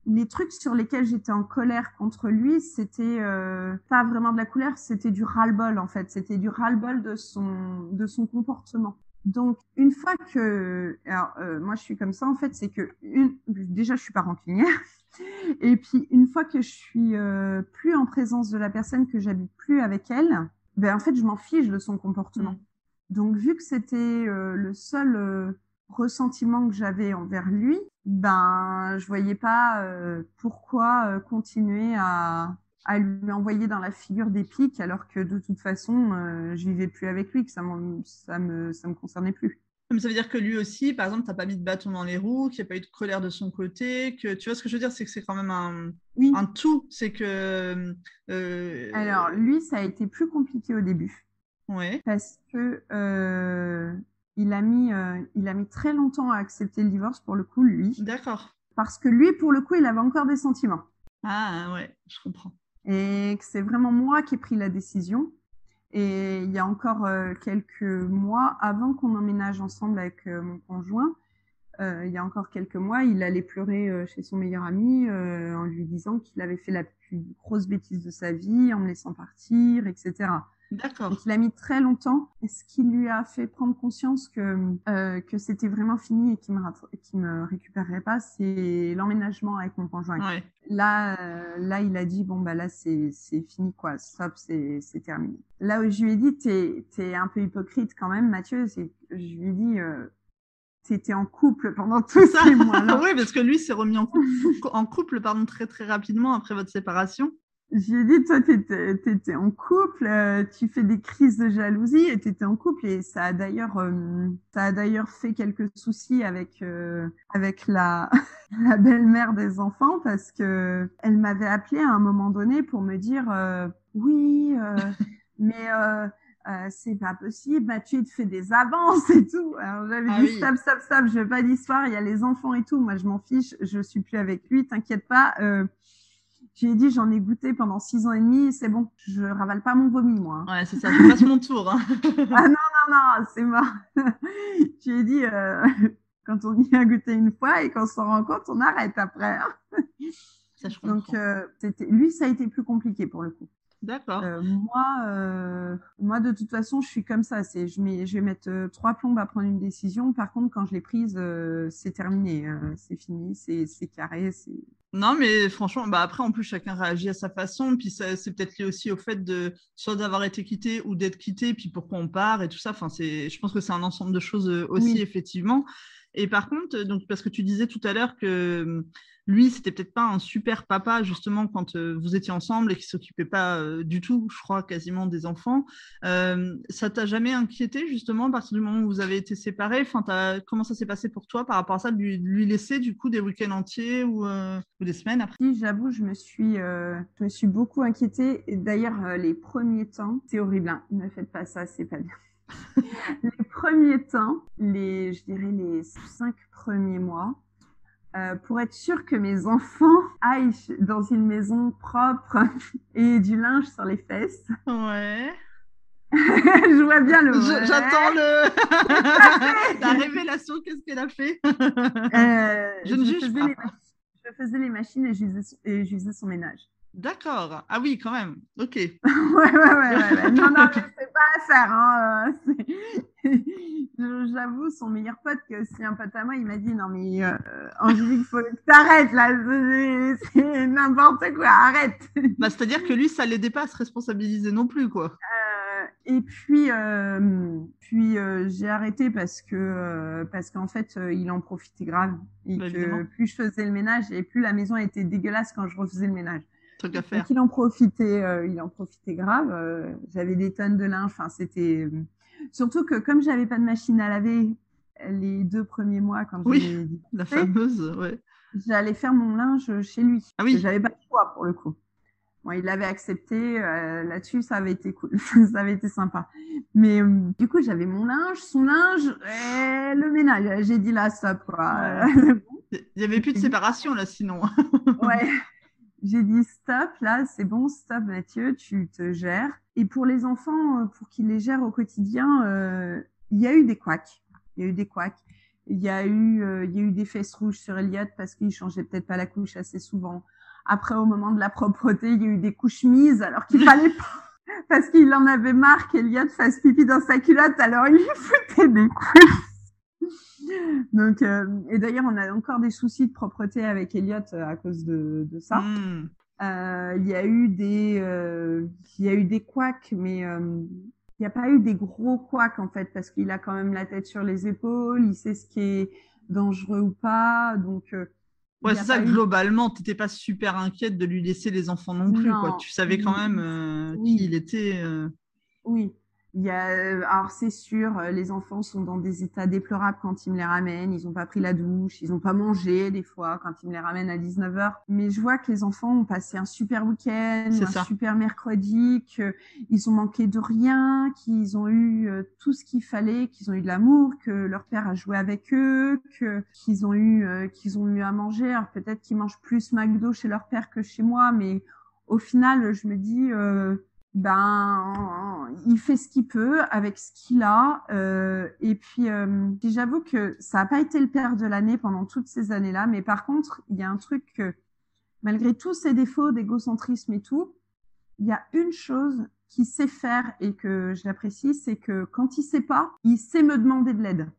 les trucs sur lesquels j'étais en colère contre lui, c'était pas vraiment de la colère, c'était du ras-le-bol en fait. C'était du ras-le-bol de son de son comportement. Donc, une fois que, alors, euh, moi, je suis comme ça, en fait, c'est que une, déjà, je suis pas rancunière. Et puis, une fois que je suis euh, plus en présence de la personne, que j'habite plus avec elle, ben, en fait, je m'en fiche de son comportement. Mm. Donc, vu que c'était euh, le seul ressentiment que j'avais envers lui, ben, je voyais pas pourquoi continuer à, à lui envoyer dans la figure des pics alors que de toute façon euh, je vivais plus avec lui que ça, ça me ça me concernait plus. Mais ça veut dire que lui aussi par exemple t'as pas mis de bâton dans les roues qu'il n'y a pas eu de colère de son côté que tu vois ce que je veux dire c'est que c'est quand même un oui. un tout c'est que euh... alors lui ça a été plus compliqué au début. Ouais. Parce que euh, il a mis euh, il a mis très longtemps à accepter le divorce pour le coup lui. D'accord. Parce que lui pour le coup il avait encore des sentiments. Ah ouais je comprends et que c'est vraiment moi qui ai pris la décision. Et il y a encore euh, quelques mois, avant qu'on emménage ensemble avec euh, mon conjoint, euh, il y a encore quelques mois, il allait pleurer chez son meilleur ami en lui disant qu'il avait fait la plus grosse bêtise de sa vie en me laissant partir, etc. D'accord. Donc il a mis très longtemps. Et ce qui lui a fait prendre conscience que euh, que c'était vraiment fini et qu'il me qui me récupérerait pas, c'est l'emménagement avec mon conjoint. Ouais. Là euh, là il a dit bon bah là c'est c'est fini quoi, stop c'est c'est terminé. Là où je lui ai dit t'es t'es un peu hypocrite quand même Mathieu, c'est je lui ai dit euh, t'étais en couple pendant tout ça. oui, parce que lui s'est remis en couple, en couple pardon, très très rapidement après votre séparation. J'ai dit, toi, tu étais, en couple, euh, tu fais des crises de jalousie et tu étais en couple. Et ça a d'ailleurs euh, ça a d'ailleurs fait quelques soucis avec, euh, avec la, la belle-mère des enfants parce que elle m'avait appelé à un moment donné pour me dire, oui, mais euh, c'est pas possible, Mathieu il te fait des avances et tout. Alors j'avais Ah dit oui. stop, stop, stop, je veux pas d'histoire, il y a les enfants et tout. Moi je m'en fiche, je suis plus avec lui, t'inquiète pas. Euh, je lui ai dit j'en ai goûté pendant six ans et demi, c'est bon, je ravale pas mon vomi moi. hein. Ouais, c'est ça, je passe mon tour. hein. ah non, non, non, c'est mort. je lui ai dit euh, quand on y a goûté une fois et qu'on s'en rend compte, on arrête après. hein. Ça, je. Donc euh, c'était lui ça a été plus compliqué pour le coup. D'accord. Euh, moi, euh, moi, de toute façon, je suis comme ça. C'est, je, mets, je vais mettre euh, trois plombes à prendre une décision. Par contre, quand je l'ai prise, c'est terminé. euh, c'est fini, c'est, c'est carré. C'est... Non, mais franchement, bah après, en plus, chacun réagit à sa façon. Puis ça, c'est peut-être lié aussi au fait de soit d'avoir été quitté ou d'être quitté, puis pourquoi on part et tout ça. Enfin, c'est, je pense que c'est un ensemble de choses aussi, Oui. effectivement. Et par contre, donc, parce que tu disais tout à l'heure que hum, lui, c'était peut-être pas un super papa, justement, quand euh, vous étiez ensemble et qu'il s'occupait pas euh, du tout, je crois, quasiment des enfants. Euh, ça t'a jamais inquiété, justement, à partir du moment où vous avez été séparés? Enfin, Comment ça s'est passé pour toi par rapport à ça, de lui, de lui laisser, du coup, des week-ends entiers ou, euh, ou des semaines après? Si, j'avoue, je me suis, euh, je me suis beaucoup inquiétée. D'ailleurs, euh, les premiers temps, c'est horrible. Hein. Ne faites pas ça, c'est pas bien. les premiers temps, les, je dirais les cinq premiers mois, euh, pour être sûr que mes enfants aillent dans une maison propre et du linge sur les fesses. Ouais. je vois bien le. J'attends le... la révélation, qu'est-ce qu'elle a fait? Euh, Je ne juge pas. les je faisais les machines et faisais son ménage. D'accord. Ah oui, quand même. Ok. ouais, ouais, ouais, ouais, ouais. Non, non, mais c'est pas à faire. Hein. J'avoue, son meilleur pote, qui est aussi un pote à moi, il m'a dit Non, mais euh, Angélique, faut que t'arrêtes là. c'est- n'importe quoi, arrête. Bah, C'est-à-dire que lui, ça l'aidait pas à se responsabiliser non plus, quoi. Euh, et puis, euh, puis euh, j'ai arrêté parce que euh, parce qu'en fait, euh, il en profitait grave et Bah, que plus je faisais le ménage et plus la maison était dégueulasse quand je refaisais le ménage. Truc à faire. Donc il en profitait, euh, il en profitait grave. euh, j'avais des tonnes de linge. Enfin, c'était surtout que comme j'avais pas de machine à laver les deux premiers mois quand Oui. j'ai dit, La fameuse, ouais. j'allais faire mon linge chez lui. Ah oui. J'avais pas de choix pour le coup. Bon, il l'avait accepté euh, là-dessus, ça avait été cool, ça avait été sympa. Mais euh, du coup, j'avais mon linge, son linge, et le ménage. J'ai dit là, stop quoi. Il y avait plus de séparation, là, sinon. ouais. J'ai dit stop, là, c'est bon, stop, Mathieu, tu te gères. Et pour les enfants, euh, pour qu'ils les gèrent au quotidien, euh, il y a eu des couacs. Il y a eu des couacs. Il y a eu, euh, il y a eu des fesses rouges sur Elliot parce qu'il changeait peut-être pas la couche assez souvent. Après, au moment de la propreté, il y a eu des couches mises alors qu'il fallait pas. Parce qu'il en avait marre qu'Eliott fasse pipi dans sa culotte, alors il lui foutait des couches. Donc, euh, et d'ailleurs, on a encore des soucis de propreté avec Elliot euh, à cause de, de ça. Hmm. Euh, Il y a eu des, euh, il y a eu des couacs, mais il n'y a pas eu des gros couacs en fait, parce qu'il a quand même la tête sur les épaules, il sait ce qui est dangereux ou pas, donc. Ouais, c'est ça, eu- globalement, tu n'étais pas super inquiète de lui laisser les enfants non plus, Non. quoi. Tu savais quand même Oui. qui il était. Oui, il y a, euh, alors c'est sûr, euh, les enfants sont dans des états déplorables quand ils me les ramènent. Ils n'ont pas pris la douche, ils n'ont pas mangé des fois quand ils me les ramènent à 19h. Mais je vois que les enfants ont passé un super week-end, un ça. super mercredi, qu'ils ont manqué de rien, qu'ils ont eu euh, tout ce qu'il fallait, qu'ils ont eu de l'amour, que leur père a joué avec eux, que qu'ils ont eu qu'ils ont eu à manger. Alors peut-être qu'ils mangent plus McDo chez leur père que chez moi, mais au final, je me dis. euh, ben il fait ce qu'il peut avec ce qu'il a euh, et puis, euh, puis j'avoue que ça n'a pas été le père de l'année pendant toutes ces années-là mais par contre il y a un truc que malgré tous ses défauts d'égocentrisme et tout il y a une chose qu'il sait faire et que j'apprécie c'est que quand il sait pas il sait me demander de l'aide.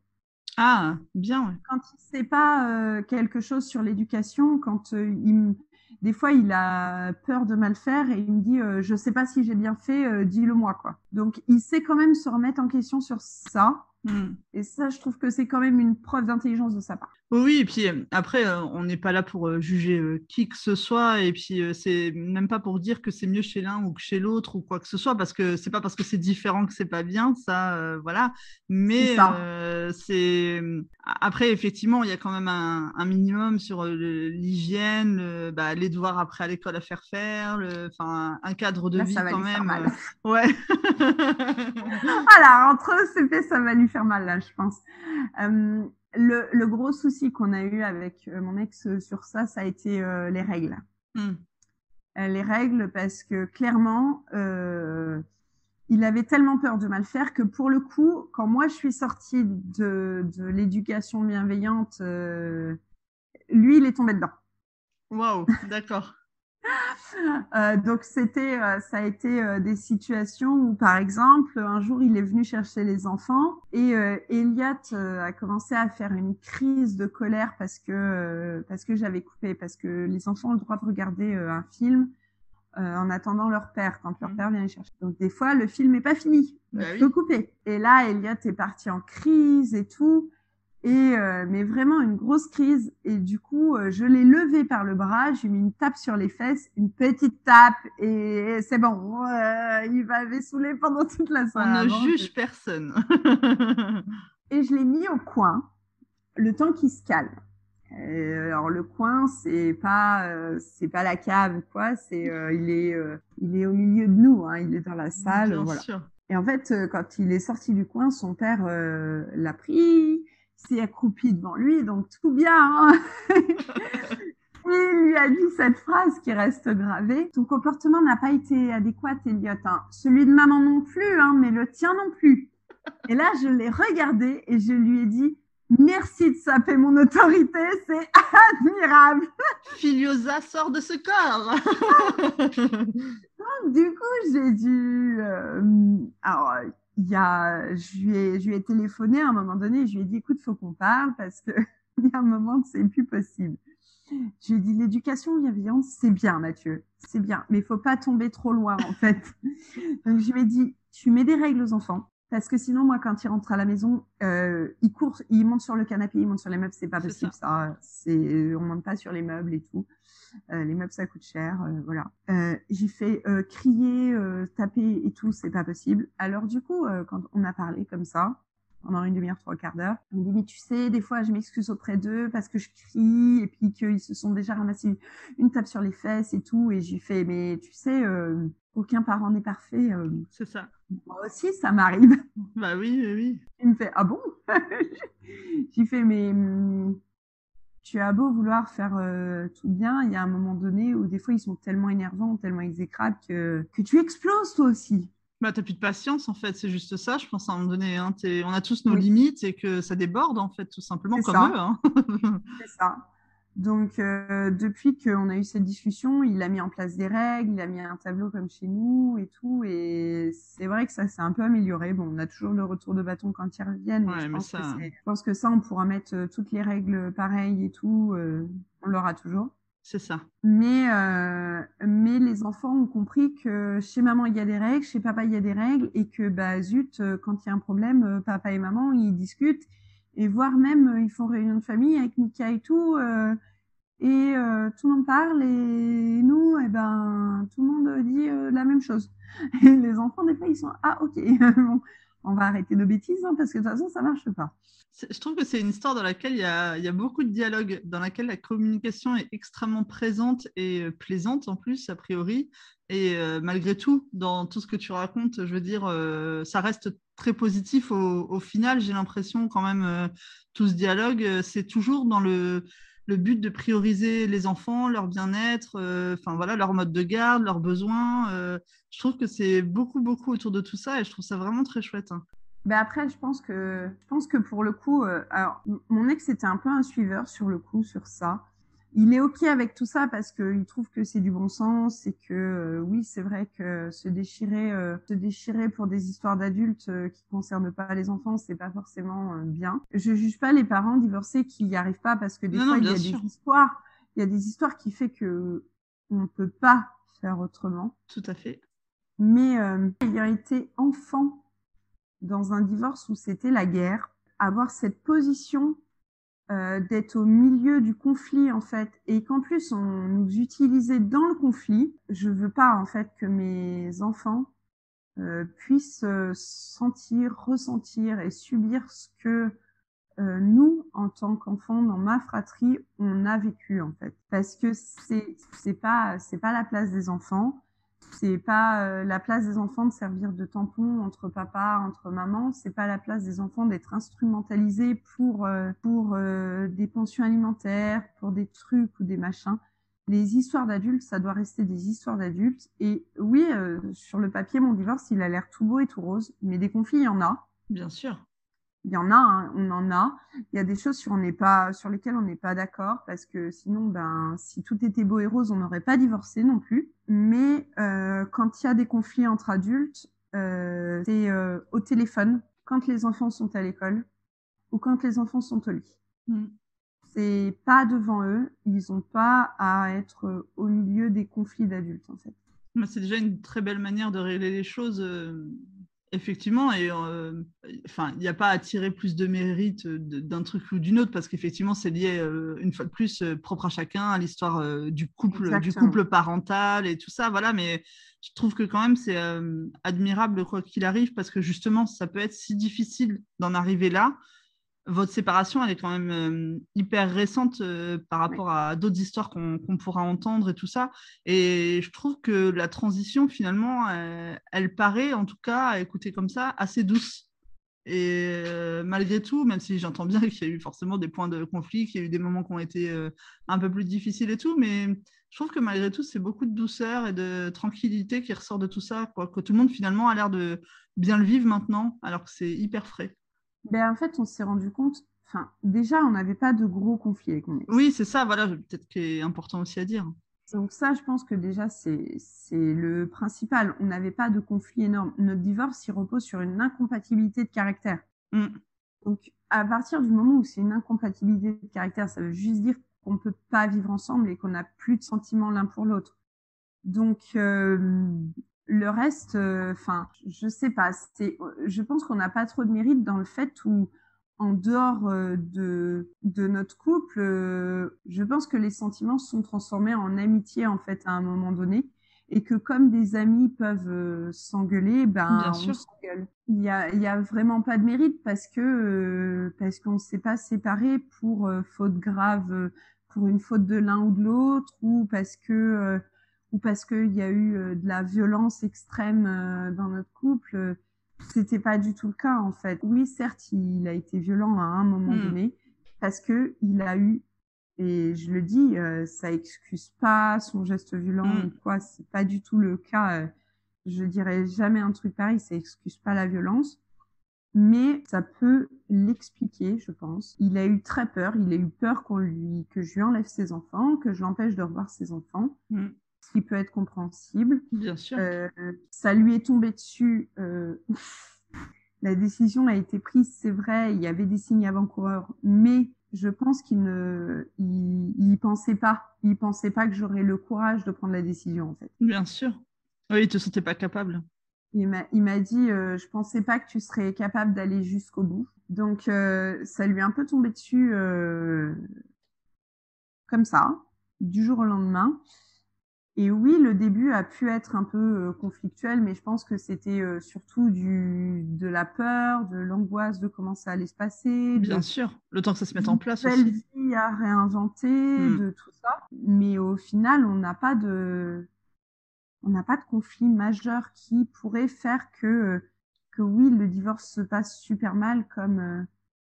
Ah, bien, quand il sait pas euh, quelque chose sur l'éducation, quand euh, il me- des fois il a peur de mal faire et il me dit euh, je sais pas si j'ai bien fait, euh, dis-le moi quoi. Donc il sait quand même se remettre en question sur ça, Hmm. Et ça, je trouve que c'est quand même une preuve d'intelligence de sa part. Oui, et puis euh, après, euh, on n'est pas là pour euh, juger qui que ce soit, et puis c'est même pas pour dire que c'est mieux chez l'un ou que chez l'autre ou quoi que ce soit, parce que c'est pas parce que c'est différent que c'est pas bien, ça, voilà. Mais c'est après, effectivement, il y a quand même un, minimum sur l'hygiène, bah, les devoirs après à l'école à faire faire, enfin un cadre de vie quand même. ouais. voilà, entre eux, c'est ça va lui faire mal là, je pense le, gros souci qu'on a eu avec euh, mon ex euh, sur ça, ça a été euh, les règles. Hmm. les règles, parce que clairement, il avait tellement peur de mal faire que pour le coup, quand moi je suis sortie de, de l'éducation bienveillante, lui, il est tombé dedans. Waouh, d'accord. Euh, donc c'était, euh, ça a été euh, des situations où, par exemple, un jour il est venu chercher les enfants et Elliot a commencé à faire une crise de colère parce que parce que j'avais coupé, parce que les enfants ont le droit de regarder un film en attendant leur père quand leur mmh. père vient les chercher. Donc des fois le film est pas fini, bah il faut couper. Et là Elliot est parti en crise et tout. Et euh, mais vraiment une grosse crise. Et du coup, euh, je l'ai levé par le bras, j'ai mis une tape sur les fesses, une petite tape, et c'est bon. Euh, il m'avait saoulé pendant toute la soirée. On ne juge personne. et je l'ai mis au coin, le temps qu'il se calme. alors le coin, c'est pas c'est pas la cave quoi, c'est il est il est au milieu de nous, hein, il est dans la salle, Bien voilà. Sûr. Et en fait, quand il est sorti du coin, son père l'a pris, s'est accroupi devant lui, donc tout bien. Hein il lui a dit cette phrase qui reste gravée. Ton comportement n'a pas été adéquat, Elliot. Hein. Celui de maman non plus, hein, mais le tien non plus. Et là, je l'ai regardé et je lui ai dit, merci de saper mon autorité, c'est admirable. Filiosa sort de ce corps. du coup, j'ai dû... Euh, alors, il y a, je lui ai, je lui ai téléphoné à un moment donné, je lui ai dit, écoute, faut qu'on parle parce que il y a un moment, c'est plus possible. Je lui ai dit, l'éducation bienveillante, c'est bien, Mathieu, c'est bien, mais il faut pas tomber trop loin, en fait. Donc, je lui ai dit, tu mets des règles aux enfants, parce que sinon, moi, quand il rentre à la maison, euh, il court, il monte sur le canapé, il monte sur les meubles, c'est pas possible, ça. C'est, on monte pas sur les meubles et tout. Euh, les meubles ça coûte cher, euh, voilà. Euh, j'ai fait crier, taper et tout, c'est pas possible. Alors du coup, quand on a parlé comme ça, pendant une demi-heure, trois quarts d'heure. Il me dit, mais tu sais, des fois, je m'excuse auprès d'eux parce que je crie et puis qu'ils se sont déjà ramassés une tape sur les fesses et tout. Et j'ai fait, mais tu sais, aucun parent n'est parfait. C'est ça. Moi aussi, ça m'arrive. Bah oui, oui, oui. Il me fait, ah bon? J'ai fait, mais hum, tu as beau vouloir faire euh, tout bien, il y a un moment donné où des fois ils sont tellement énervants, tellement exécrables que, que tu exploses toi aussi. Bah, t'as plus de patience en fait, c'est juste ça, je pense à un moment donné. Hein, on a tous nos limites et que ça déborde en fait, tout simplement comme eux. Hein. c'est ça. Donc, euh, depuis qu'on a eu cette discussion, il a mis en place des règles, il a mis un tableau comme chez nous et tout. Et c'est vrai que ça s'est un peu amélioré. Bon, on a toujours le retour de bâton quand ils reviennent. Mais, je, pense que je, pense que ça, on pourra mettre euh, toutes les règles pareilles et tout. Euh, on l'aura toujours. C'est ça. Mais, euh, mais les enfants ont compris que chez maman, il y a des règles, chez papa, il y a des règles. Et que, bah, zut, quand il y a un problème, papa et maman, ils discutent et voire même euh, ils font réunion de famille avec Mika et tout euh, et euh, tout le monde parle et nous eh ben tout le monde dit la même chose et les enfants des fois ils sont ah ok on va arrêter nos bêtises hein, parce que de toute façon ça marche pas je trouve que c'est une histoire dans laquelle il y, a, beaucoup de dialogue, dans laquelle la communication est extrêmement présente et plaisante en plus, a priori. Et malgré tout, dans tout ce que tu racontes, je veux dire, ça reste très positif au, final. J'ai l'impression quand même, euh, tout ce dialogue, euh, c'est toujours dans le, but de prioriser les enfants, leur bien-être, euh, enfin voilà, leur mode de garde, leurs besoins. je trouve que c'est beaucoup, beaucoup autour de tout ça et je trouve ça vraiment très chouette. Hein. Ben après, je pense que je pense que pour le coup, alors mon ex était un peu un suiveur sur le coup sur ça il est ok avec tout ça parce qu'il trouve que c'est du bon sens et que euh, oui c'est vrai que se déchirer euh, se déchirer pour des histoires d'adultes euh, qui concernent pas les enfants c'est pas forcément bien. Je juge pas les parents divorcés qui n'y arrivent pas parce que des fois il y a des histoires. Il y a des histoires qui fait que on peut pas faire autrement. Tout à fait. Mais ayant été enfant dans un divorce où c'était la guerre, avoir cette position euh, d'être au milieu du conflit en fait et qu'en plus on nous utilisait dans le conflit, je veux pas en fait que mes enfants euh, puissent euh, sentir, ressentir et subir ce que euh, nous en tant qu'enfants dans ma fratrie on a vécu en fait. Parce que c'est c'est pas c'est pas la place des enfants c'est pas euh, la place des enfants de servir de tampon entre papa, entre maman. C'est pas la place des enfants d'être instrumentalisés pour euh, pour euh, des pensions alimentaires, pour des trucs ou des machins. Les histoires d'adultes, ça doit rester des histoires d'adultes. Et oui, sur le papier, mon divorce, il a l'air tout beau et tout rose, mais des conflits, il y en a. Bien sûr il y en a, hein, on en a. Il y a des choses sur, on n'est pas, sur lesquelles on n'est pas d'accord parce que sinon, ben, si tout était beau et rose, on n'aurait pas divorcé non plus. Mais euh, quand il y a des conflits entre adultes, euh, c'est euh, au téléphone, quand les enfants sont à l'école ou quand les enfants sont au lit. Mm. C'est pas devant eux, ils n'ont pas à être au milieu des conflits d'adultes en fait. C'est déjà une très belle manière de régler les choses Effectivement, et euh, enfin, il n'y a pas à tirer plus de mérite d'un truc ou d'une autre parce qu'effectivement, c'est lié euh, une fois de plus euh, propre à chacun à l'histoire du couple, du couple parental et tout ça. Voilà, mais je trouve que quand même c'est admirable quoi qu'il arrive parce que justement, ça peut être si difficile d'en arriver là votre séparation, elle est quand même euh, hyper récente euh, par rapport à d'autres histoires qu'on pourra entendre et tout ça. Et je trouve que la transition, finalement, elle, paraît, en tout cas, à écouter comme ça, assez douce. Et euh, malgré tout, même si j'entends bien qu'il y a eu forcément des points de conflit, qu'il y a eu des moments qui ont été un peu plus difficiles et tout, mais je trouve que malgré tout, c'est beaucoup de douceur et de tranquillité qui ressort de tout ça, quoi, que tout le monde finalement a l'air de bien le vivre maintenant, alors que c'est hyper frais ben, en fait, on s'est rendu compte, enfin, déjà, on n'avait pas de gros conflits avec mon ex. Oui, c'est ça, voilà, peut-être qui est important aussi à dire. Donc ça, je pense que déjà, c'est le principal. On n'avait pas de conflit énorme. Notre divorce, il repose sur une incompatibilité de caractère. Mm. Donc, à partir du moment où c'est une incompatibilité de caractère, ça veut juste dire qu'on ne peut pas vivre ensemble et qu'on n'a plus de sentiments l'un pour l'autre. Donc, euh, le reste, euh, enfin, je sais pas. C'est, je pense qu'on n'a pas trop de mérite dans le fait où, en dehors euh, de de notre couple, euh, je pense que les sentiments sont transformés en amitié en fait à un moment donné, et que comme des amis peuvent s'engueuler, ben Bien on s'engueule. Il y a il y a vraiment pas de mérite parce que parce qu'on ne s'est pas séparés pour faute grave, pour une faute de l'un ou de l'autre, ou parce que ou parce qu'il y a eu euh, de la violence extrême euh, dans notre couple. Euh, c'était pas du tout le cas en fait. Oui, certes, il a été violent à un moment hmm. donné parce que il a eu et je le dis, ça excuse pas son geste violent hmm. ou quoi. C'est pas du tout le cas. je dirais jamais un truc pareil. Ça excuse pas la violence, mais ça peut l'expliquer, je pense. Il a eu très peur. Il a eu peur qu'on lui que je lui enlève ses enfants, que je l'empêche de revoir ses enfants. Hmm qui peut être compréhensible. Bien sûr. Euh, ça lui est tombé dessus. Euh, la décision a été prise, c'est vrai, il y avait des signes avant-coureurs, mais je pense qu'il ne, il, pensait pas, il pensait pas que j'aurais le courage de prendre la décision en fait. Bien sûr. Oui, il te sentait pas capable. Il m'a, il m'a dit, euh, je pensais pas que tu serais capable d'aller jusqu'au bout. Donc euh, ça lui est un peu tombé dessus euh, comme ça, du jour au lendemain. Et oui, le début a pu être un peu euh, conflictuel, mais je pense que c'était euh, surtout du, de la peur, de l'angoisse de comment ça allait se passer. Bien sûr, le temps que ça se mette en place aussi. vie à réinventer, hmm. de tout ça. Mais au final, on n'a pas de, on n'a pas de conflit majeur qui pourrait faire que, que oui, le divorce se passe super mal comme, euh,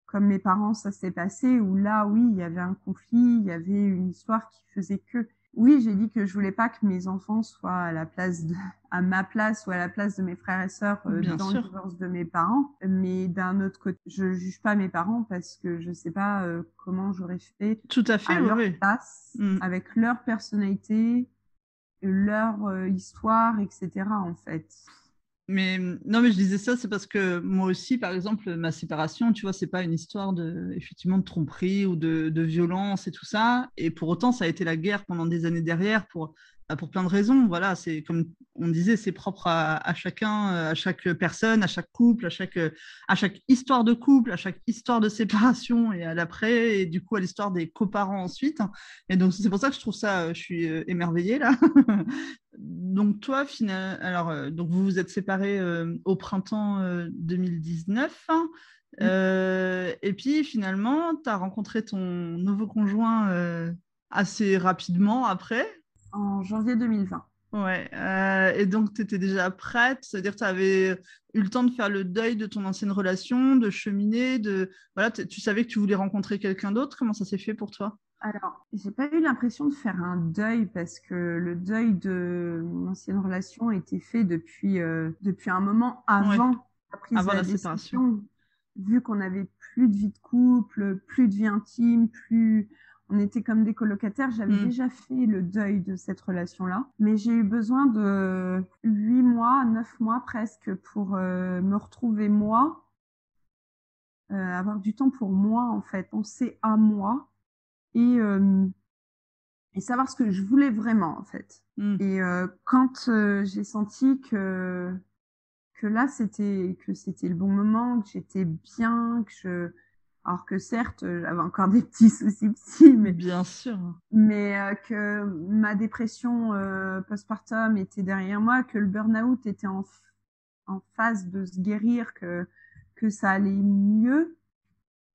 comme mes parents ça s'est passé, où là, oui, il y avait un conflit, il y avait une histoire qui faisait que oui, j'ai dit que je voulais pas que mes enfants soient à la place de, à ma place ou à la place de mes frères et sœurs euh, dans le divorce de mes parents. Mais d'un autre côté, je juge pas mes parents parce que je sais pas euh, comment j'aurais fait tout à fait leur place, mm. avec leur personnalité, leur euh, histoire, etc. En fait. Mais non, mais je disais ça, c'est parce que moi aussi, par exemple, ma séparation, tu vois, c'est pas une histoire de effectivement de tromperie ou de, de, violence et tout ça. Et pour autant, ça a été la guerre pendant des années derrière pour bah, pour plein de raisons. Voilà, c'est comme on disait, c'est propre à, chacun, euh, à chaque personne, à chaque couple, à chaque, à chaque histoire de couple, à chaque histoire de séparation et à l'après, et du coup à l'histoire des coparents ensuite. Et donc c'est pour ça que je trouve ça, je suis euh, émerveillée là. donc toi, final... alors donc vous vous êtes séparés euh, au printemps 2019. Hein. et puis finalement, tu as rencontré ton nouveau conjoint assez rapidement après en janvier 2020. Ouais, euh, et donc tu étais déjà prête, c'est-à-dire que tu avais eu le temps de faire le deuil de ton ancienne relation, de cheminer, de voilà, tu savais que tu voulais rencontrer quelqu'un d'autre, comment ça s'est fait pour toi? Alors, j'ai pas eu l'impression de faire un deuil parce que le deuil de mon ancienne relation a été fait depuis, euh, depuis un moment avant la prise avant de la, séparation. Vu qu'on avait plus de vie de couple, plus de vie intime, plus on était comme des colocataires. J'avais mm. déjà fait le deuil de cette relation-là, mais j'ai eu besoin de huit mois, neuf mois presque pour euh, me retrouver moi, euh, avoir du temps pour moi en fait, penser à moi et euh, et savoir ce que je voulais vraiment en fait. Mm. Et quand j'ai senti que que là c'était que c'était le bon moment, que j'étais bien, que je alors que certes, j'avais encore des petits soucis psy, mais bien sûr. Mais euh, que ma dépression euh, postpartum était derrière moi, que le burn-out était en, en phase de se guérir, que que ça allait mieux.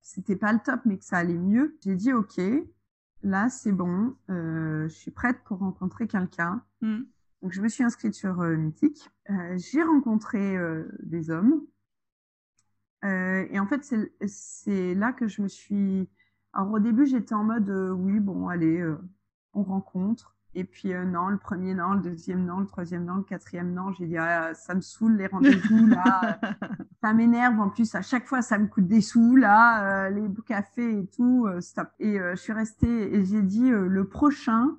C'était pas le top, mais que ça allait mieux. J'ai dit ok, là c'est bon, euh, je suis prête pour rencontrer quelqu'un. Mm. Donc je me suis inscrite sur euh, Mythique. Euh, j'ai rencontré des hommes et en fait, c'est là que je me suis. Alors au début, j'étais en mode oui, bon, allez, on rencontre. Et puis non, le premier non, le deuxième non, le troisième non, le quatrième non. J'ai dit ah, ça me saoule les rendez-vous là, ça m'énerve. En plus, à chaque fois, ça me coûte des sous là, les cafés et tout, stop. Et je suis restée et j'ai dit le prochain,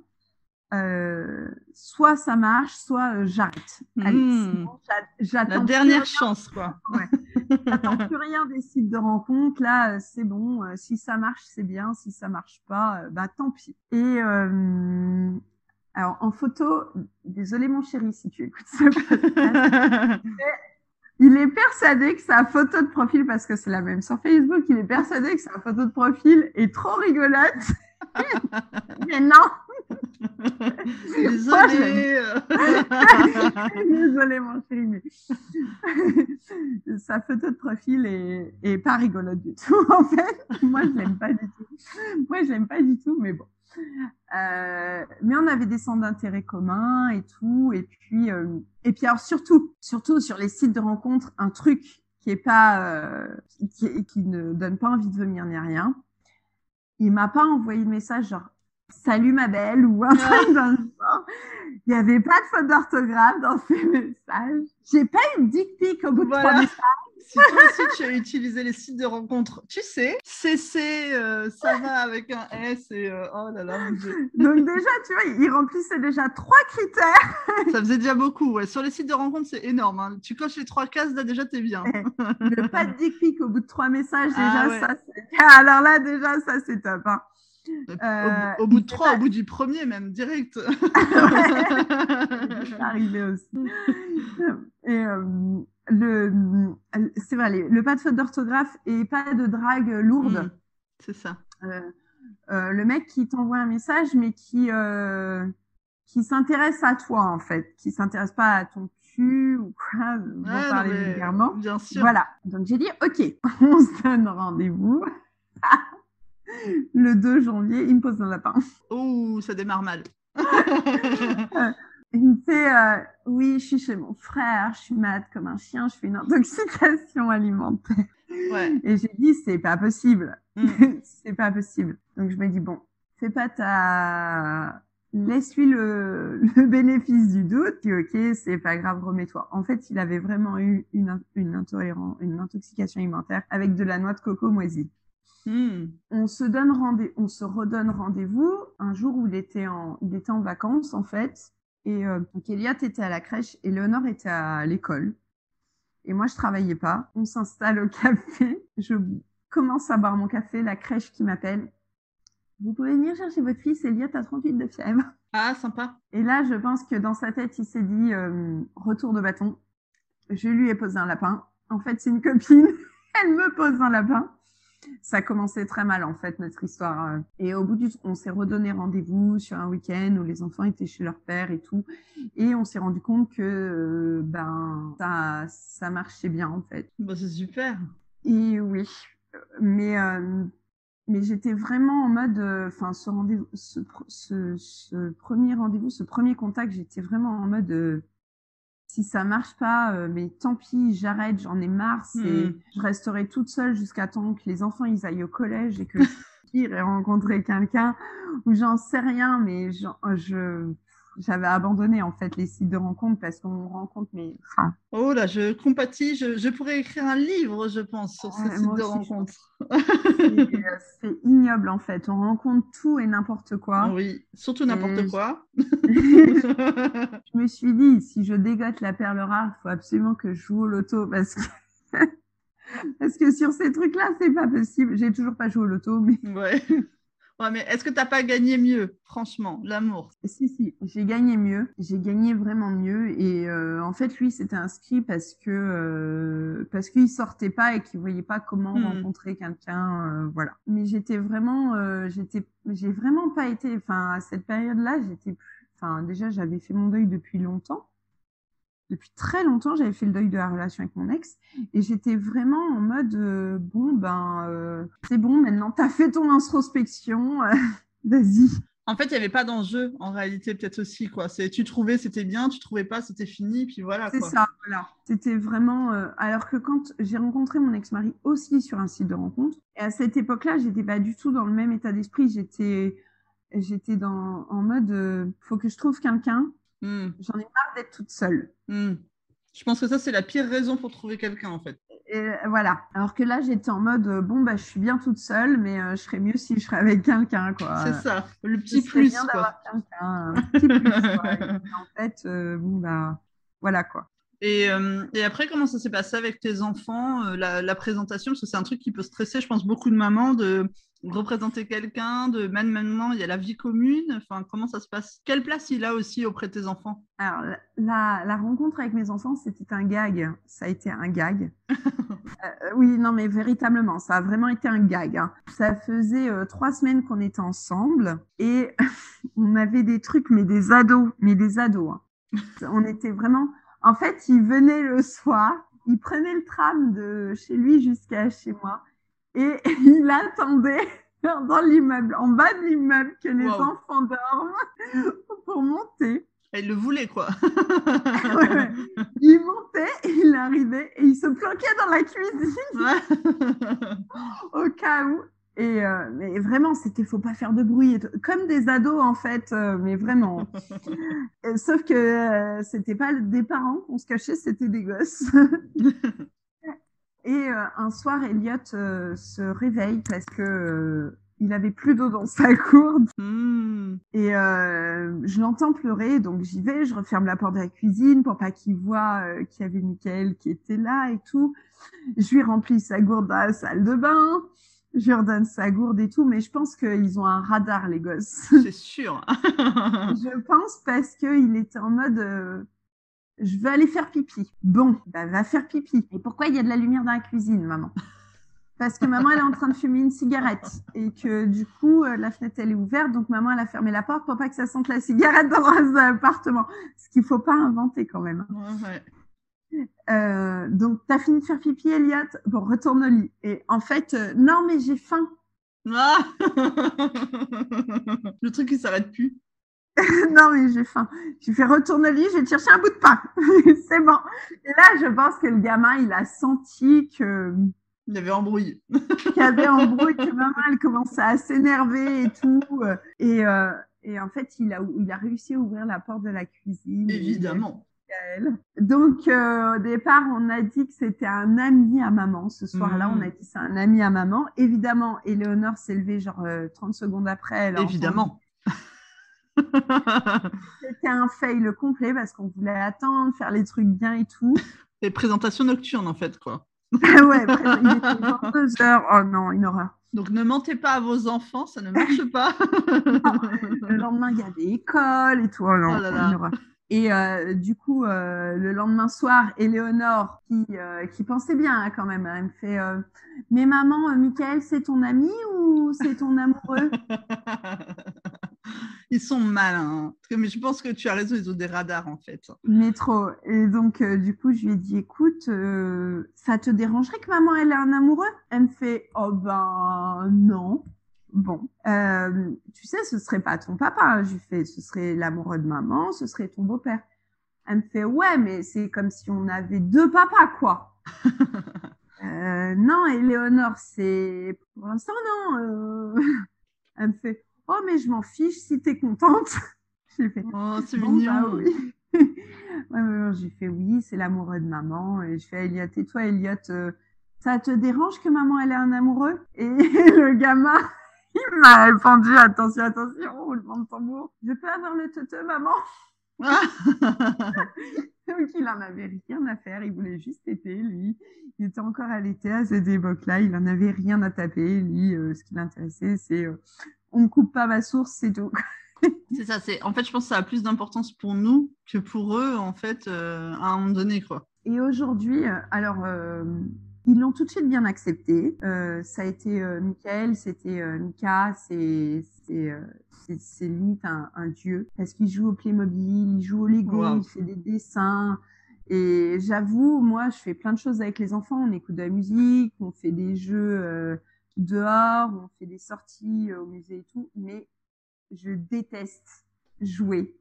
euh, soit ça marche, soit euh, j'arrête. Mmh. La dernière chance, quoi. Ouais. j'attends plus rien des sites de rencontres. Là, euh, c'est bon. si ça marche, c'est bien. Si ça marche pas, bah tant pis. Et alors en photo, désolé mon chéri si tu écoutes ça. il est persuadé que sa photo de profil, parce que c'est la même sur Facebook, il est persuadé que sa photo de profil est trop rigolote. Mais non, Désolée. Désolée, mon chéri, mais sa photo de profil est, est pas rigolote du tout, en fait. Moi, je l'aime pas du tout. Moi, je l'aime pas du tout, mais bon. Euh, mais on avait des centres d'intérêt communs et tout. Et puis, euh, et puis alors surtout, surtout sur les sites de rencontres, un truc qui est pas, euh, qui, qui ne donne pas envie de venir ni rien. Il m'a pas envoyé de message genre Salut ma belle ou un truc dans le genre. Il n'y avait pas de faute d'orthographe dans ces messages. J'ai pas eu de dick pic au bout de trois messages. Si toi aussi tu as utilisé les sites de rencontres, tu sais, CC, euh, ça va avec un S et euh, oh là là, mon Dieu. Donc déjà, tu vois, il remplissait déjà trois critères. ça faisait déjà beaucoup. Ouais. Sur les sites de rencontres, c'est énorme. Hein. Tu coches les trois cases, là déjà, t'es bien. Eh, pas de dick pic au bout de trois messages, ah déjà, ça, c'est... Alors là, déjà, ça, c'est top. Hein. Euh, au, bout de trois, au bout du premier même, direct. C'est arrivé aussi. Et euh, le, c'est vrai, le pas de faute d'orthographe et pas de drague lourde. Mm, c'est ça. Euh, le mec qui t'envoie un message, mais qui qui s'intéresse à toi en fait, qui s'intéresse pas à ton cul ou quoi, pour parler vulgairement. Bien sûr. Voilà. Donc j'ai dit ok, on se donne rendez-vous le 2 janvier, il me pose un lapin. Ouh, ça démarre mal. il me fait euh, Oui, je suis chez mon frère, je suis malade comme un chien, je fais une intoxication alimentaire. Et j'ai dit C'est pas possible. Mm. c'est pas possible. Donc je me dis Bon, fais pas ta. Laisse-lui le, le, bénéfice du doute, dis ok, c'est pas grave, remets-toi. En fait, il avait vraiment eu une, une, intolérance, une intoxication alimentaire avec de la noix de coco moisie. Hmm. On se donne rendez on se redonne rendez-vous un jour où il était en, il était en vacances en fait. Et euh, donc Elliot était à la crèche et Léonore était à l'école. Et moi, je travaillais pas. On s'installe au café. Je commence à boire mon café. La crèche qui m'appelle. Vous pouvez venir chercher votre fils, Elliot à 38 de fièvre. Ah, sympa. Et là, je pense que dans sa tête, il s'est dit euh, retour de bâton. Je lui ai posé un lapin. En fait, c'est une copine. Elle me pose un lapin. Ça commençait très mal, en fait, notre histoire. Et au bout du, on s'est redonné rendez-vous sur un week-end où les enfants étaient chez leur père et tout. Et on s'est rendu compte que, euh, ben, ça, ça marchait bien, en fait. Bah, c'est super. Et oui. Mais, euh, mais j'étais vraiment en mode, enfin, ce rendez-vous, ce, ce, ce, premier rendez-vous, ce premier contact, j'étais vraiment en mode, euh, si ça marche pas, euh, mais tant pis, j'arrête, j'en ai marre, c'est, Hmm. je resterai toute seule jusqu'à temps que les enfants ils aillent au collège et que j'irai rencontrer quelqu'un ou j'en sais rien, mais j'en- je, j'avais abandonné en fait les sites de rencontres parce qu'on rencontre enfin, Oh là, je compatis. Je, je pourrais écrire un livre, je pense, sur ce Ouais, site moi de aussi, je rencontre. c'est euh, c'est ignoble en fait. On rencontre tout et n'importe quoi. Oui, surtout n'importe Et- quoi. je me suis dit, si je dégote la perle rare, il faut absolument que je joue au loto parce que, parce que sur ces trucs-là, c'est pas possible. J'ai toujours pas joué au loto, mais Ouais. Ouais, mais est-ce que t'as pas gagné mieux, franchement, l'amour? Si, si, j'ai gagné mieux. J'ai gagné vraiment mieux. Et euh, en fait, lui, s'était inscrit parce que euh, parce qu'il sortait pas et qu'il voyait pas comment Hmm. rencontrer quelqu'un. euh, voilà. Mais j'étais vraiment, euh, j'étais, j'ai vraiment pas été. Enfin, à cette période-là, j'étais plus. Enfin, déjà, j'avais fait mon deuil depuis longtemps. Depuis très longtemps, j'avais fait le deuil de la relation avec mon ex et j'étais vraiment en mode euh, bon ben euh, c'est bon maintenant t'as fait ton introspection euh, vas-y. En fait, il n'y avait pas d'enjeu, en réalité, peut-être aussi, quoi. C'est, tu trouvais, c'était bien, tu trouvais pas, c'était fini, puis voilà, c'est ça voilà. C'était vraiment euh, alors que quand j'ai rencontré mon ex-mari aussi sur un site de rencontre et à cette époque-là j'étais pas du tout dans le même état d'esprit. J'étais j'étais dans en mode euh, faut que je trouve quelqu'un Hmm, j'en ai marre d'être toute seule hmm. Je pense que ça, c'est la pire raison pour trouver quelqu'un, en fait. Et voilà. Alors que là, j'étais en mode, euh, bon, bah, je suis bien toute seule, mais euh, je serais mieux si je serais avec quelqu'un, quoi. C'est ça, le petit plus, bien d'avoir quelqu'un, un petit plus, quoi. Et en fait, euh, bon, bah, voilà, quoi. Et, euh, et après, comment ça s'est passé avec tes enfants, euh, la, la présentation? Parce que c'est un truc qui peut stresser, je pense, beaucoup de mamans de représenter quelqu'un, de même maintenant, il y a la vie commune. Enfin, comment ça se passe? Quelle place il a aussi auprès de tes enfants? Alors, la- rencontre avec mes enfants, c'était un gag. Ça a été un gag. Euh, oui, non, mais véritablement, ça a vraiment été un gag. hein. Ça faisait euh, trois semaines qu'on était ensemble et on avait des trucs, mais des ados, mais des ados. hein. On était vraiment. En fait, il venait le soir, il prenait le tram de chez lui jusqu'à chez moi et il attendait dans l'immeuble, en bas de l'immeuble, que les Wow. enfants dorment pour monter. Elle le voulait, quoi. Ouais, ouais. Il montait, il arrivait et il se planquait dans la cuisine au cas où. Et euh, mais vraiment, c'était faut pas faire de bruit, comme des ados en fait, euh, mais vraiment. Euh, Sauf que euh, c'était pas des parents qu'on se cachait, c'était des gosses. Et euh, un soir, Elliot euh, se réveille parce que euh, il avait plus d'eau dans sa gourde Hmm. et euh, je l'entends pleurer, donc j'y vais, je referme la porte de la cuisine pour pas qu'il voit euh, qu'il y avait Michael qui était là et tout. Je lui remplis sa gourde dans la salle de bain, je lui redonne sa gourde et tout, mais je pense qu'ils ont un radar, les gosses. C'est sûr. je pense parce qu'il était en mode euh, je veux aller faire pipi. Bon, bah va faire pipi. Et pourquoi il y a de la lumière dans la cuisine, maman? Parce que maman, elle est en train de fumer une cigarette et que du coup, euh, la fenêtre, elle est ouverte. Donc maman, elle a fermé la porte pour pas que ça sente la cigarette dans l'appartement. Ce qu'il faut pas inventer quand même. Ouais. Euh, donc, t'as fini de faire pipi, Elliot? Bon, retourne au lit. Et en fait, euh, non, mais j'ai faim. Ah le truc qui s'arrête plus. non, mais j'ai faim. J'ai fait retourne au lit, je vais te chercher un bout de pain. c'est bon. Et là, je pense que le gamin, il a senti que Il avait embrouillé. qu'il y avait embrouille, que maman, elle commençait à s'énerver et tout. euh, Et, euh, et en fait, il a, il a réussi à ouvrir la porte de la cuisine. Évidemment. Donc, euh, au départ, on a dit que c'était un ami à maman. Ce soir-là, on a dit c'est un ami à maman. Évidemment, Éléonore s'est levée genre euh, 30 secondes après. elle Évidemment. C'était un fail complet parce qu'on voulait attendre, faire les trucs bien et tout. Les présentations nocturnes, en fait, quoi. ouais, il était 22 heures. Oh non, une horreur. Donc ne mentez pas à vos enfants, ça ne marche pas. le lendemain, il y a des écoles et tout. Oh non, oh une horreur. Et euh, du coup, euh, le lendemain soir, Éléonore, qui, euh, qui pensait bien hein, quand même, hein, elle me fait Mais maman, Michael, c'est ton ami ou c'est ton amoureux? Ils sont malins. Hein. Mais je pense que tu as raison, ils ont des radars en fait. Mais trop. Et donc, du coup, je lui ai dit Écoute, ça te dérangerait que maman, elle ait un amoureux? Elle me fait Oh ben non. Bon, euh, tu sais, ce serait pas ton papa. Je lui fais, ce serait l'amoureux de maman, ce serait ton beau-père. Elle me fait, ouais, mais c'est comme si on avait deux papas, quoi. euh, non, Éléonore, c'est pour l'instant non. Euh... Elle me fait, oh mais je m'en fiche si t'es contente. J'ai fait, oh c'est mignon. Bah, oui. ouais, j'ai fait oui, c'est l'amoureux de maman. Et je fais, Elliot, et toi, Elliot, euh, ça te dérange que maman elle ait un amoureux? Et le gamin il m'a répondu attention, attention, roulement de tambour. Je peux avoir le teuteux, maman? Donc il en avait rien à faire, il voulait juste téter, lui. Il était encore à l'été à cette époque-là, il en avait rien à taper. Lui, euh, ce qui l'intéressait, c'est euh, on ne coupe pas ma source, c'est tout. c'est ça, c'est en fait, je pense que ça a plus d'importance pour nous que pour eux, en fait, euh, à un moment donné, quoi. Et aujourd'hui, alors ils l'ont tout de suite bien accepté. Euh, ça a été euh, Michael, c'était euh, Mika, c'est euh, c'est limite un, un, dieu parce qu'il joue au Playmobil, il joue au Lego, il fait des dessins. Et j'avoue, moi, je fais plein de choses avec les enfants. On écoute de la musique, on fait des jeux euh, dehors, on fait des sorties au musée et tout. Mais je déteste jouer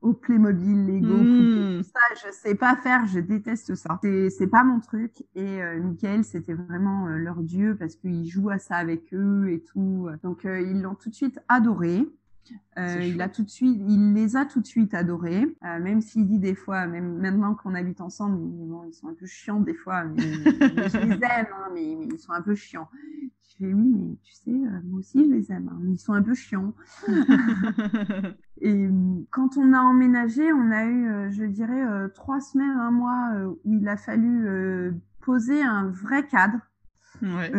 au Playmobil, Lego, mmh. tout ça, je sais pas faire, je déteste ça. C'est, c'est pas mon truc. Et euh, Michael, c'était vraiment euh, leur dieu parce qu'il joue à ça avec eux et tout. Donc euh, ils l'ont tout de suite adoré. Euh, il a tout de suite, il les a tout de suite adorés, euh, même s'il dit des fois, même maintenant qu'on habite ensemble, bon, ils sont un peu chiants des fois, mais, je les aime, hein, mais, mais, ils sont un peu chiants. Je fais oui, mais tu sais, euh, moi aussi je les aime, hein, mais ils sont un peu chiants. Et quand on a emménagé, on a eu, je dirais, trois semaines, un mois où il a fallu poser un vrai cadre, ouais.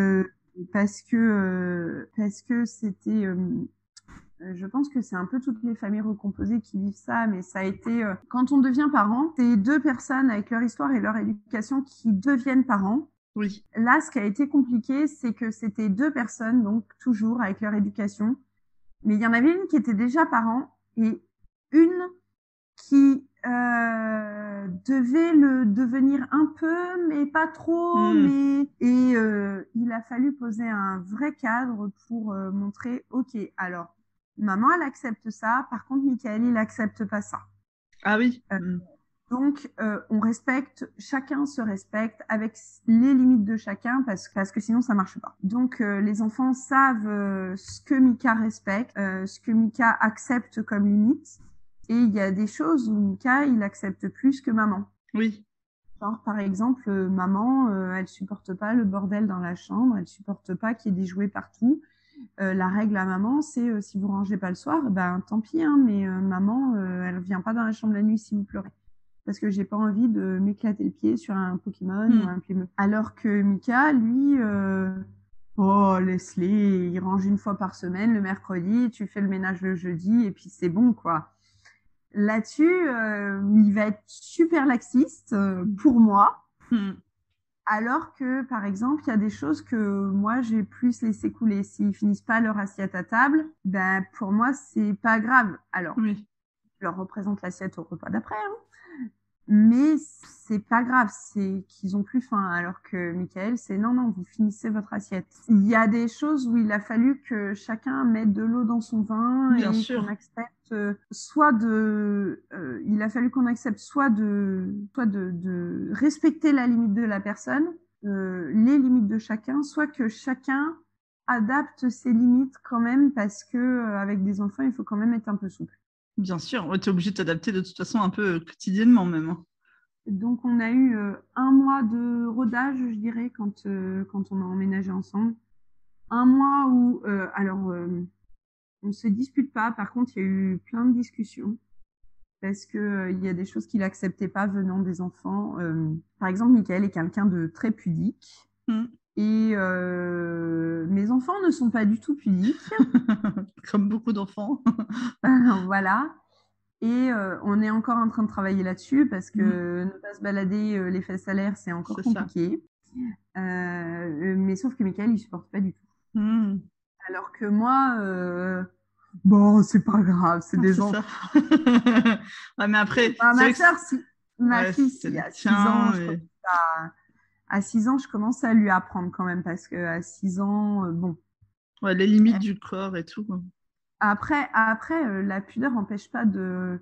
parce que parce que c'était je pense que c'est un peu toutes les familles recomposées qui vivent ça, mais ça a été euh, quand on devient parent, c'est deux personnes avec leur histoire et leur éducation qui deviennent parents. Oui. Là, ce qui a été compliqué, c'est que c'était deux personnes, donc toujours avec leur éducation, mais il y en avait une qui était déjà parent et une qui euh, devait le devenir un peu, mais pas trop. Hmm. Mais et euh, il a fallu poser un vrai cadre pour euh, montrer, ok, alors Maman, elle accepte ça. Par contre, Michael, il accepte pas ça. Ah oui. Euh, mm. donc, euh, on respecte, chacun se respecte avec les limites de chacun parce, parce que sinon ça marche pas. Donc, euh, les enfants savent ce que Mika respecte, ce que Mika accepte comme limite. Et il y a des choses où Mika, il accepte plus que maman. Oui. Genre, par exemple, maman, elle supporte pas le bordel dans la chambre, elle supporte pas qu'il y ait des jouets partout. Euh, la règle à maman, c'est euh, si vous rangez pas le soir, ben tant pis, hein, mais euh, maman, elle vient pas dans la chambre la nuit si vous pleurez. Parce que j'ai pas envie de m'éclater le pied sur un Pokémon ou hmm. un Playmobil. Alors que Mika, lui, oh laisse-les, il range une fois par semaine le mercredi, tu fais le ménage le jeudi et puis c'est bon quoi. Là-dessus, il va être super laxiste pour moi. Hmm. Alors que, par exemple, il y a des choses que moi, j'ai plus laissé couler. S'ils finissent pas leur assiette à table, ben, pour moi, c'est pas grave. Alors, oui. je leur représente l'assiette au repas d'après. Hein. Mais c'est pas grave, c'est qu'ils ont plus faim. Alors que Michael, c'est non, non, vous finissez votre assiette. Il y a des choses où il a fallu que chacun mette de l'eau dans son vin Bien et qu'on accepte euh, soit de, euh, il a fallu qu'on accepte soit de, soit de, de, respecter la limite de la personne, euh, les limites de chacun, soit que chacun adapte ses limites quand même parce que euh, avec des enfants, il faut quand même être un peu souple. Bien sûr, tu es obligé de t'adapter de toute façon un peu quotidiennement même. Hein. Donc on a eu un mois de rodage, je dirais, quand, quand on a emménagé ensemble. Un mois où, alors, on se dispute pas, par contre, il y a eu plein de discussions. parce que il y a des choses qu'il acceptait pas venant des enfants. par exemple, Michael est quelqu'un de très pudique. Mmh. Et mes enfants ne sont pas du tout pudiques. Comme beaucoup d'enfants. voilà. Et on est encore en train de travailler là-dessus parce que mmh. ne pas se balader les fesses à l'air, c'est encore compliqué. mais sauf que Michael, il supporte pas du tout. Mmh. Alors que moi, bon, c'est pas grave, c'est des enfants. ouais, mais après, ma soeur, si... ma fille, il y a 6 ans, à 6 ans, je commence à lui apprendre quand même parce que à 6 ans, euh, bon. Ouais, les limites du corps et tout. Après, après euh, la pudeur n'empêche pas de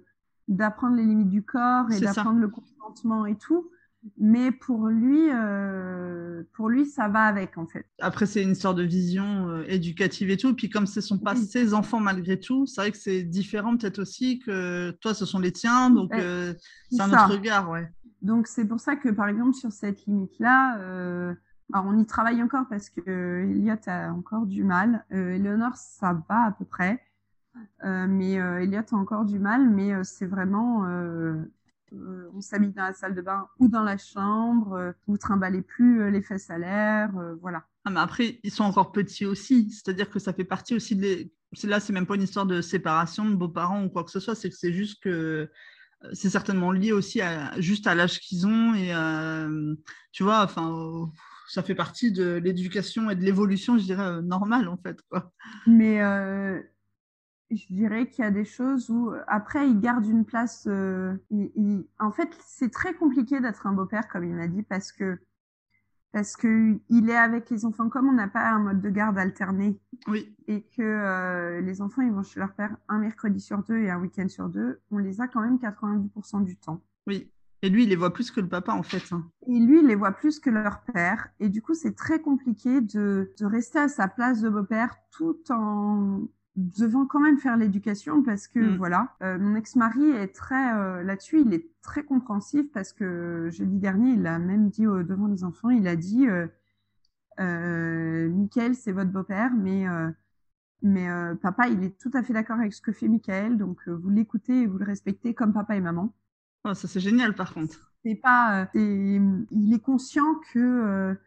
d'apprendre les limites du corps et d'apprendre le consentement et tout. Mais pour lui, euh, pour lui, ça va avec en fait. Après, c'est une histoire de vision éducative et tout. Puis comme ce sont pas ses enfants malgré tout, c'est vrai que c'est différent peut-être aussi que toi, ce sont les tiens, donc c'est un autre regard, ouais. Donc c'est pour ça que par exemple sur cette limite-là, euh, on y travaille encore parce que Elliot a encore du mal. Euh, Eleanor, ça va à peu près, euh, mais euh, Elliot a encore du mal. Mais euh, c'est vraiment, euh, on s'habille dans la salle de bain ou dans la chambre, vous trimballez plus les fesses à l'air, voilà. Ah, mais après, ils sont encore petits aussi, c'est-à-dire que ça fait partie aussi de les... Là, c'est même pas une histoire de séparation de beaux-parents ou quoi que ce soit, c'est que c'est juste que c'est certainement lié aussi à, juste à l'âge qu'ils ont et euh, tu vois, enfin, ça fait partie de l'éducation et de l'évolution, je dirais, euh, normale en fait. Quoi. Mais euh, je dirais qu'il y a des choses où, après, il garde une place. En fait, c'est très compliqué d'être un beau-père, comme il m'a dit, parce que parce que il est avec les enfants comme on n'a pas un mode de garde alterné. Oui. Et que euh, les enfants ils vont chez leur père un mercredi sur deux et un week-end sur deux, on les a quand même 90% du temps. Oui. Et lui, il les voit plus que le papa en fait. Hein. Et lui, il les voit plus que leur père. Et du coup, c'est très compliqué de, de rester à sa place de beau-père tout en devant quand même faire l'éducation parce que mm. voilà, euh, mon ex-mari est très euh, là-dessus, il est très compréhensif parce que jeudi dernier, il a même dit devant les enfants, il a dit euh, euh Michael, c'est votre beau-père, mais mais papa, il est tout à fait d'accord avec ce que fait Michael, donc vous l'écoutez et vous le respectez comme papa et maman. Oh, ça c'est génial par contre. C'est pas, il est conscient que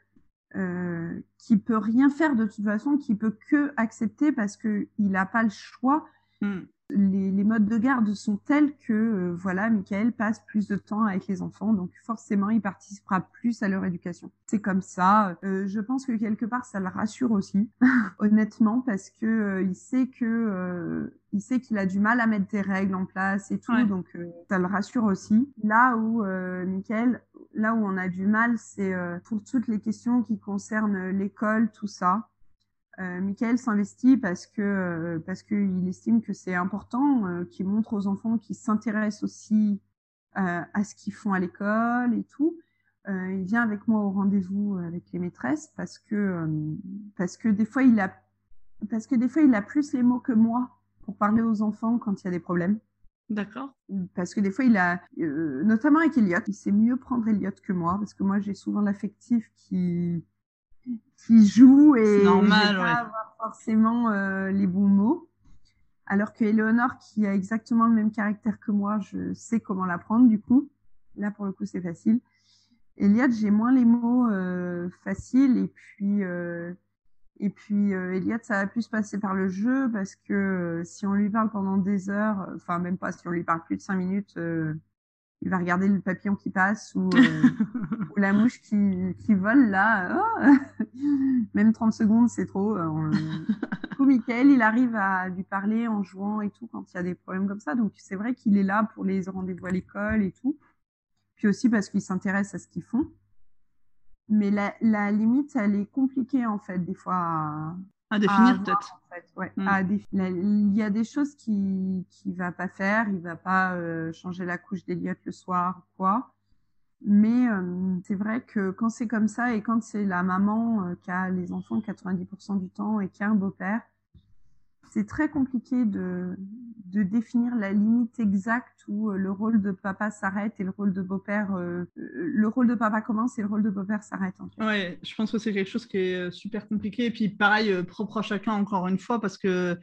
euh, qui peut rien faire de toute façon, qui peut que accepter parce que il n'a pas le choix. Hmm. Les, les, modes de garde sont tels que euh, voilà, Michael passe plus de temps avec les enfants, donc forcément il participera plus à leur éducation. C'est comme ça. Euh, je pense que quelque part ça le rassure aussi, honnêtement, parce que euh, il sait que il sait qu'il a du mal à mettre des règles en place et tout, donc ça le rassure aussi. Là où Michael là où on a du mal, c'est euh, pour toutes les questions qui concernent l'école, tout ça. Euh, Michael s'investit parce que euh, parce qu'il estime que c'est important, euh, qu'il montre aux enfants qu'ils s'intéressent aussi à ce qu'ils font à l'école et tout. il vient avec moi au rendez-vous avec les maîtresses parce que parce que des fois il a parce que des fois il a plus les mots que moi pour parler aux enfants quand il y a des problèmes. D'accord. Parce que des fois, il a, euh, notamment avec Elliot, il sait mieux prendre Elliot que moi, parce que moi, j'ai souvent l'affectif qui qui joue et normal, pas avoir forcément euh, les bons mots. Alors que Eleonore, qui a exactement le même caractère que moi, je sais comment la prendre. Du coup, là pour le coup, c'est facile. Elliot, j'ai moins les mots euh, faciles et puis euh, et puis euh, Elliot, ça va plus se passer par le jeu parce que euh, si on lui parle pendant des heures, enfin même pas si on lui parle plus de cinq minutes, euh, il va regarder le papillon qui passe ou, ou la mouche qui, qui vole là. Oh même 30 secondes, c'est trop. Du coup, Michael, il arrive à lui parler en jouant et tout quand il y a des problèmes comme ça. Donc c'est vrai qu'il est là pour les rendez-vous à l'école et tout. Puis aussi parce qu'il s'intéresse à ce qu'ils font. Mais la, la, limite, elle est compliquée en fait, des fois. À, à définir peut-être. En fait. ouais, mm. il y a des choses qui qui va pas faire. Il va pas euh, changer la couche d'Eliott le soir quoi. Mais euh, c'est vrai que quand c'est comme ça et quand c'est la maman euh, qui a les enfants 90% du temps et qui a un beau-père, c'est très compliqué de, de définir la limite exacte où euh, le rôle de papa s'arrête et le rôle de beau-père, euh, le rôle de papa commence et le rôle de beau-père s'arrête. En. Ouais, je pense que c'est quelque chose qui est euh, super compliqué et puis pareil, propre à chacun encore une fois parce que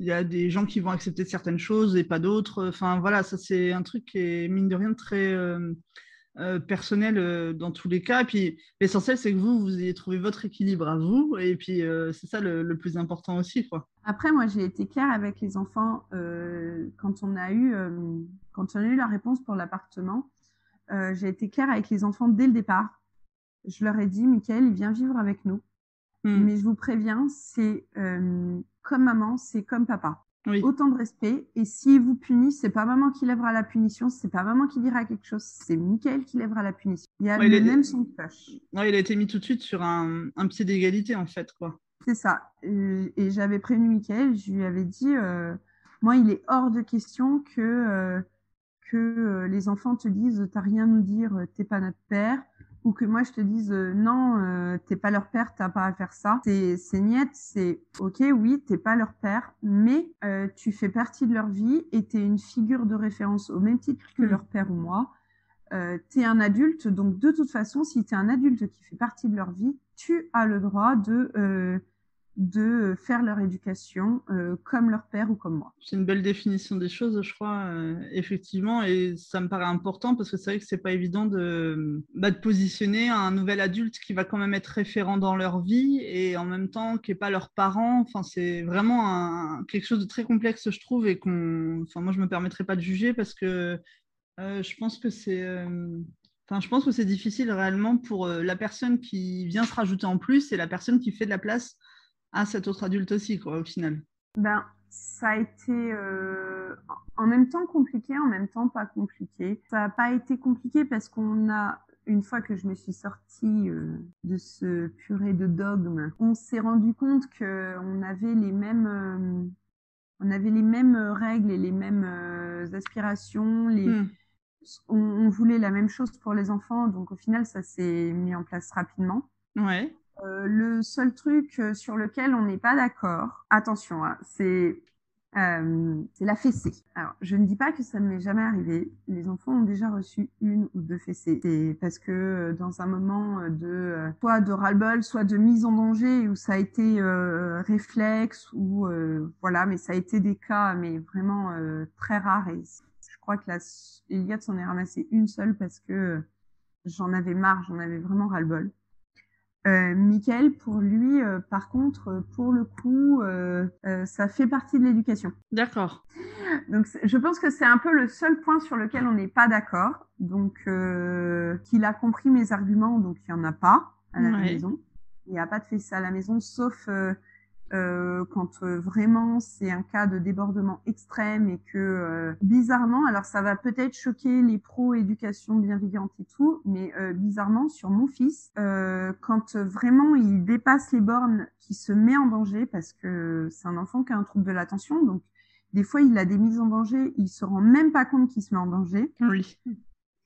il y a des gens qui vont accepter certaines choses et pas d'autres. Enfin, voilà, ça, c'est un truc qui est, mine de rien, très euh, euh, personnel euh, dans tous les cas. Et puis, l'essentiel, c'est que vous, vous ayez trouvé votre équilibre à vous. Et puis, c'est ça le, plus important aussi, quoi. Après, moi, j'ai été claire avec les enfants quand on a eu, quand on a eu la réponse pour l'appartement. j'ai été claire avec les enfants dès le départ. Je leur ai dit, Michael, il vient vivre avec nous. Hmm. Mais je vous préviens, c'est comme maman, c'est comme papa. Autant de respect. Et s'il vous punit, c'est pas maman qui lèvera la punition, c'est pas maman qui dira quelque chose, c'est Michael qui lèvera la punition. Il y a le même son cloche. il a été mis tout de suite sur un, pied d'égalité, en fait, quoi. C'est ça. Et, j'avais prévenu Michael, je lui avais dit, euh, moi, il est hors de question que, euh, que euh, les enfants te disent, t'as rien à nous dire, t'es pas notre père ou que moi je te dise euh, non, euh, t'es pas leur père, t'as pas à faire ça. C'est c'est c'est ok, oui, t'es pas leur père, mais euh, tu fais partie de leur vie et t'es une figure de référence au même titre que mm. leur père ou moi. Euh, t'es un adulte, donc de toute façon, si t'es un adulte qui fait partie de leur vie, tu as le droit de de faire leur éducation euh, comme leur père ou comme moi. C'est une belle définition des choses, je crois, euh, effectivement, et ça me paraît important parce que c'est vrai que c'est pas évident de, bah, de positionner un nouvel adulte qui va quand même être référent dans leur vie et en même temps qui n'est pas leur parent. Enfin, c'est vraiment quelque chose de très complexe, je trouve, et qu'on, enfin, moi, je me permettrai pas de juger parce que euh, je pense que c'est Enfin, je pense que c'est difficile réellement pour la personne qui vient se rajouter en plus et la personne qui fait de la place à cet autre adulte aussi, quoi, au final Ben, ça a été euh, en même temps compliqué, en même temps pas compliqué. Ça n'a pas été compliqué parce qu'on a, une fois que je me suis sortie euh, de ce purée de dogmes, on s'est rendu compte que on avait les mêmes, euh, on avait les mêmes règles et les mêmes aspirations. Les, hmm. on, on, voulait la même chose pour les enfants, donc au final, ça s'est mis en place rapidement. Ouais. Euh, le seul truc euh, sur lequel on n'est pas d'accord, attention, hein, c'est euh, la fessée. Alors, je ne dis pas que ça ne m'est jamais arrivé. Les enfants ont déjà reçu une ou deux fessées. C'est parce que dans un moment de soit de ras-le-bol, soit de mise en danger où ça a été réflexe ou voilà, mais ça a été des cas mais vraiment très rares et je crois que la Eliade s'en est ramassé une seule parce que j'en avais marre, j'en avais vraiment ras-le-bol. Euh, Michael, pour lui, euh, par contre, euh, pour le coup, euh, ça fait partie de l'éducation. D'accord. Donc, je pense que c'est un peu le seul point sur lequel on n'est pas d'accord. Donc, qu'il a compris mes arguments, donc il n'y en a pas à la maison. Il n'y a pas de fait ça à la maison, sauf euh, quand euh, vraiment c'est un cas de débordement extrême et que euh, bizarrement, alors ça va peut-être choquer les pros éducation bienveillante et tout, mais bizarrement sur mon fils, quand vraiment il dépasse les bornes, qui se met en danger parce que c'est un enfant qui a un trouble de l'attention, donc des fois il a des mises en danger, il se rend même pas compte qu'il se met en danger. Oui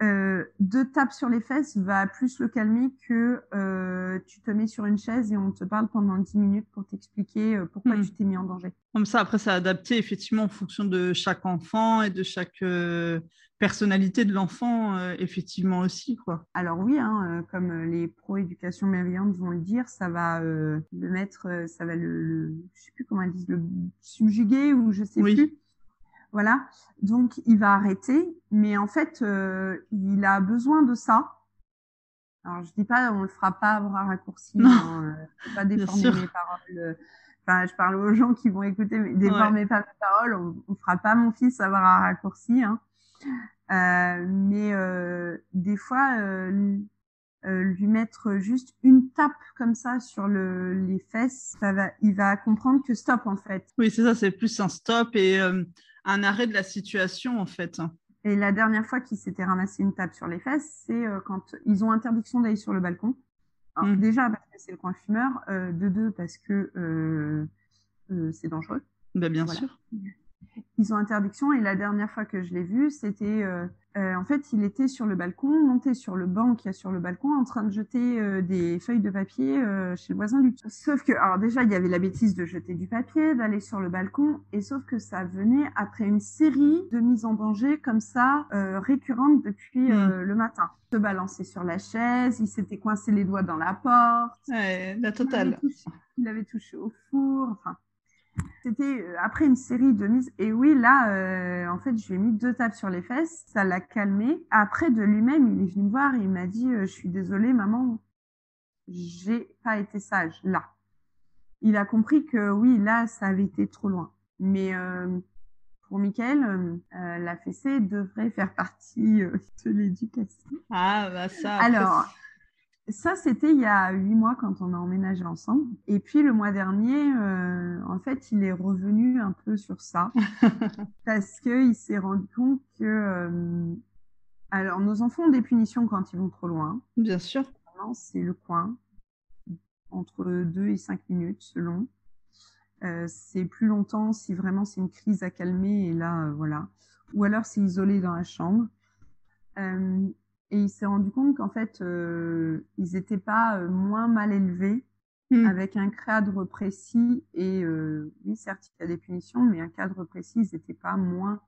euh, deux tapes sur les fesses va plus le calmer que euh, tu te mets sur une chaise et on te parle pendant dix minutes pour t'expliquer euh, pourquoi hmm. tu t'es mis en danger. Comme ça, après, c'est adapté effectivement en fonction de chaque enfant et de chaque euh, personnalité de l'enfant, effectivement aussi. Quoi. Alors oui, hein, comme les pro-éducation bienveillante vont le dire, ça va le mettre, ça va le, le, je sais plus comment ils disent, le subjuguer ou je sais plus voilà. Donc, il va arrêter. Mais en fait, euh, il a besoin de ça. Alors, je dis pas, on le fera pas à bras raccourcis. Hein, euh, pas déformer mes paroles. Enfin, je parle aux gens qui vont écouter, mais déformer pas mes paroles. On, on fera pas mon fils à bras raccourcis. Hein. Euh, mais euh, des fois, euh, euh, lui mettre juste une tape comme ça sur le, les fesses, ça va, il va comprendre que stop en fait. Oui, c'est ça, c'est plus un stop et un arrêt de la situation en fait. Et la dernière fois qu'il s'était ramassé une tape sur les fesses, c'est euh, quand ils ont interdiction d'aller sur le balcon. Alors, hmm. Déjà parce que c'est le coin fumeur, euh, de deux parce que euh, euh c'est dangereux. Ben, bien sûr. Ils ont interdiction et la dernière fois que je l'ai vu, c'était euh, euh, en fait, il était sur le balcon, monté sur le banc qu'il y a sur le balcon, en train de jeter euh, des feuilles de papier euh, chez le voisin du Sauf que, alors déjà, il y avait la bêtise de jeter du papier, d'aller sur le balcon, et sauf que ça venait après une série de mises en danger comme ça, récurrentes depuis hmm. le matin. Se balancer sur la chaise, il s'était coincé les doigts dans la porte. Ouais, la totale. Il avait touché, il avait touché au four, enfin C'était après une série de mises. Et oui, là, en fait, je lui ai mis deux tapes sur les fesses. Ça l'a calmé. Après, de lui-même, il est venu me voir et il m'a dit Je suis désolée, maman, j'ai pas été sage là. Il a compris que oui, là, ça avait été trop loin. Mais euh, pour Michael, euh, euh, la fessée devrait faire partie de l'éducation. Ah, bah ça. Alors, ça, c'était il y a huit mois quand on a emménagé ensemble. Et puis le mois dernier, en fait, il est revenu un peu sur ça parce qu'il s'est rendu compte que. alors, nos enfants ont des punitions quand ils vont trop loin. Bien sûr c'est le coin, entre 2 et 5 minutes selon. Euh, c'est plus longtemps si vraiment c'est une crise à calmer, et là, euh, voilà. Ou alors c'est isolé dans la chambre. Euh, et il s'est rendu compte qu'en fait, ils n'étaient pas moins mal élevés hmm. avec un cadre précis. Et oui, certes, il y a des punitions, mais un cadre précis, ils n'étaient pas moins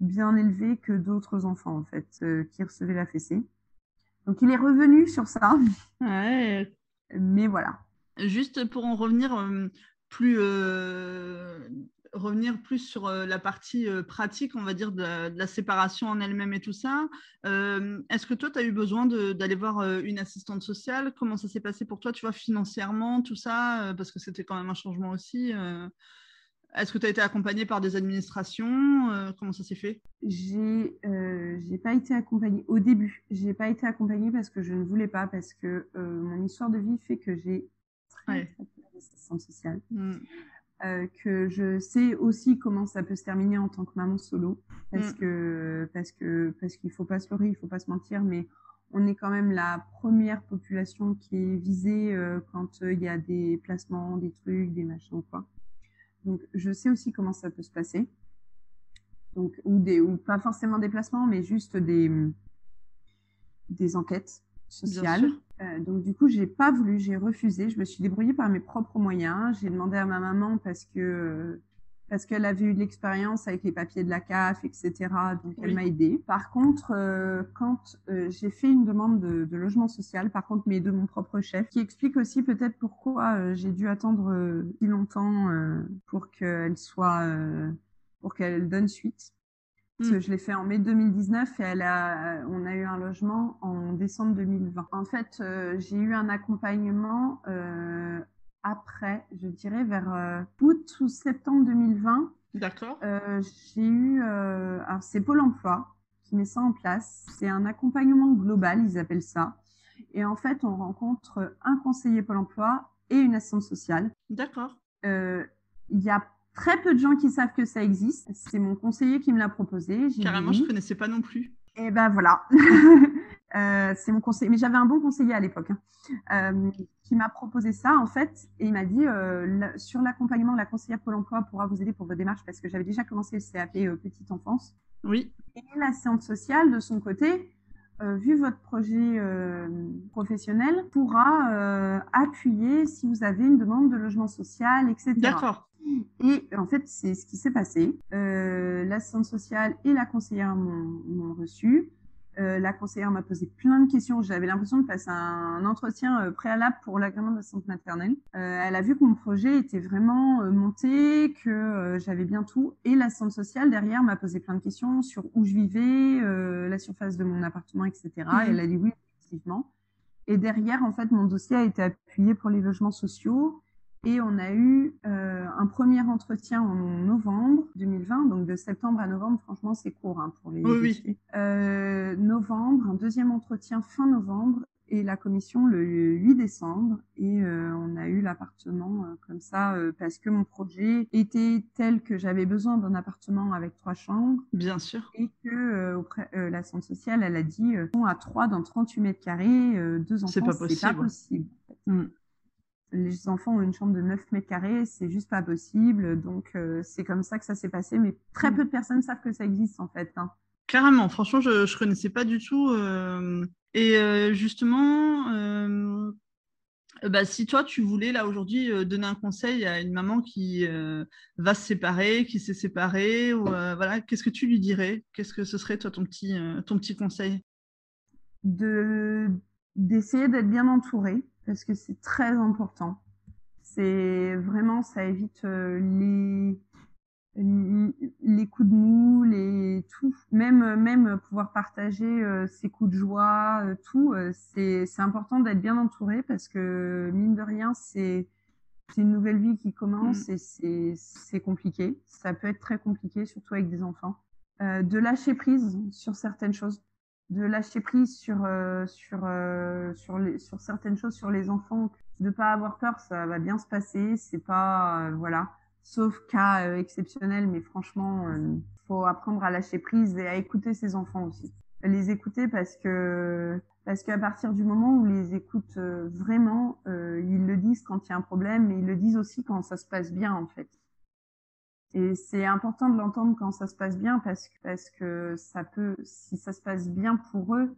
bien élevés que d'autres enfants, en fait, qui recevaient la fessée. Donc il est revenu sur ça. Ouais. Mais voilà. Juste pour en revenir euh, plus euh, revenir plus sur euh, la partie pratique, on va dire, de la, séparation en elle-même et tout ça. Est-ce que toi, tu as eu besoin d'aller voir une assistante sociale? Comment ça s'est passé pour toi, tu vois, financièrement, tout ça Parce que c'était quand même un changement aussi. Est-ce que tu as été accompagnée par des administrations euh, Comment ça s'est fait? J'ai euh, pas été accompagnée au début. J'ai pas été accompagnée parce que je ne voulais pas parce que euh, mon histoire de vie fait que j'ai très, très peu d'assistance sociale. Hmm. Euh, que je sais aussi comment ça peut se terminer en tant que maman solo parce hmm. que parce que parce qu'il faut pas se leurrer, il faut pas se mentir, mais on est quand même la première population qui est visée quand il y a des placements, des trucs, des machins quoi. Donc, je sais aussi comment ça peut se passer. Donc, ou, des, ou pas forcément des placements, mais juste des, des enquêtes sociales. Euh, donc, du coup, j'ai pas voulu, j'ai refusé. Je me suis débrouillée par mes propres moyens. J'ai demandé à ma maman parce que parce qu'elle avait eu de l'expérience avec les papiers de la CAF, etc. Donc elle m'a aidée. Par contre, euh, quand euh, j'ai fait une demande de, de, logement social, par contre, mais de mon propre chef, qui explique aussi peut-être pourquoi euh, j'ai dû attendre si longtemps pour qu'elle soit, pour qu'elle donne suite. Parce que hmm. je l'ai fait en mai 2019 et elle a, on a eu un logement en décembre 2020. En fait, j'ai eu un accompagnement après, je dirais vers euh, août ou septembre 2020. D'accord. Euh, j'ai eu, euh, alors c'est Pôle Emploi qui met ça en place. C'est un accompagnement global, ils appellent ça. Et en fait, on rencontre un conseiller Pôle Emploi et une assistante sociale. D'accord. Il y a très peu de gens qui savent que ça existe. C'est mon conseiller qui me l'a proposé. Carrément, je connaissais pas non plus. Et ben voilà. Euh, c'est mon conseiller, mais j'avais un bon conseiller à l'époque hein, euh, qui m'a proposé ça en fait, et il m'a dit euh, sur l'accompagnement, la conseillère Pôle Emploi pourra vous aider pour vos démarches parce que j'avais déjà commencé le CAP petite enfance. Oui. Et la séance sociale de son côté, vu votre projet professionnel, pourra appuyer si vous avez une demande de logement social, etc. D'accord. Et en fait, c'est ce qui s'est passé. Euh, L'assistante sociale et la conseillère m'ont reçu. Euh, la conseillère m'a posé plein de questions. J'avais l'impression de passer un, entretien euh, préalable pour l'agrément de la santé maternelle. Euh, elle a vu que mon projet était vraiment monté, que j'avais bien tout. Et la santé sociale, derrière, m'a posé plein de questions sur où je vivais, la surface de mon appartement, etc. Et mhm. elle a dit oui, effectivement. Et derrière, en fait, mon dossier a été appuyé pour les logements sociaux. Et on a eu euh, un premier entretien en novembre 2020, donc de septembre à novembre, franchement c'est court hein, pour les. Oui. Euh, novembre, un deuxième entretien fin novembre et la commission le 8 décembre. Et euh, on a eu l'appartement euh, comme ça euh, parce que mon projet était tel que j'avais besoin d'un appartement avec trois chambres. Bien sûr. Et que auprès, la centre sociale, elle a dit, à trois dans 38 mètres carrés, deux enfants, c'est pas possible. Pas possible mm les enfants ont une chambre de 9 mètres carrés, c'est juste pas possible. Donc, euh, c'est comme ça que ça s'est passé. Mais très mm. peu de personnes savent que ça existe, en fait. Hein. Carrément, franchement, je ne connaissais pas du tout. Euh, et euh, justement, bah, si toi, tu voulais, là, aujourd'hui, donner un conseil à une maman qui va se séparer, qui s'est séparée, ou, voilà, qu'est-ce que tu lui dirais? Qu'est-ce que ce serait, toi, ton petit, ton petit conseil? De D'essayer d'être bien entourée parce que c'est très important. C'est vraiment, ça évite les les coups de mou, les tout, même même pouvoir partager ses coups de joie, tout. c'est c'est important d'être bien entouré parce que mine de rien, c'est c'est une nouvelle vie qui commence mmh. et c'est c'est compliqué. Ça peut être très compliqué, surtout avec des enfants. Euh, de lâcher prise sur certaines choses, de lâcher prise sur euh, sur euh, sur les sur certaines choses sur les enfants, de pas avoir peur, ça va bien se passer. C'est pas voilà, sauf cas exceptionnel, mais franchement, faut apprendre à lâcher prise et à écouter ses enfants aussi. Les écouter parce que parce qu'à partir du moment où les écoute vraiment, ils le disent quand il y a un problème, mais ils le disent aussi quand ça se passe bien en fait. Et c'est important de l'entendre quand ça se passe bien parce que, parce que ça peut, si ça se passe bien pour eux,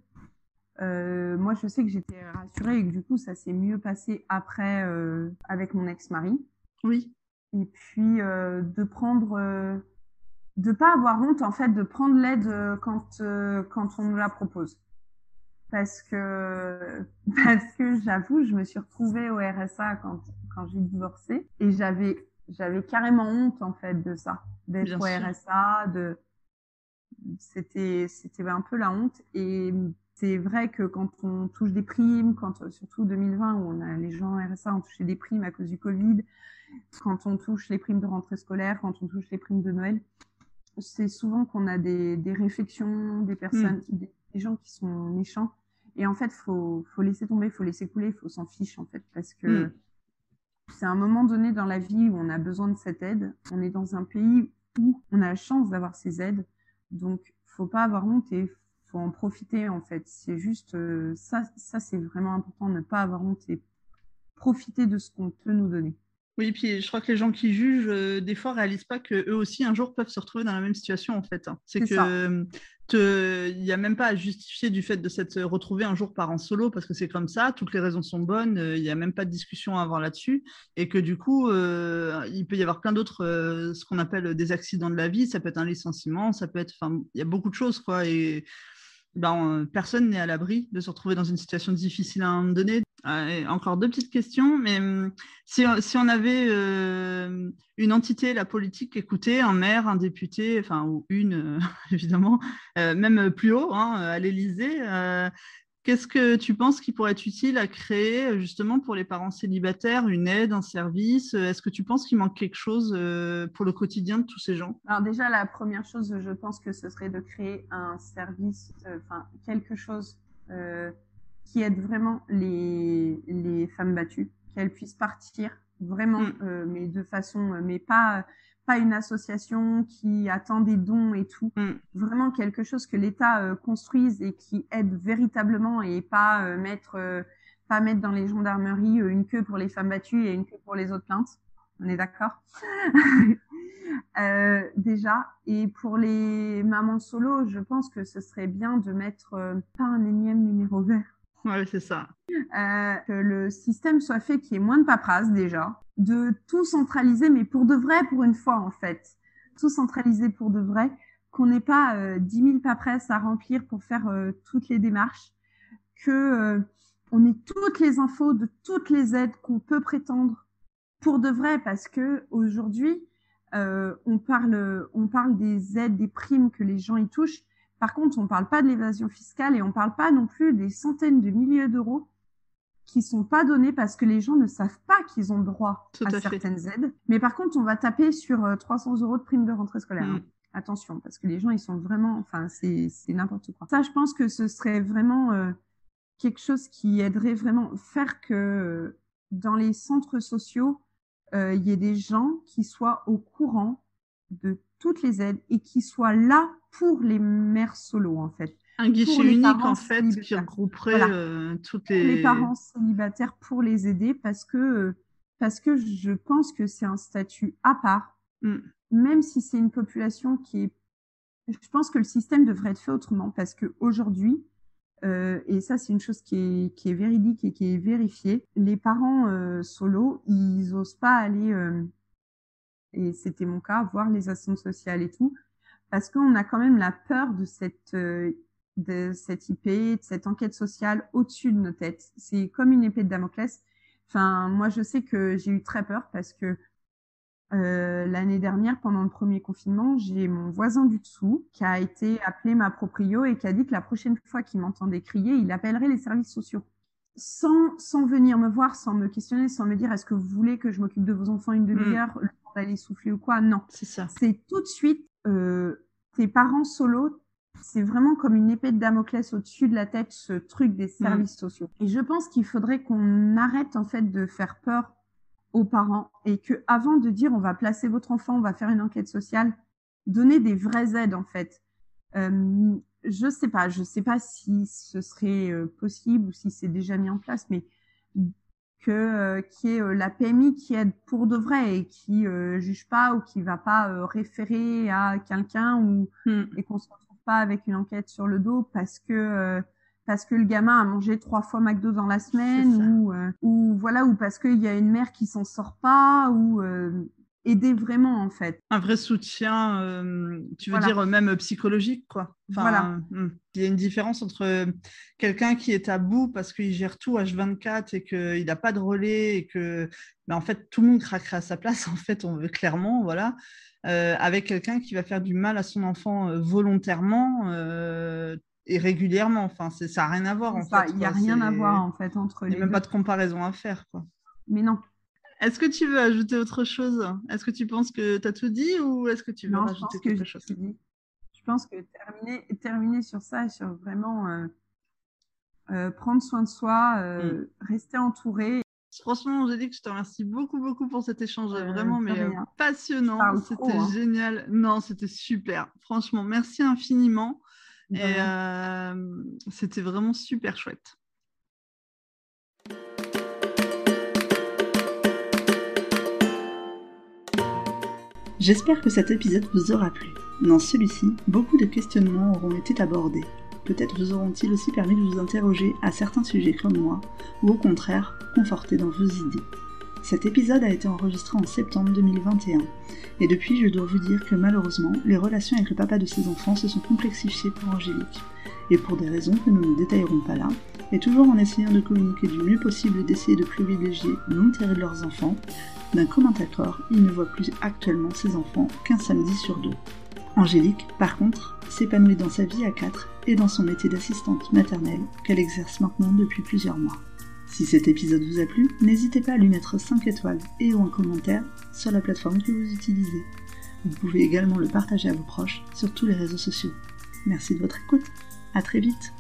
euh, moi je sais que j'étais rassurée et que du coup ça s'est mieux passé après euh, avec mon ex-mari. Oui. Et puis euh, de prendre, euh, de pas avoir honte en fait de prendre l'aide euh, quand euh, quand on nous la propose. Parce que parce que j'avoue, je me suis retrouvée au RSA quand quand j'ai divorcé et j'avais j'avais carrément honte en fait de ça, d'être au RSA, de c'était c'était un peu la honte et c'est vrai que quand on touche des primes, quand surtout 2020 où on a les gens RSA ont touché des primes à cause du Covid, quand on touche les primes de rentrée scolaire, quand on touche les primes de Noël, c'est souvent qu'on a des, des réflexions, des personnes, mmh. des, gens qui sont méchants. Et en fait, faut faut laisser tomber, faut laisser couler, faut s'en fiche en fait parce que mmh c'est un moment donné dans la vie où on a besoin de cette aide. On est dans un pays où on a la chance d'avoir ces aides. Donc, faut pas avoir honte et faut en profiter, en fait. C'est juste, euh, ça, ça, c'est vraiment important, ne pas avoir honte et profiter de ce qu'on peut nous donner. Oui, puis je crois que les gens qui jugent, euh, des fois, réalisent pas que eux aussi, un jour, peuvent se retrouver dans la même situation, en fait. C'est que il n'y a même pas à justifier du fait de s'être retrouvé un jour par en solo, parce que c'est comme ça, toutes les raisons sont bonnes, euh, il n'y a même pas de discussion à avoir là-dessus, et que du coup, euh, il peut y avoir plein d'autres, euh, ce qu'on appelle des accidents de la vie, ça peut être un licenciement, ça peut être, enfin, il y a beaucoup de choses, quoi, et ben, personne n'est à l'abri de se retrouver dans une situation difficile à un moment donné. Euh, encore deux petites questions, mais hum, si, on avait euh, une entité, la politique, écoutée, un maire, un député, enfin, ou une, euh, évidemment, euh, même plus haut, hein, à l'Élysée, euh, Qu'est-ce que tu penses qui pourrait être utile à créer justement pour les parents célibataires, une aide, un service? Est-ce que tu penses qu'il manque quelque chose pour le quotidien de tous ces gens? Alors déjà, la première chose, je pense que ce serait de créer un service, enfin quelque chose euh, qui aide vraiment les, les femmes battues, qu'elles puissent partir vraiment, mm. euh, mais de façon, mais pas pas une association qui attend des dons et tout. Mm. Vraiment quelque chose que l'État euh, construise et qui aide véritablement et pas euh, mettre euh, pas mettre dans les gendarmeries une queue pour les femmes battues et une queue pour les autres plaintes. On est d'accord? Déjà. Et pour les mamans solo, je pense que ce serait bien de mettre pas un énième numéro vert Ouais, c'est ça. Euh, que le système soit fait, qu'il y ait moins de paperasse déjà, de tout centraliser, mais pour de vrai, pour une fois en fait. Tout centraliser pour de vrai, qu'on n'ait pas euh, 10 000 paperasses à remplir pour faire euh, toutes les démarches, que euh, on ait toutes les infos de toutes les aides qu'on peut prétendre pour de vrai, parce que aujourd'hui, on parle, on parle des aides, des primes que les gens y touchent, par contre, on ne parle pas de l'évasion fiscale et on ne parle pas non plus des centaines de milliers d'euros qui sont pas donnés parce que les gens ne savent pas qu'ils ont droit à, certaines aides. Mais par contre, on va taper sur 300 euh, euros de prime de rentrée scolaire. Mm. Attention, parce que les gens, ils sont vraiment, enfin, c'est n'importe quoi. Ça, je pense que ce serait vraiment euh, quelque chose qui aiderait vraiment faire que euh, dans les centres sociaux, il y ait des gens qui soient au courant de toutes les aides et qui soient là pour les mères solo en fait. Un guichet unique en fait qui regrouperait euh, toutes les... les parents célibataires pour les aider parce que parce que je pense que c'est un statut à part, mm. même si c'est une population qui est. Je pense que le système devrait être fait autrement parce que aujourd'hui, euh, et ça c'est une chose qui est, qui est véridique et qui est vérifiée, les parents euh, solo, ils osent pas aller, euh, et c'était mon cas, voir les assistants sociales et tout, parce qu'on a quand même la peur de cette euh, de cette IP, de cette enquête sociale au-dessus de nos têtes. C'est comme une épée de Damoclès. Enfin, moi, je sais que j'ai eu très peur parce que euh, l'année dernière, pendant le premier confinement, j'ai mon voisin du dessous qui a été appelé ma proprio et qui a dit que la prochaine fois qu'il m'entendait crier, il appellerait les services sociaux. Sans, sans venir me voir, sans me questionner, sans me dire est-ce que vous voulez que je m'occupe de vos enfants une mm. demi-heure, le temps d'aller souffler ou quoi? Non. C'est ça. C'est tout de suite tes parents solo. C'est vraiment comme une épée de Damoclès au-dessus de la tête, ce truc des mm. services sociaux. Et je pense qu'il faudrait qu'on arrête en fait de faire peur aux parents et que avant de dire on va placer votre enfant, on va faire une enquête sociale, donner des vraies aides en fait. Euh, je sais pas, je sais pas si ce serait euh, possible ou si c'est déjà mis en place, mais que euh, qui est euh, la PMI qui aide pour de vrai et qui juge pas ou qui va pas référer à quelqu'un ou hmm. et qu'on se retrouve pas avec une enquête sur le dos parce que parce que le gamin a mangé trois fois McDo dans la semaine ou euh, ou voilà ou parce qu'il y a une mère qui s'en sort pas ou euh, aider vraiment en fait. Un vrai soutien, euh, tu veux dire même psychologique quoi. voilà. Hmm. Il y a une différence entre quelqu'un qui est à bout parce qu'il gère tout H24 et qu'il n'a pas de relais et que ben, en fait tout le monde craquerait à sa place en fait on veut clairement voilà. avec quelqu'un qui va faire du mal à son enfant volontairement, et régulièrement. Enfin, ça n'a rien à voir. En fait, il n'y a rien à voir en fait entre les. Il n'y a même pas de comparaison à faire. Quoi. Mais non. Est-ce que tu veux ajouter autre chose? Est-ce que tu penses que tu as tout dit ou est-ce que tu veux non, rajouter quelque chose? Je pense que terminer, terminer sur ça, sur vraiment euh, euh, prendre soin de soi, euh, mm. rester entouré. Franchement, j'ai dit que je te remercie beaucoup, beaucoup pour cet échange. Vraiment, mais passionnant. C'était hein. génial. Non, c'était super. Franchement, merci infiniment. Et euh, c'était vraiment super chouette. J'espère que cet épisode vous aura plu. Dans celui-ci, beaucoup de questionnements auront été abordés. Peut-être vous auront-ils aussi permis de vous interroger à certains sujets comme moi, ou au contraire, conforter dans vos idées. Cet épisode a été enregistré en septembre 2021, et depuis je dois vous dire que malheureusement, les relations avec le papa de ses enfants se sont complexifiées pour Angélique, et pour des raisons que nous ne détaillerons pas là, et toujours en essayant de communiquer du mieux possible et d'essayer de privilégier l'intérêt de leurs enfants, d'un commun accord, il ne voit plus actuellement ses enfants qu'un samedi sur deux. Angélique, par contre, s'épanouit dans sa vie à quatre et dans son métier d'assistante maternelle qu'elle exerce maintenant depuis plusieurs mois. Si cet épisode vous a plu, n'hésitez pas à lui mettre 5 étoiles et ou un commentaire sur la plateforme que vous utilisez. Vous pouvez également le partager à vos proches sur tous les réseaux sociaux. Merci de votre écoute. À très vite.